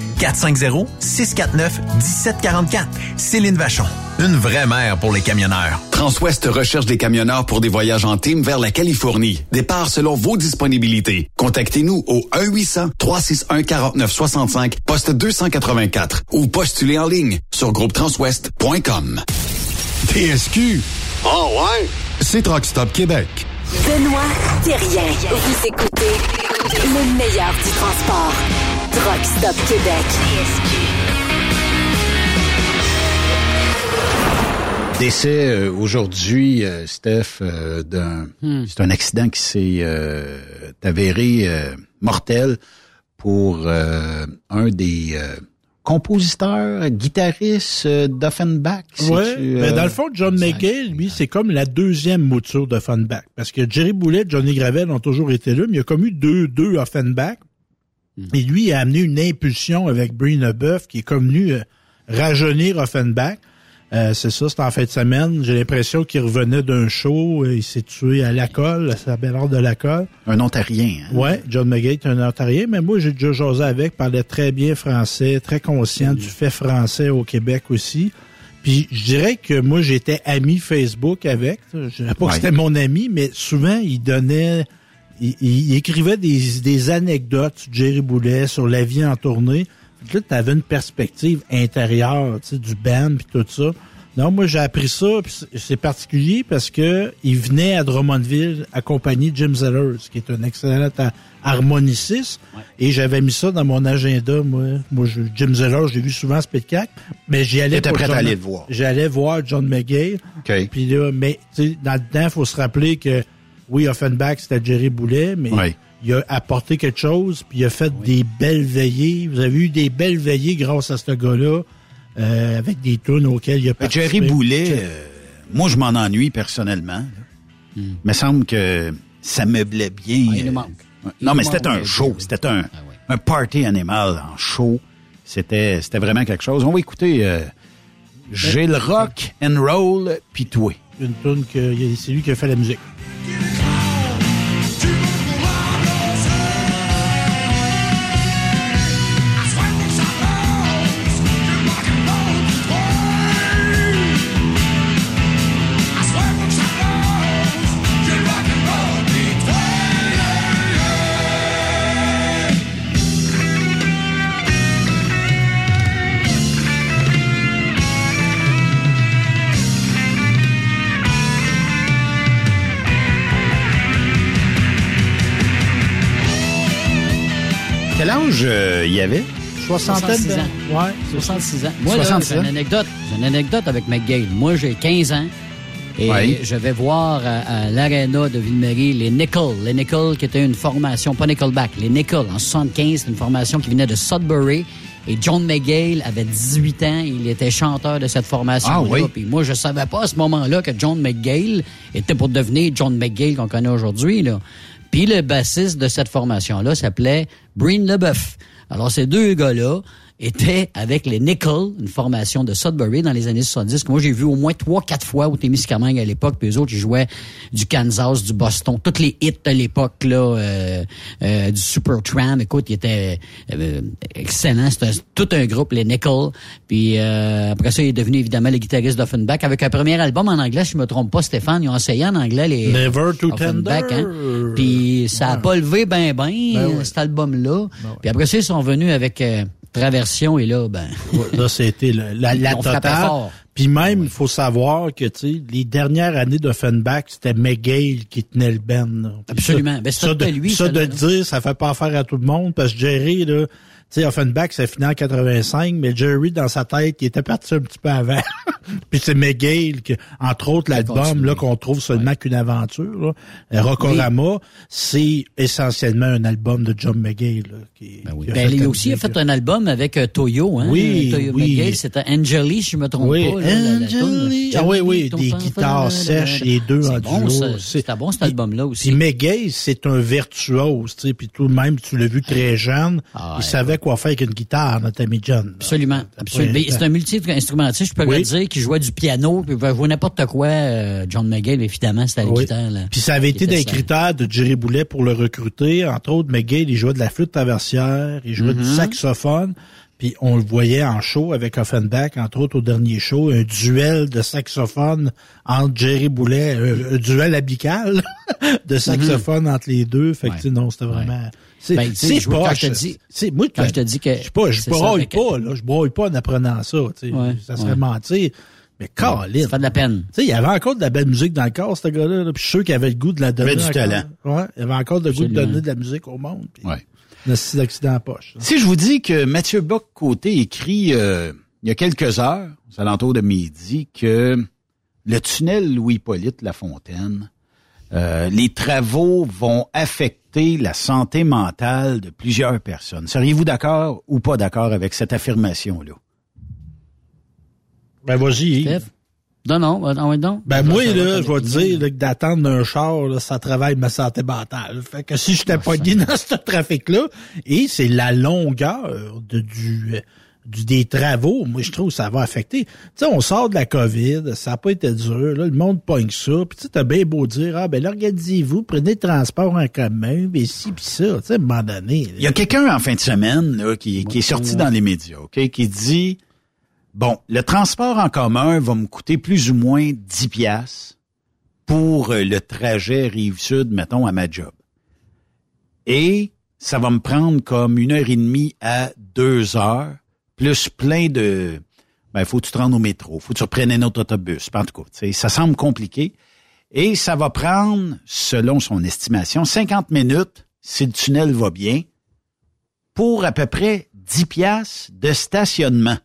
450-649-1744. Céline Vachon. Une vraie mère pour les camionneurs. Transwest recherche des camionneurs pour des voyages en team vers la Californie. Départ selon vos disponibilités. Contactez-nous au 1-800-361-4965, poste 284 ou postulez en ligne sur groupetranswest.com. TSQ. Oh ouais? C'est Truck Stop Québec. Benoît Thérien. Vous écoutez le meilleur du transport. Truck Stop Québec. Décès euh, aujourd'hui, euh, Steph, euh, d'un Hmm. c'est un accident qui s'est euh, avéré euh, mortel pour euh, un des euh, compositeurs, guitaristes euh, d'Offenbach. Ouais, C'est-tu, ben euh, dans le fond, John McKay, lui, c'est comme la deuxième mouture d'Offenbach. Parce que Jerry Boulet, Johnny Gravel ont toujours été là, mais il y a comme eu deux, deux Offenbach. Et lui, il a amené une impulsion avec Brina Buff qui est comme venu euh, rajeunir Offenbach. Euh, c'est ça, c'était en fin de semaine. J'ai l'impression qu'il revenait d'un show. Il s'est tué à Lacolle, à sa belle de Lacolle. Un Ontarien. Hein? Ouais, John McGay est un Ontarien, mais moi, j'ai déjà jasé avec, parlait très bien français, très conscient du fait français au Québec aussi. Puis je dirais que moi, j'étais ami Facebook avec. Je dirais pas que c'était mon ami, mais souvent, il donnait... Il, écrivait des, des anecdotes sur Jerry Boulet, sur la vie en tournée là, tu avais une perspective intérieure, tu sais, du band puis tout ça. Non, moi j'ai appris ça, c'est particulier parce que il venait à Drummondville accompagner Jim Zellers, qui est un excellent harmoniciste, et j'avais mis ça dans mon agenda. Moi, moi Jim Zellers, j'ai vu souvent Spitcac, mais j'y allais. T'étais prêt à aller le voir. J'allais voir John McGay. Puis là, mais dans le temps, faut se rappeler que oui, Offenbach c'était Jerry Boulet, mais il a apporté quelque chose, puis il a fait des belles veillées. Vous avez eu des belles veillées grâce à ce gars-là, euh, avec des tunes auxquelles il a participé. Jerry Boulet, euh, moi, je m'en ennuie personnellement. Hmm. Il me semble que ça meublait bien. Ah, il manque. non, mais c'était un show. C'était un, ah, un party animal en show. C'était, c'était vraiment quelque chose. On va écouter euh, J'ai le rock and roll puis toi. Une tune que c'est lui qui a fait la musique. Il y avait? 66 ans. Ouais, 66 ans. Moi, j'ai une anecdote. J'ai une anecdote avec McGill. Moi, j'ai 15 ans. Et je vais voir à, l'Arena de Ville-Marie les Nickel. Les Nickel qui était une formation, pas Nickelback, les Nickel en 75, une formation qui venait de Sudbury. Et John McGill avait 18 ans, il était chanteur de cette formation-là. Ah, Puis moi, je savais pas à ce moment-là que John McGill était pour devenir John McGill qu'on connaît aujourd'hui. Puis le bassiste de cette formation-là s'appelait Breen LeBeuf. Alors ces deux gars-là, était avec les Nickel, une formation de Sudbury dans les années 70, que moi j'ai vu au moins trois, quatre fois au Témiscamingue à l'époque, puis eux autres, ils jouaient du Kansas, du Boston, toutes les hits de l'époque, là, euh, euh, du Super Tram, écoute, ils étaient euh, excellents, c'était tout un groupe, les Nickel, puis après ça, il est devenu évidemment le guitariste d'Offenbach, avec un premier album en anglais, si je me trompe pas, Stéphane, ils ont essayé en anglais les Never to Tender. Hein, puis ça a pas levé ben ben, ben cet album-là, ben puis après ça, ils sont venus avec Traversion et là, ben. là, c'était la, la totale. Puis même, il faut savoir que, tu sais, les dernières années d'Offenbach, c'était McGale qui tenait le ben. Absolument. Ça, ben, ça, de, lui, ça, de dire, ça fait pas affaire à tout le monde, parce que Jerry, là, sais, Offenbach, ça finit en 85, mais Jerry, dans sa tête, il était parti un petit peu avant. Puis c'est McGill, que, entre autres, l'album là qu'on trouve seulement qu'une aventure, là, Rockorama, c'est essentiellement un album de John McGill. Là, qui, ben oui. ben, il aussi a fait un album avec euh, Toyo, hein? Oui, Toyo oui. McGill, c'était Angeli, si je me trompe oui. pas. Là, ah oui, oui, des guitares sèches, les deux en bon, duo. C'était bon, cet album-là aussi. Puis McGill, c'est un virtuose, tu sais, puis tout de même, tu l'as vu très jeune, ah, il savait quoi faire avec une guitare, notre ami John. Absolument, absolument. C'est un multi-instrumentiste, je peux le dire, qui jouait du piano, puis jouer n'importe quoi. Euh, John McGill, évidemment, c'était la guitare. Là, puis ça avait été des critères de Jerry Boulet pour le recruter. Entre autres, McGill, il jouait de la flûte traversière, il jouait du mm-hmm. saxophone. Puis on le voyait en show avec Offenbach, entre autres au dernier show, un duel de saxophone entre Jerry Boulet, un, duel abical de saxophone entre les deux. Fait que non, c'était vraiment. C'est ben, c'est pas. je te dis, moi, quand je te dis que je pas, je broille pas, là, je broille pas en apprenant ça. Tu sais, ça serait mentir. Mais Colin. Ça fait de la peine. Tu sais, il y avait encore de la belle musique dans le corps, ce gars-là. Puis je suis sûr qu'il avait le goût de la donner. Il avait du talent. Ouais, il avait encore le goût de donner de la musique au monde. Puis ouais. Un accident en poche. Si je vous dis que Mathieu Bock-Côté écrit euh, il y a quelques heures, aux alentours de midi, que le tunnel Louis-Polyte Lafontaine, euh, les travaux vont affecter la santé mentale de plusieurs personnes. Seriez-vous d'accord ou pas d'accord avec cette affirmation-là? Ben vas-y. Non, non, non, non. Ben moi, là, je vais te dire que d'attendre un char, là, ça travaille ma santé mentale. Fait que si j'étais pas dit dans ce trafic-là, et c'est la longueur de du du, des travaux, moi, je trouve que ça va affecter. Tu sais, on sort de la COVID, ça n'a pas été dur, là, le monde pogne ça, puis tu sais, t'as bien beau dire, ah, ben, organisez-vous, prenez le transport en commun, puis ci, puis ça, tu sais, à un moment donné. Il y a quelqu'un en fin de semaine, là, qui, qui est sorti dans les médias, OK, qui dit, bon, le transport en commun va me coûter plus ou moins 10 piastres pour euh, le trajet Rive-Sud, mettons, à ma job. Et ça va me prendre comme une heure et demie à deux heures, plus plein de... Ben, faut que tu te rendes au métro, faut que tu reprennes un autre autobus. En tout cas, ça semble compliqué. Et ça va prendre, selon son estimation, 50 minutes, si le tunnel va bien, pour à peu près 10 piastres de stationnement.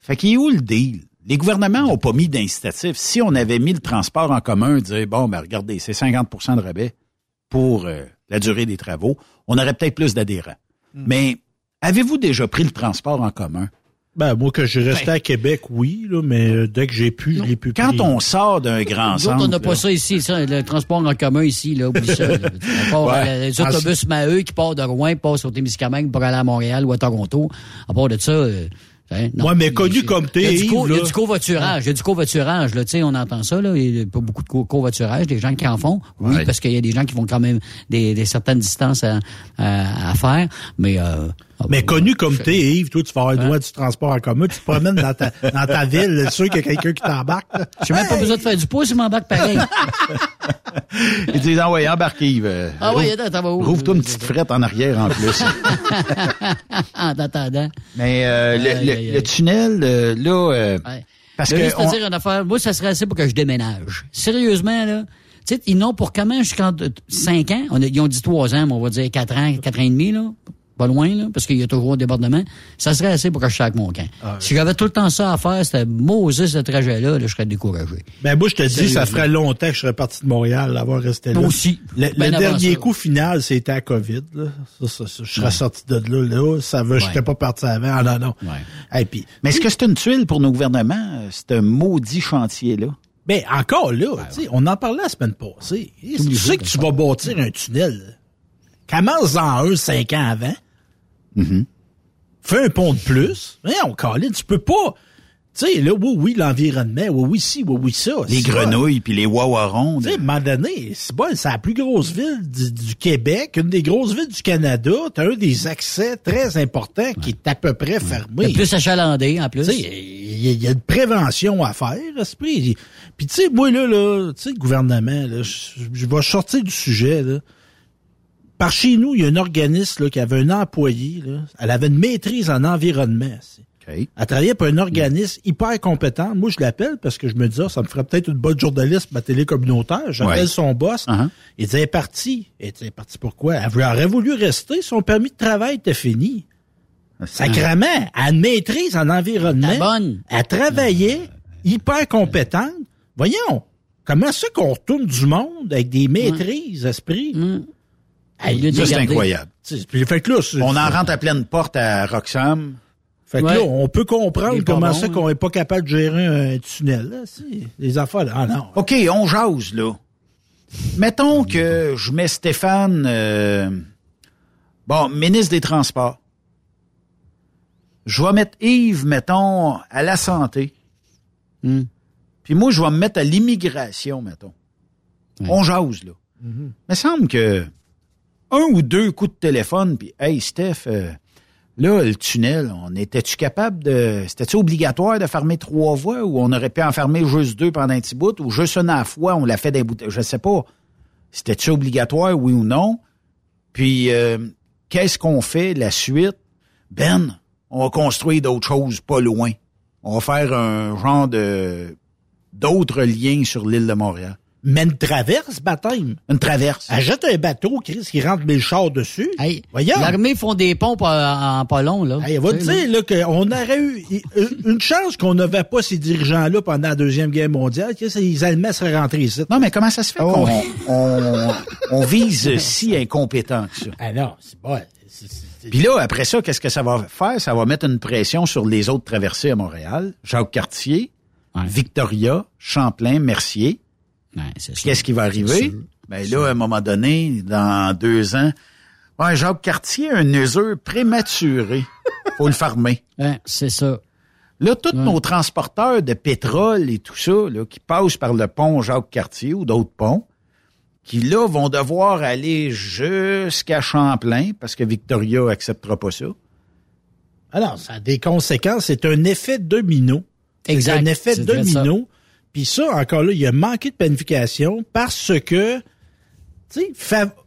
Fait qu'il est où le deal? Les gouvernements n'ont pas mis d'incitatif. Si on avait mis le transport en commun, dire bon, ben regardez, c'est 50% de rabais pour euh, la durée des travaux, on aurait peut-être plus d'adhérents. Hmm. Mais avez-vous déjà pris le transport en commun? Ben, moi, que je restais ben. à Québec, oui, là, mais euh, dès que j'ai pu, je l'ai pu Quand on sort d'un grand centre... on n'a pas ça ici, ça, le transport en commun ici, là, oublie ça. Euh, les autobus Maheu qui partent de Rouen, passent au Témiscamingue pour aller à Montréal ou à Toronto. À part de ça... Hein? Non, mais connu comme t'es, Il y a du covoiturage. Il y a du covoiturage, là. Tu sais, on entend ça, là. Il y a pas beaucoup de covoiturage. Des gens qui en font. Oui, parce qu'il y a des gens qui vont quand même des, des certaines distances à, à, faire. Mais, euh, ah, mais connu comme t'es, Yves, toi, tu vas avoir le droit du transport en commun, tu te promènes dans ta, dans ta ville, sûr qu'il y a quelqu'un qui t'embarque. J'ai même pas besoin de faire du pouce, il m'embarque pareil. Il dit, ah ouais, embarque Yves. Ah ouais, attends, va où? Rouvre-toi une petite frette en arrière en plus. en attendant. Mais euh, le, le, tunnel, euh, là... Euh, parce que... On... dire une affaire, moi, ça serait assez pour que je déménage. Sérieusement, là... Tu sais, ils n'ont pour comment jusqu'à 5 ans? On ils ont dit 3 ans, mais on va dire 4 ans, 4 ans et demi, là pas loin, là, parce qu'il y a toujours un débordement, ça serait assez pour que je mon camp. Ah si j'avais tout le temps ça à faire, c'était Moses, ce trajet-là, je serais découragé. Ben, moi, je te dis, ça ferait longtemps que je serais parti de Montréal, d'avoir resté là. aussi. Le, ben dernier coup final, c'était à COVID, là. Ça, ça, je serais sorti de là, là. Ça veut, je serais pas parti avant. Ah, non, non. Et puis, Mais est-ce que c'est une tuile pour nos gouvernements, un maudit chantier-là? Ben, encore là, tu sais, on en parlait la semaine passée. Tu sais que tu vas bâtir un tunnel. Commence en un, cinq ans avant. Mm-hmm. Fais un pont de plus. on Colin, tu peux pas. Tu sais, là, oui, oui, l'environnement, oui, oui, si, oui, oui, ça. Les grenouilles, puis les wawarons. Tu sais, à un moment donné, c'est bon, c'est la plus grosse ville du, Québec, une des grosses villes du Canada. T'as un des accès très importants qui est à peu près fermé. plus achalandé, en plus. Tu sais, il y, a une prévention à faire, esprit. Puis, tu sais, moi, là, là, tu sais, le gouvernement, là, je vais sortir du sujet, là. Par chez nous, il y a un organisme là, qui avait un employé. Là, elle avait une maîtrise en environnement. Okay. Elle travaillait pour un organisme hyper compétent. Moi, je l'appelle parce que je me dis, ah, ça me ferait peut-être une bonne journaliste, ma télé communautaire. J'appelle son boss. Uh-huh. Il disait, elle est partie. Elle était partie pourquoi? Elle aurait voulu rester. Son permis de travail était fini. Sacrement, elle a une maîtrise en environnement. bonne. Elle travaillait hyper compétente. Voyons, comment ça qu'on retourne du monde avec des maîtrises, esprit? Mm c'est incroyable. fait que là, on en rentre à pleine porte à Roxham. Fait que là, on peut comprendre comment ça qu'on est pas capable de gérer un tunnel. Là, les affaires. Là. Ah non. OK, on jase, là. Mettons que je mets Stéphane, euh, bon, ministre des Transports. Je vais mettre Yves, mettons, à la santé. Hmm. Puis moi, je vais me mettre à l'immigration, mettons. On jase, là. Mm Il me semble que un ou deux coups de téléphone, puis hey Steph, euh, là, le tunnel, on était-tu capable de. C'était-tu obligatoire de fermer trois voies ou on aurait pu en fermer juste deux pendant un petit bout ou juste une à la fois, on l'a fait des bouts. Je sais pas. C'était-tu obligatoire, oui ou non? Puis euh, qu'est-ce qu'on fait la suite? Ben, on va construire d'autres choses pas loin. On va faire un genre de d'autres liens sur l'île de Montréal. Mais une traverse, baptême. Une traverse. Achète un bateau, Chris, qui rentre mille chars dessus. Hey, Voyons. L'armée font des pompes en, pas long, là. Hey, va te dire, là, qu'on aurait eu une chance qu'on n'avait pas ces dirigeants-là pendant la Deuxième Guerre mondiale, que les Allemands seraient rentrés ici. Non, mais comment ça se fait oh. qu'on on, vise si incompétent que ça? Ah non, c'est pas... Puis là, après ça, qu'est-ce que ça va faire? Ça va mettre une pression sur les autres traversées à Montréal. Jacques Cartier, Victoria, Champlain, Mercier. Qu'est-ce qui va arriver? Ben là, à un moment donné, dans deux ans, ouais, Jacques Cartier a un usure prématuré. faut le farmer. C'est ça. Là, tous nos transporteurs de pétrole et tout ça, là, qui passent par le pont Jacques-Cartier ou d'autres ponts, qui là vont devoir aller jusqu'à Champlain parce que Victoria acceptera pas ça. Alors, ça a des conséquences. C'est un effet domino. C'est un effet domino. Puis ça, encore là, il a manqué de planification parce que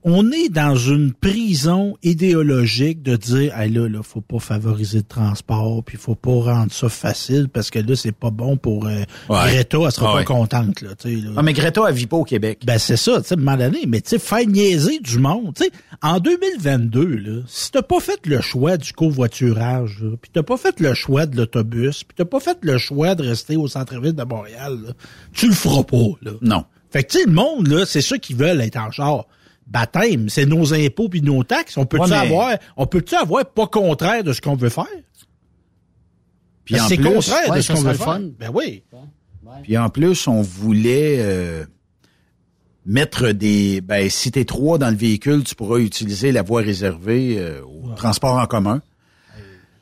on est dans une prison idéologique de dire, hey, là, là, faut pas favoriser le transport, puis faut pas rendre ça facile parce que là, c'est pas bon pour euh, Greta, elle sera pas contente, là, là. Ah, mais Greta, elle vit pas au Québec. Ben, c'est ça, tu sais, à un moment donné, mais tu sais, faire niaiser du monde, tu sais, en 2022, là, si t'as pas fait le choix du covoiturage, puis t'as pas fait le choix de l'autobus, puis t'as pas fait le choix de rester au centre-ville de Montréal, là, tu le feras pas, là. Non. Fait que, tu sais, le monde, là, c'est ceux qui veulent être en char. Baptême, c'est nos impôts puis nos taxes. On peut-tu avoir, on peut-tu avoir pas contraire de ce qu'on veut faire? Puis c'est contraire de ce qu'on veut faire. Ben oui. Puis en plus, on voulait euh, mettre des... Ben, si t'es trois dans le véhicule, tu pourras utiliser la voie réservée euh, au transport en commun.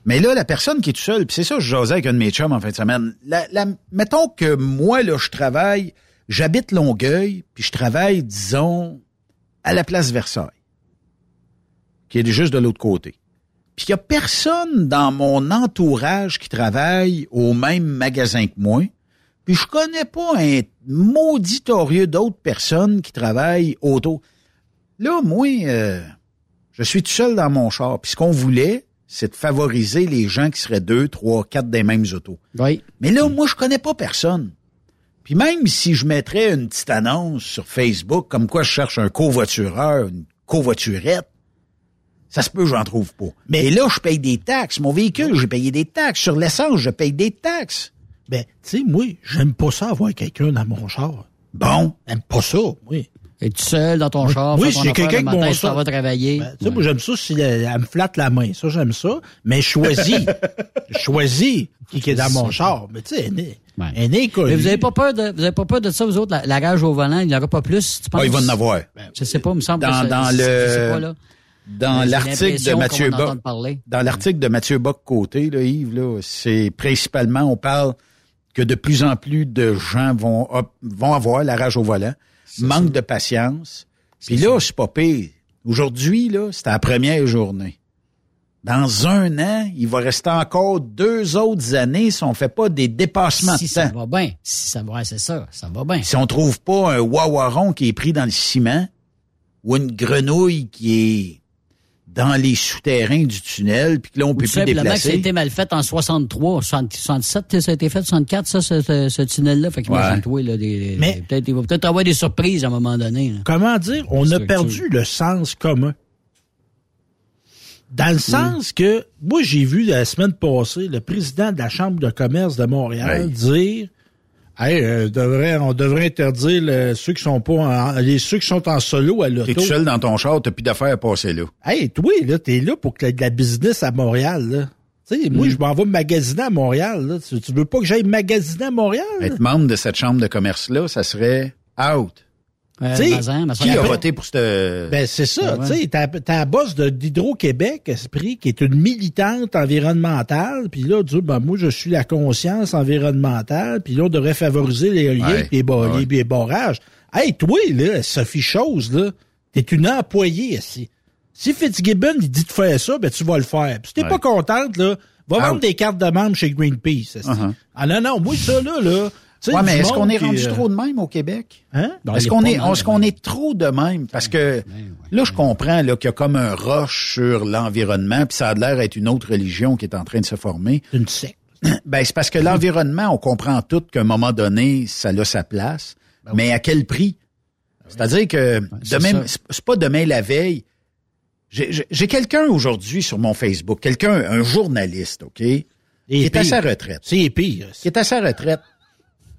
Mais là, la personne qui est tout seule, puis c'est ça, je jasais avec un de mes chums en fin de semaine. La, la, mettons que moi, là, je travaille J'habite Longueuil, puis je travaille, disons, à la place Versailles, qui est juste de l'autre côté. Puis il n'y a personne dans mon entourage qui travaille au même magasin que moi. Puis je connais pas un mauditorieux d'autres personnes qui travaillent autour. Là, moi, euh, je suis tout seul dans mon char. Puis ce qu'on voulait, c'est de favoriser les gens qui seraient deux, trois, quatre des mêmes autos. Oui. Mais là, moi, je connais pas personne. Puis même si je mettrais une petite annonce sur Facebook comme quoi je cherche un covoitureur, une covoiturette, ça se peut, j'en trouve pas. Mais là, je paye des taxes. Mon véhicule, j'ai payé des taxes. Sur l'essence, je paye des taxes. Ben, tu sais, moi, j'aime pas ça avoir quelqu'un dans mon char. Bon. J'aime pas ça, oui. Es tu seul dans ton char? Oui, j'ai quelqu'un qui bon ça. va travailler. Ben, tu sais, moi, j'aime ça si elle, me flatte la main. Ça, j'aime ça. Mais choisis. choisis qui est dans mon char. Mais tu sais, Ouais. Mais vous avez pas peur de, vous avez pas peur de ça, vous autres, la, rage au volant, il n'y aura pas plus, tu penses? Ah, il va en avoir. Ben, je sais pas, il me semble dans, que dans le, pas, là? Dans l'article de Mathieu Bock, dans l'article de Mathieu Bock côté, là, Yves, là, c'est principalement, on parle que de plus en plus de gens vont, vont avoir la rage au volant, manque de patience. Puis là, c'est pas pire. Aujourd'hui, là, c'était la première journée. Dans un an, il va rester encore deux autres années si on fait pas des dépassements si de temps. ça va bien. Si ça va, c'est ça. Ça va bien. Si on trouve pas un wawaron qui est pris dans le ciment ou une grenouille qui est dans les souterrains du tunnel, puis que là, on peut plus déplacer. ça a été mal fait en 63, 77, ça a été fait, 64, ça, ce, tunnel-là. Fait qu'imagine-toi, là, des, Mais, peut-être, il va peut-être avoir des surprises à un moment donné. Comment dire? On a perdu le sens commun. Dans le sens que, moi, j'ai vu la semaine passée le président de la Chambre de commerce de Montréal dire Hey, euh, devrait, on devrait interdire ceux qui sont pas en, les ceux qui sont en solo à l'auto. T'es tout seul dans ton char, t'as plus d'affaires à passer là. Hey, toi, là, t'es là pour que de la business à Montréal, là. Tu sais, moi, mm. je m'en vais magasiner à Montréal, là. Tu, veux pas que j'aille magasiner à Montréal? Être membre de cette chambre de commerce-là, ça serait out. Euh, qui a voté pour cette... Ben, c'est ça. tu sais, t'as, la boss d'Hydro-Québec, Esprit, qui est une militante environnementale, puis là, dit, ben, moi, je suis la conscience environnementale, puis là, on devrait favoriser les liens et les, barrages. Hey, toi, là, Sophie Chose, là, t'es une employée ici. Si Fitzgibbon, il dit de faire ça, ben, tu vas le faire. Puis si t'es pas contente, là, va vendre des cartes de membres chez Greenpeace. Uh-huh. Ah non, non, moi, ça, là, là ouais, mais est-ce qu'on est rendu euh, trop de même au Québec? Hein? Est-ce qu'on est, est, qu'on est trop de même? Parce que là, je comprends là, qu'il y a comme un rush sur l'environnement, puis ça a l'air d'être une autre religion qui est en train de se former. Une secte. Ben, c'est parce que l'environnement, on comprend tout qu'à un moment donné, ça a sa place. Ben mais à quel prix? C'est-à-dire que demain, c'est pas demain la veille. J'ai quelqu'un aujourd'hui sur mon Facebook, quelqu'un, un journaliste, OK? qui est à sa retraite. C'est pire. Qui est à sa retraite.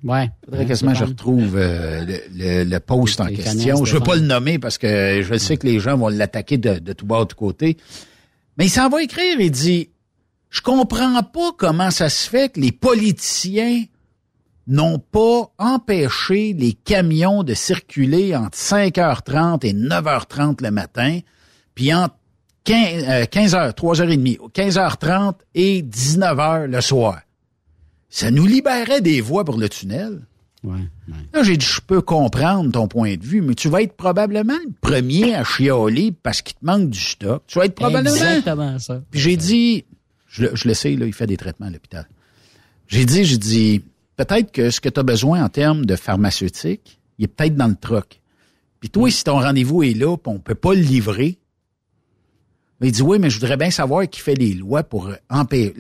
Ouais. Faudrait quasiment que je retrouve euh, le, le, post en question. Je veux pas le nommer parce que je sais que les gens vont l'attaquer de, de tout bas, de côté. Mais il s'en va écrire et dit, je comprends pas comment ça se fait que les politiciens n'ont pas empêché les camions de circuler entre 5h30 et 9h30 le matin, puis entre 15, 15h, 3h30, 15h30 et 19h le soir. Ça nous libérait des voies pour le tunnel. Ouais, Là, j'ai dit, je peux comprendre ton point de vue, mais tu vas être probablement le premier à chialer parce qu'il te manque du stock. Tu vas être probablement... Exactement ça. Puis j'ai dit, je, le- je le sais, là, il fait des traitements à l'hôpital. J'ai dit, j'ai dit, peut-être que ce que tu as besoin en termes de pharmaceutique, il est peut-être dans le troc. Puis toi, si ton rendez-vous est là, puis on peut pas le livrer, il dit, oui, mais je voudrais bien savoir qui fait les lois pour empêcher.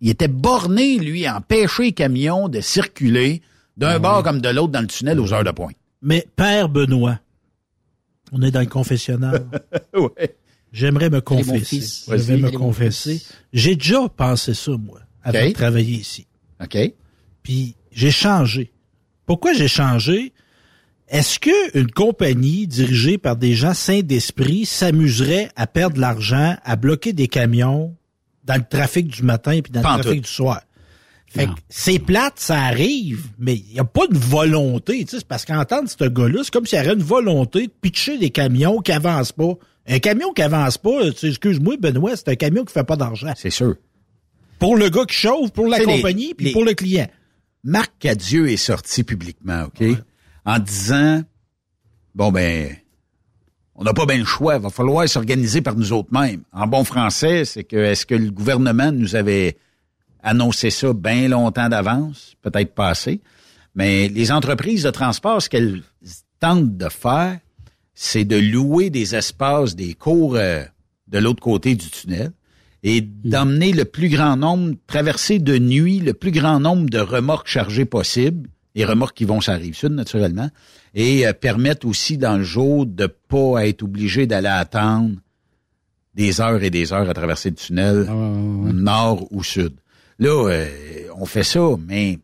Il était borné, lui, à empêcher les camions de circuler d'un bord comme de l'autre dans le tunnel aux heures de pointe. Mais Père Benoît, on est dans le confessionnal. J'aimerais me mon confesser. fils. Je vais me confesser. J'ai déjà pensé ça, moi, avant de travailler ici. OK. Puis j'ai changé. Pourquoi j'ai changé? Est-ce que une compagnie dirigée par des gens sains d'esprit s'amuserait à perdre de l'argent, à bloquer des camions dans le trafic du matin puis dans Pas le trafic tout. du soir? Fait que c'est plate, ça arrive, mais il n'y a pas de volonté. tu sais, C'est parce qu'entendre ce gars-là, c'est comme s'il y avait une volonté de pitcher des camions qui avancent pas. Un camion qui avance pas, tu sais, excuse-moi, Benoît, c'est un camion qui fait pas d'argent. C'est sûr. Pour le gars qui chauffe, pour la compagnie, puis pour le client. Marc Cadieux est sorti publiquement, OK? En disant, bon, ben, on n'a pas bien le choix, il va falloir s'organiser par nous autres mêmes. En bon français, c'est que est-ce que le gouvernement nous avait annoncé ça bien longtemps d'avance? Peut-être pas assez. Mais les entreprises de transport, ce qu'elles tentent de faire, c'est de louer des espaces, des cours euh, de l'autre côté du tunnel et d'emmener le plus grand nombre, traverser de nuit le plus grand nombre de remorques chargées possible, les remorques qui vont sur la rive sud, naturellement, et euh, permettre aussi dans le jour de pas être obligé d'aller attendre des heures et des heures à traverser le tunnel, nord ou sud. Là, euh, on fait ça, mais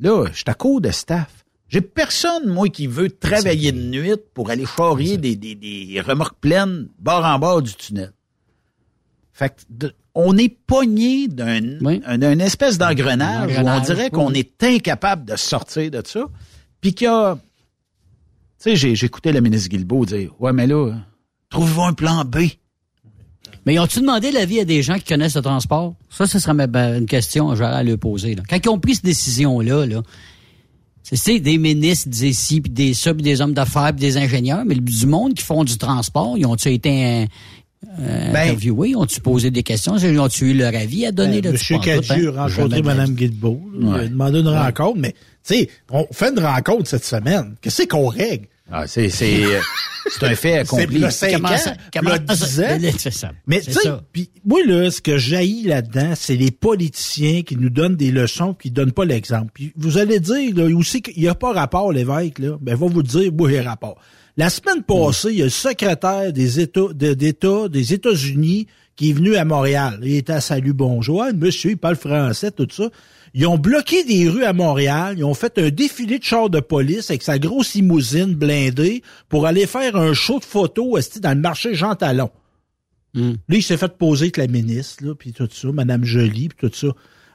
là, je suis à court de staff. J'ai personne, moi, qui veut travailler de nuit pour aller charrier des, des, des remorques pleines bord en bord du tunnel. Fait que de- on est pogné d'un un, un espèce d'engrenage où on dirait qu'on est incapable de sortir de ça. Puis qu'il y a... Tu sais, j'ai- j'écoutais le ministre Guilbeault dire, « Ouais, mais là, trouvez-vous un plan B. » Mais ont-tu demandé l'avis à des gens qui connaissent le transport? Ça, ce serait une question j'aurais à leur poser. Là. Quand ils ont pris cette décision-là, là, c'est- des ministres, des ci, puis des ça, puis des hommes d'affaires, puis des ingénieurs, mais du monde qui font du transport, ils ont-tu été euh, Ben, ont-tu posé des questions? Ont-tu eu leur avis à donner? penses pas, Cadieux hein? a rencontré Mme. Guilbeault. Il a demandé une rencontre, mais tu sais, on fait une rencontre cette semaine. Qu'est-ce qu'on règle? Ah, c'est c'est euh, c'est un fait C'est accompli. le 5 Comment ans, ça- comment le ça- 10 ans. c'est ça. Mais tu sais, puis moi là, ce que jaillit là-dedans, c'est les politiciens qui nous donnent des leçons, qui donnent pas l'exemple. Puis vous allez dire là, aussi qu'il n'y a pas rapport l'évêque là, ben va vous dire oui, il y a rapport. La semaine passée, il y a le secrétaire des États d'État des États-Unis qui est venu à Montréal. Il était à Salut Bonjour, monsieur, il parle français, tout ça. Ils ont bloqué des rues à Montréal. Ils ont fait un défilé de chars de police avec sa grosse limousine blindée pour aller faire un show de photos dans le marché Jean Talon. Là, il s'est fait poser avec la ministre, là, puis tout ça, Madame Jolie, puis tout ça.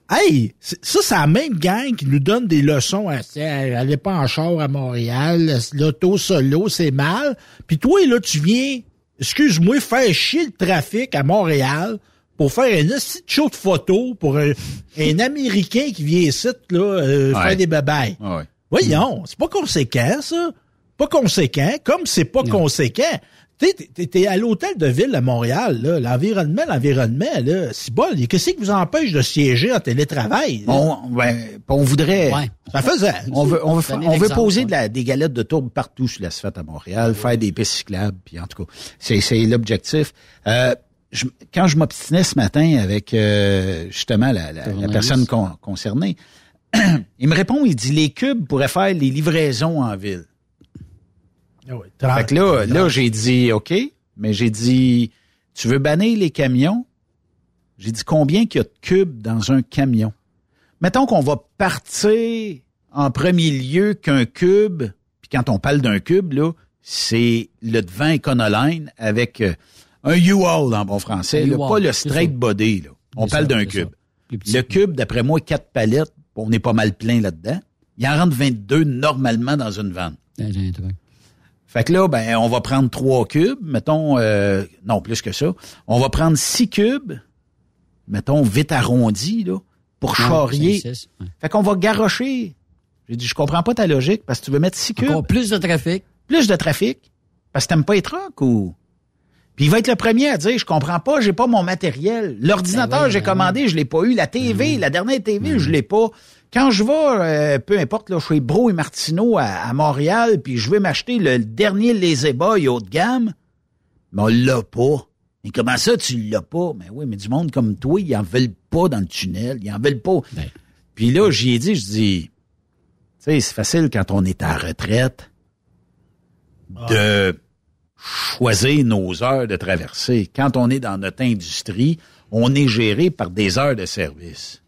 Hey, ça, c'est la même gang qui nous donne des leçons. euh, Allez pas en char à Montréal, l'auto solo, c'est mal. Puis toi, là, tu viens, excuse-moi, faire chier le trafic à Montréal pour faire un petit show de photos pour un, un Américain qui vient ici, là, euh, Ouais. faire des babayes. Ouais. Voyons, c'est pas conséquent, ça. Pas conséquent, comme c'est pas conséquent. Tu sais, t'es- t'es à l'hôtel de ville à Montréal, là, l'environnement, l'environnement, là, c'est bon. Qu'est-ce qui vous empêche de siéger en télétravail? là? On, ben, on voudrait. Ouais. Ça faisait. On veut, on veut, on veut poser ouais. de la, des galettes de tourbe partout sur l'asphalte à Montréal, faire des pistes cyclables, puis en tout cas, c'est, c'est l'objectif. Euh, je- quand je m'obstinais ce matin avec euh, justement la, la- personne con- concernée, il me répond, il dit les cubes pourraient faire les livraisons en ville. Ah Fait que là, là j'ai dit OK, mais j'ai dit tu veux bannir les camions? J'ai dit combien qu'il y a de cubes dans un camion? Mettons qu'on va partir en premier lieu qu'un cube, puis quand on parle d'un cube là, c'est le devant Econoline avec euh, un U-Haul en bon français, là, pas le straight body là. On parle d'un cube. Le cube, d'après moi, quatre palettes, on est pas mal plein là-dedans. Il en rentre 22 normalement dans une vanne. Fait que là, ben, on va prendre trois cubes, mettons, euh, non, plus que ça. On va prendre six cubes, mettons, vite arrondis, là, pour Ouais, charrier. ouais. Fait qu'on va garrocher. J'ai dit, je comprends pas ta logique, parce que tu veux mettre six cubes. Encore plus de trafic. Plus de trafic. Parce que t'aimes pas les trucks ou... Puis il va être le premier à dire, je comprends pas, j'ai pas mon matériel. L'ordinateur, Ben j'ai ben commandé, je l'ai pas eu. La TV, la dernière TV, je l'ai pas. Quand je vais, euh, peu importe, là, chez Bro et Martineau à, à Montréal, puis je vais m'acheter le dernier Lazy Boy haut de gamme, mais on l'a pas. Et comment ça, tu l'as pas? Mais oui, mais du monde comme toi, ils en veulent pas dans le tunnel. Ils en veulent pas. Ben. Puis là, j'y ai dit, je dis, tu sais, c'est facile quand on est à retraite de choisir nos heures de traversée. Quand on est dans notre industrie, on est géré par des heures de service.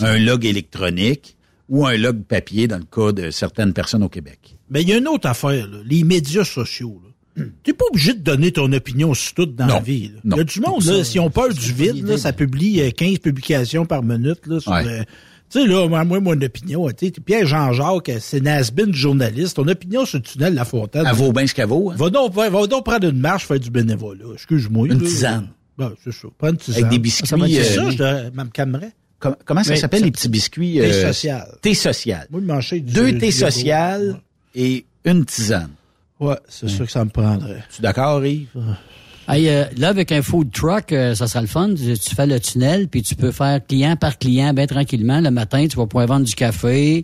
Un log électronique ou un log papier dans le cas de certaines personnes au Québec. Mais il y a une autre affaire, là, les médias sociaux. Tu n'es pas obligé de donner ton opinion sur tout dans Non. la vie. là. Il y a du monde, là, si on peur du vide, là, ça publie euh, 15 publications par minute. Là, sur, Ouais. euh, tu sais, là, moi, moi, mon opinion, tu sais, Pierre Jean-Jacques, euh, c'est Nasbin, journaliste. Ton opinion sur le tunnel La Fontaine. Elle vaut bien ce qu'elle vaut. hein? Va donc, va, va donc prendre une marche, faire du bénévolat. Excuse-moi. Une là. tisane. Ben, c'est ça. Pas une tisane. Avec des biscuits, Ça va être euh, ça, je me calmerais. Com- comment ça s'appelle les petits biscuits? Thé euh, social. Thé social? Moi, manger du Deux thés sociales et une tisane. Ouais, c'est sûr que ça me prendrait. Tu es d'accord, Yves? Hey, euh, là, avec un food truck, euh, ça sera le fun. Tu, tu fais le tunnel, puis tu peux faire client par client, bien tranquillement. Le matin, tu vas pouvoir vendre du café.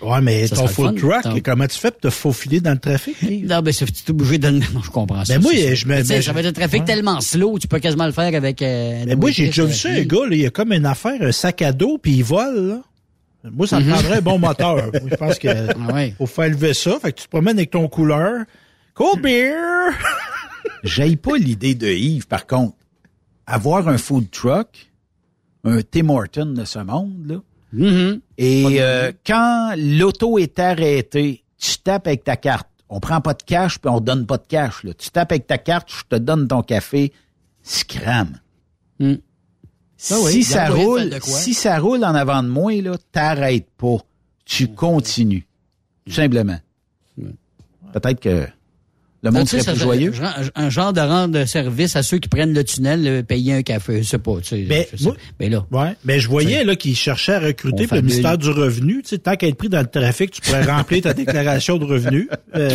Ouais, mais Ça ton food truck, Ton- comment tu fais pour te faufiler dans le trafic? Yves? Non, ben, c'est obligé de... Non, je comprends ça. Ben, moi, je me- Mais tu sais, ben, ça va être un trafic ouais. tellement slow, tu peux quasiment le faire avec... Euh, Mais moi, j'ai déjà vu ça, un gars, là, il a comme une affaire, un sac à dos, puis il vole, là. Moi, ça me Mhm. prendrait un bon moteur. Moi, je pense que Ah ouais. faut faire lever ça. Fait que tu te promènes avec ton couleur. Cold beer! J'aille pas l'idée de Yves, par contre. Avoir un food truck, un Tim Horton de ce monde, là, Mhm. et euh, quand l'auto est arrêtée, tu tapes avec ta carte. On prend pas de cash, puis on donne pas de cash. Là. Tu tapes avec ta carte, je te donne ton café, scram. Hmm. Si, Ah ça roule, si ça roule en avant de moi, là, t'arrêtes pas. Tu continues. Tout simplement. Peut-être que le monde Tu sais, serait plus ça- joyeux. Un, genre de rendre service à ceux qui prennent le tunnel, euh, payer un café. Je sais pas, tu sais. Ben, moi- Mais là. Ouais, mais je voyais là qu'il cherchait à recruter pour le ministère du Revenu. Tu sais, tant qu'à être pris dans le trafic, tu pourrais remplir ta déclaration de revenus. Euh,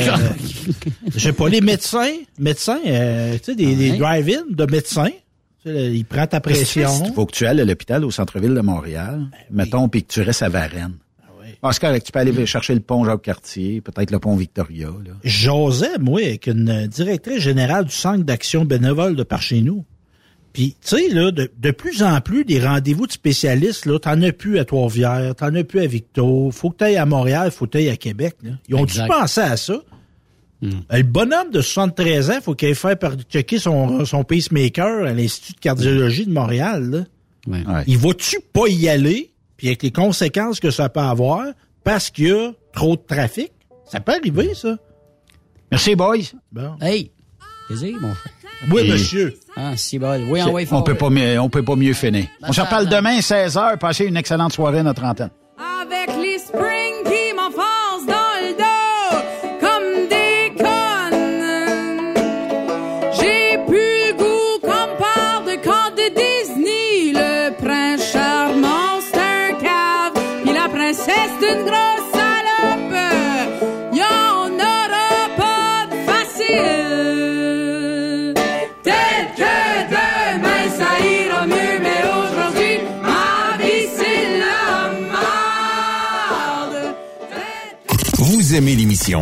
je sais pas, les médecins, médecins, euh, tu sais, des, drive-in de médecins. Tu sais, là, ils prennent ta pression. Il faut que tu ailles à l'hôpital au centre-ville de Montréal, mettons, puis que tu restes à Varennes? Ah, c'est correct, tu peux aller chercher le pont Jacques-Cartier, peut-être le pont Victoria. Là. J'osais, moi, avec une directrice générale du Centre d'action bénévole de par chez nous. Puis, tu sais, là, de, de plus en plus, des rendez-vous de spécialistes, là, t'en as plus à Trois-Rivières, t'en as plus à Victo, faut que t'ailles à Montréal, faut que t'ailles à Québec. Là. Ils ont-tu Exact. pensé à ça? Euh, Le bonhomme de 73 ans, faut qu'il aille faire par checker son, son pacemaker à l'Institut de cardiologie de Montréal. Là. Ouais. Ouais. Il va-tu pas y aller, puis avec les conséquences que ça peut avoir, parce qu'il y a trop de trafic? Ça peut arriver, ça. Merci, boys. Bon. Hey! Plaisir, mon frère. Oui, Et- monsieur. Ah, si bol. Oui, on fort. peut pas mieux, on peut pas mieux finir. Ben, on se reparle demain, 16h. Passez une excellente soirée à notre antenne. Avec les Vous aimez l'émission?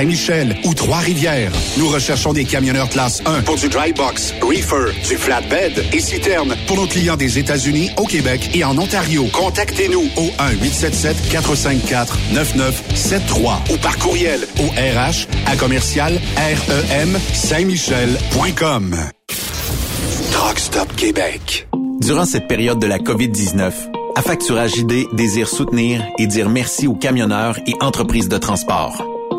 Saint-Michel ou Trois-Rivières. Nous recherchons des camionneurs classe 1 pour du dry box, reefer, du flatbed et citerne pour nos clients des États-Unis, au Québec et en Ontario. Contactez-nous au 1-877-454-9973 ou par courriel au RH à commercial REM Saint-Michel.com. Stop Québec. Durant cette période de la COVID-19, Affacturage ID désire soutenir et dire merci aux camionneurs et entreprises de transport.